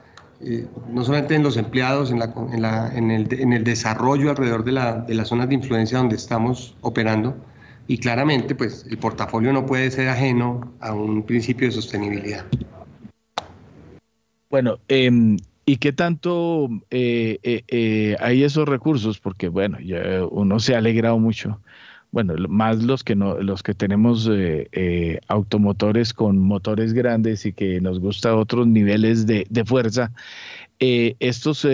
eh, no solamente en los empleados, en, el, desarrollo alrededor de, las zonas de influencia donde estamos operando. Y claramente, pues el portafolio no puede ser ajeno a un principio de sostenibilidad. Bueno, em, ¿y qué tanto eh, eh, hay esos recursos? Porque, bueno, ya uno se ha alegrado mucho bueno, más los que no, los que tenemos eh, eh, automotores con motores grandes y que nos gusta otros niveles de, fuerza, eh, estos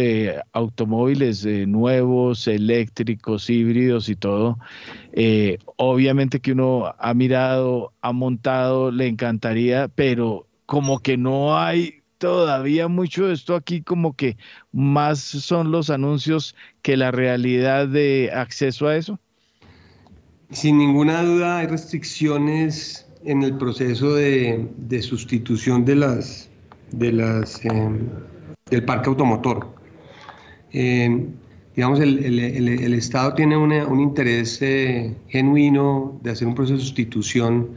automóviles nuevos, eléctricos, híbridos y todo, obviamente que uno ha mirado, ha montado, le encantaría, pero como que no hay todavía mucho de esto aquí, como que más son los anuncios que la realidad de acceso a eso. Sin ninguna duda hay restricciones en el proceso de, sustitución de las, de las, em, del parque automotor. Em, digamos, el, Estado tiene un interés eh, genuino de hacer un proceso de sustitución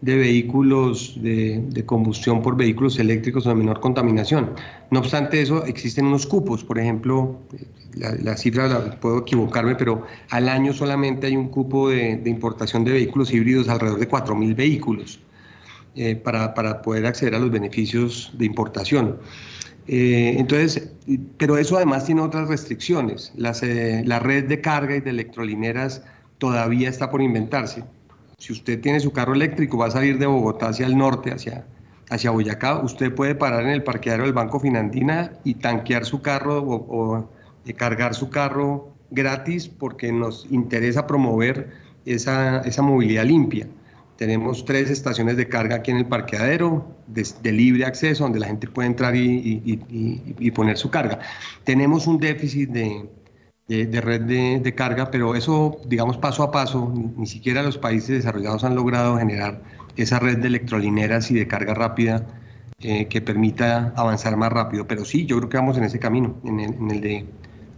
de vehículos de, combustión por vehículos eléctricos de menor contaminación. No obstante eso, existen unos cupos, por ejemplo, la, cifra la puedo equivocarme, pero al año solamente hay un cupo de, importación de vehículos híbridos alrededor de 4.000 vehículos eh, para, para, poder acceder a los beneficios de importación. Eh, entonces, pero eso además tiene otras restricciones. Eh, la red de carga y de electrolineras todavía está por inventarse si usted tiene su carro eléctrico, va a salir de Bogotá hacia el norte, hacia, hacia Boyacá, usted puede parar en el parqueadero del Banco Finandina y tanquear su carro o, cargar su carro gratis porque nos interesa promover esa, movilidad limpia. Tenemos tres estaciones de carga aquí en el parqueadero de, libre acceso donde la gente puede entrar y poner su carga. Tenemos un déficit de, de, red de, carga, pero eso, digamos, paso a paso, ni, siquiera los países desarrollados han logrado generar esa red de electrolineras y de carga rápida eh, que permita avanzar más rápido. Pero sí, yo creo que vamos en ese camino, en el, de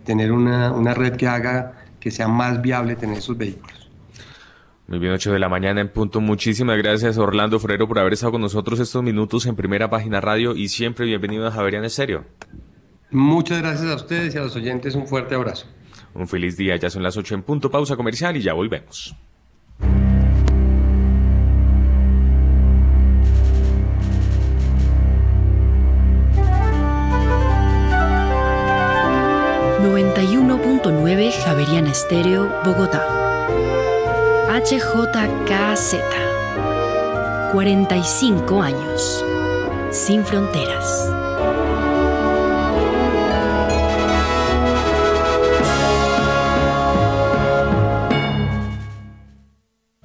tener una, una, red que haga que sea más viable tener esos vehículos. Muy bien, 8 de la mañana en punto. Muchísimas gracias Orlando Frero por haber estado con nosotros estos minutos en Primera Página Radio y siempre bienvenido a Javerian Estéreo. Muchas gracias a ustedes y a los oyentes. Un fuerte abrazo. Un feliz día, ya son las 8 en punto, pausa comercial y ya volvemos. ...91.9 Javeriana Estéreo, Bogotá. HJKZ. 45 años. Sin fronteras.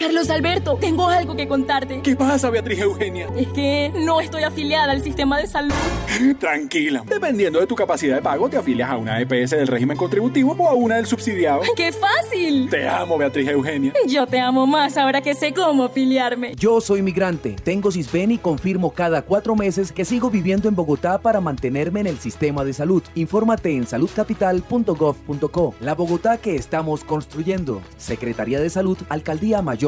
Carlos Alberto, tengo algo que contarte. ¿Qué pasa, Beatriz Eugenia? Es que no estoy afiliada al sistema de salud. Tranquila. Dependiendo de tu capacidad de pago, te afilias a una EPS del régimen contributivo o a una del subsidiado. ¡Qué fácil! Te amo, Beatriz Eugenia. Yo te amo más ahora que sé cómo afiliarme. Yo soy migrante, tengo CISBEN y confirmo cada cuatro meses que sigo viviendo en Bogotá para mantenerme en el sistema de salud. Infórmate en saludcapital.gov.co. La Bogotá que estamos construyendo. Secretaría de Salud, Alcaldía Mayor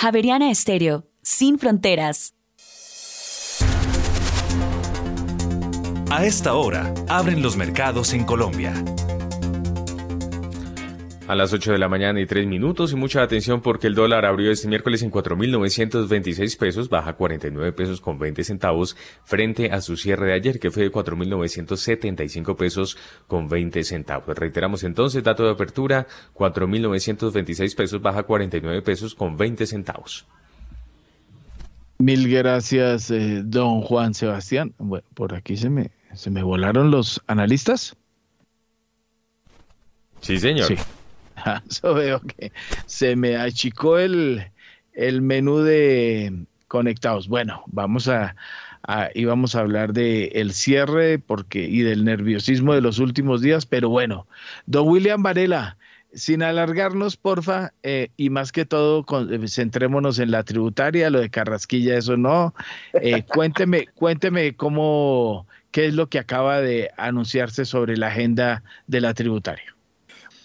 Javeriana Estéreo, sin fronteras. A esta hora, abren los mercados en Colombia. A las 8 de la mañana y 3 minutos y mucha atención porque el dólar abrió este miércoles en 4.926 pesos, baja 49 pesos con 20 centavos frente a su cierre de ayer que fue de 4.975 pesos con 20 centavos. Reiteramos entonces, dato de apertura, 4.926 pesos, baja 49 pesos con 20 centavos. Mil gracias, eh, don Juan Sebastián. Bueno, por aquí se me, se me volaron los analistas. Sí, señor. Sí. Eso veo que se me achicó el, el menú de conectados. Bueno, vamos a, a íbamos a hablar de el cierre porque y del nerviosismo de los últimos días, pero bueno, don William Varela, sin alargarnos, porfa, eh, y más que todo, con, eh, centrémonos en la tributaria, lo de Carrasquilla, eso no. Eh, cuénteme, cuénteme cómo, qué es lo que acaba de anunciarse sobre la agenda de la tributaria.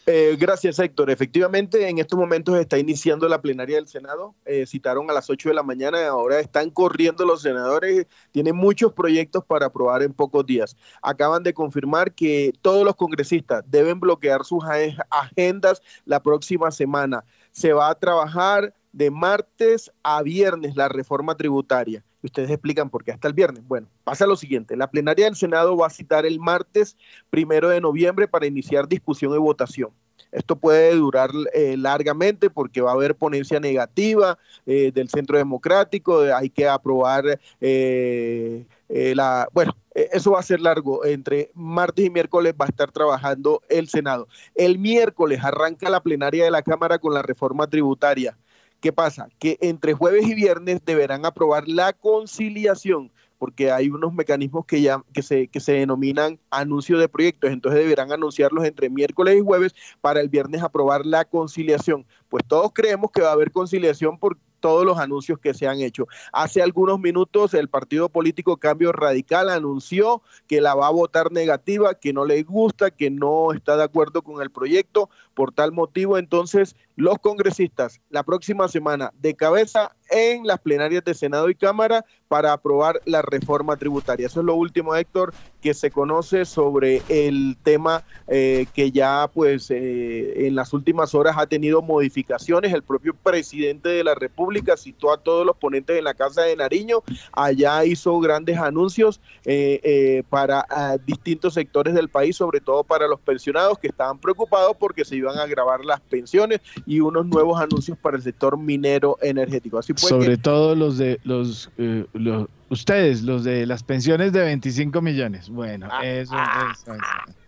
Eh, gracias, Héctor. Efectivamente, en estos momentos está iniciando la plenaria del Senado. Eh, citaron a las 8 de la mañana ahora están corriendo los senadores. Tienen muchos proyectos para aprobar en pocos días. Acaban de confirmar que todos los congresistas deben bloquear sus agendas la próxima semana. Se va a trabajar de martes a viernes la reforma tributaria. Ustedes explican por qué hasta el viernes. Bueno, pasa lo siguiente. La plenaria del Senado va a citar el martes primero de noviembre para iniciar discusión y votación. Esto puede durar eh, largamente porque va a haber ponencia negativa eh, del Centro Democrático, hay que aprobar eh, la... Bueno, eso va a ser largo. Entre martes y miércoles va a estar trabajando el Senado. El miércoles arranca la plenaria de la Cámara con la reforma tributaria. ¿Qué pasa? Que entre jueves y viernes deberán aprobar la conciliación porque hay unos mecanismos que ya que se, que se denominan anuncios de proyectos, entonces deberán anunciarlos entre miércoles y jueves para el viernes aprobar la conciliación. Pues todos creemos que va a haber conciliación por, todos los anuncios que se han hecho. Hace algunos minutos el partido político Cambio Radical anunció que la va a votar negativa, que no le gusta, que no está de acuerdo con el proyecto. Por tal motivo, entonces, los congresistas la próxima semana de cabeza en las plenarias de Senado y Cámara para aprobar la reforma tributaria. Eso es lo último, Héctor, que se conoce sobre el tema eh, que ya pues eh, en las últimas horas ha tenido modificaciones. El propio presidente de la República citó a todos los ponentes en la Casa de Nariño. Allá hizo grandes anuncios eh, para distintos sectores del país, sobre todo para los pensionados que estaban preocupados porque se iban a agravar las pensiones y unos nuevos anuncios para el sector minero energético. Así sobre todo los de los, los, ustedes, los de las pensiones de 25 millones. Bueno, ah, eso, ah,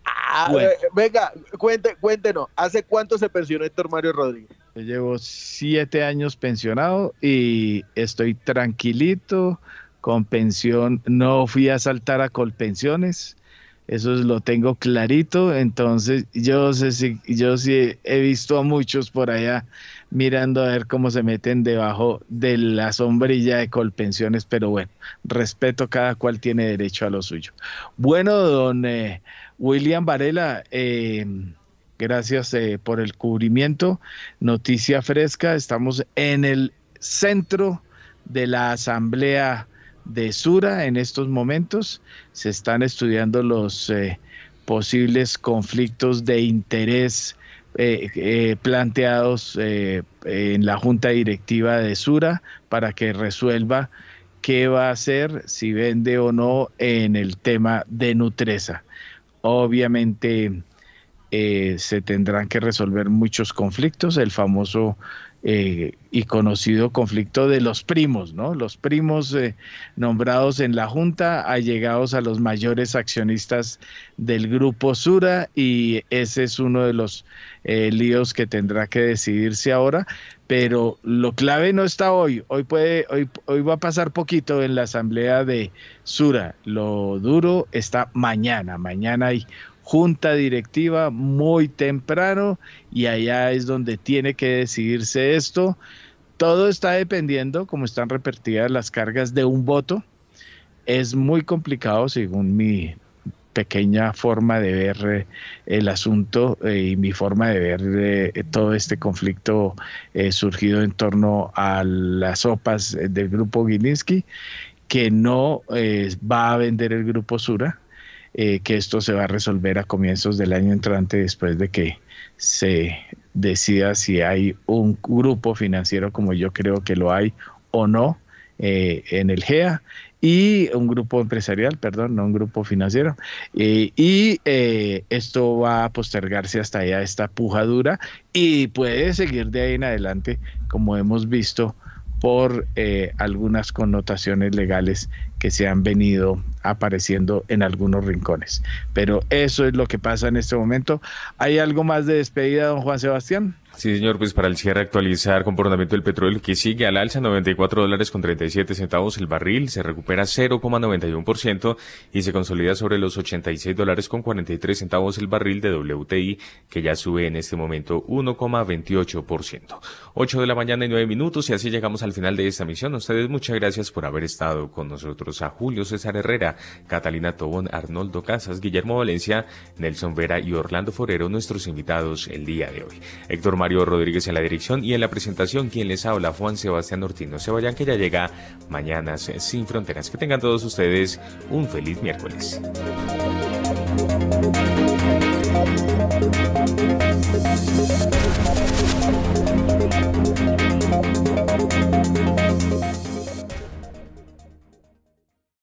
ah, venga, cuente, cuéntenos, ¿hace cuánto se pensionó Héctor Mario Rodríguez? Yo llevo siete años pensionado y estoy tranquilito con pensión. No fui a saltar a Colpensiones eso lo tengo clarito, entonces yo sé si, yo sí he visto a muchos por allá mirando a ver cómo se meten debajo de la sombrilla de Colpensiones, pero bueno, respeto, cada cual tiene derecho a lo suyo. Bueno, don eh, William Varela, eh, gracias eh, por el cubrimiento. Noticia fresca, estamos en el centro de la Asamblea de Sura en estos momentos. Se están estudiando los eh, posibles conflictos de interés eh, eh, planteados en la junta directiva de Sura para que resuelva qué va a hacer, si vende o no en el tema de Nutresa. Obviamente se tendrán que resolver muchos conflictos, el famoso eh, y conocido conflicto de los primos, ¿no? Los primos eh, nombrados en la Junta, allegados a los mayores accionistas del grupo Sura, y ese es uno de los eh, líos que tendrá que decidirse ahora. Pero lo clave no está hoy. Hoy puede, hoy, hoy va a pasar poquito en la asamblea de Sura. Lo duro está mañana. Mañana hay junta directiva muy temprano y allá es donde tiene que decidirse esto. Todo está dependiendo, como están repartidas las cargas de un voto. Es muy complicado, según mi pequeña forma de ver eh, el asunto eh, y mi forma de ver eh, todo este conflicto surgido en torno a las sopas del grupo Gilinski, que no va a vender el grupo Sura, que esto se va a resolver a comienzos del año entrante después de que se decida si hay un grupo financiero como yo creo que lo hay o no en el GEA y un grupo empresarial, perdón, no un grupo financiero. Eh, y esto va a postergarse hasta allá esta puja dura y puede seguir de ahí en adelante, como hemos visto, por algunas connotaciones legales que se han venido apareciendo en algunos rincones. Pero eso es lo que pasa en este momento. ¿Hay algo más de despedida, don Juan Sebastián? Sí, señor, pues para el cierre actualizar comportamiento del petróleo que sigue al alza, 94 dólares con 37 centavos el barril, se recupera 0,91% y se consolida sobre los 86 dólares con 43 centavos el barril de WTI, que ya sube en este momento 1,28%. 8 de la mañana y 9 minutos y así llegamos al final de esta misión. Ustedes muchas gracias por haber estado con nosotros. A Julio César Herrera, Catalina Tobón, Arnoldo Casas, Guillermo Valencia, Nelson Vera y Orlando Forero, nuestros invitados el día de hoy. Héctor Mario Rodríguez en la dirección y en la presentación quien les habla Juan Sebastián Ortino. Se vayan que ya llega Mañanas sin Fronteras. Que tengan todos ustedes un feliz miércoles.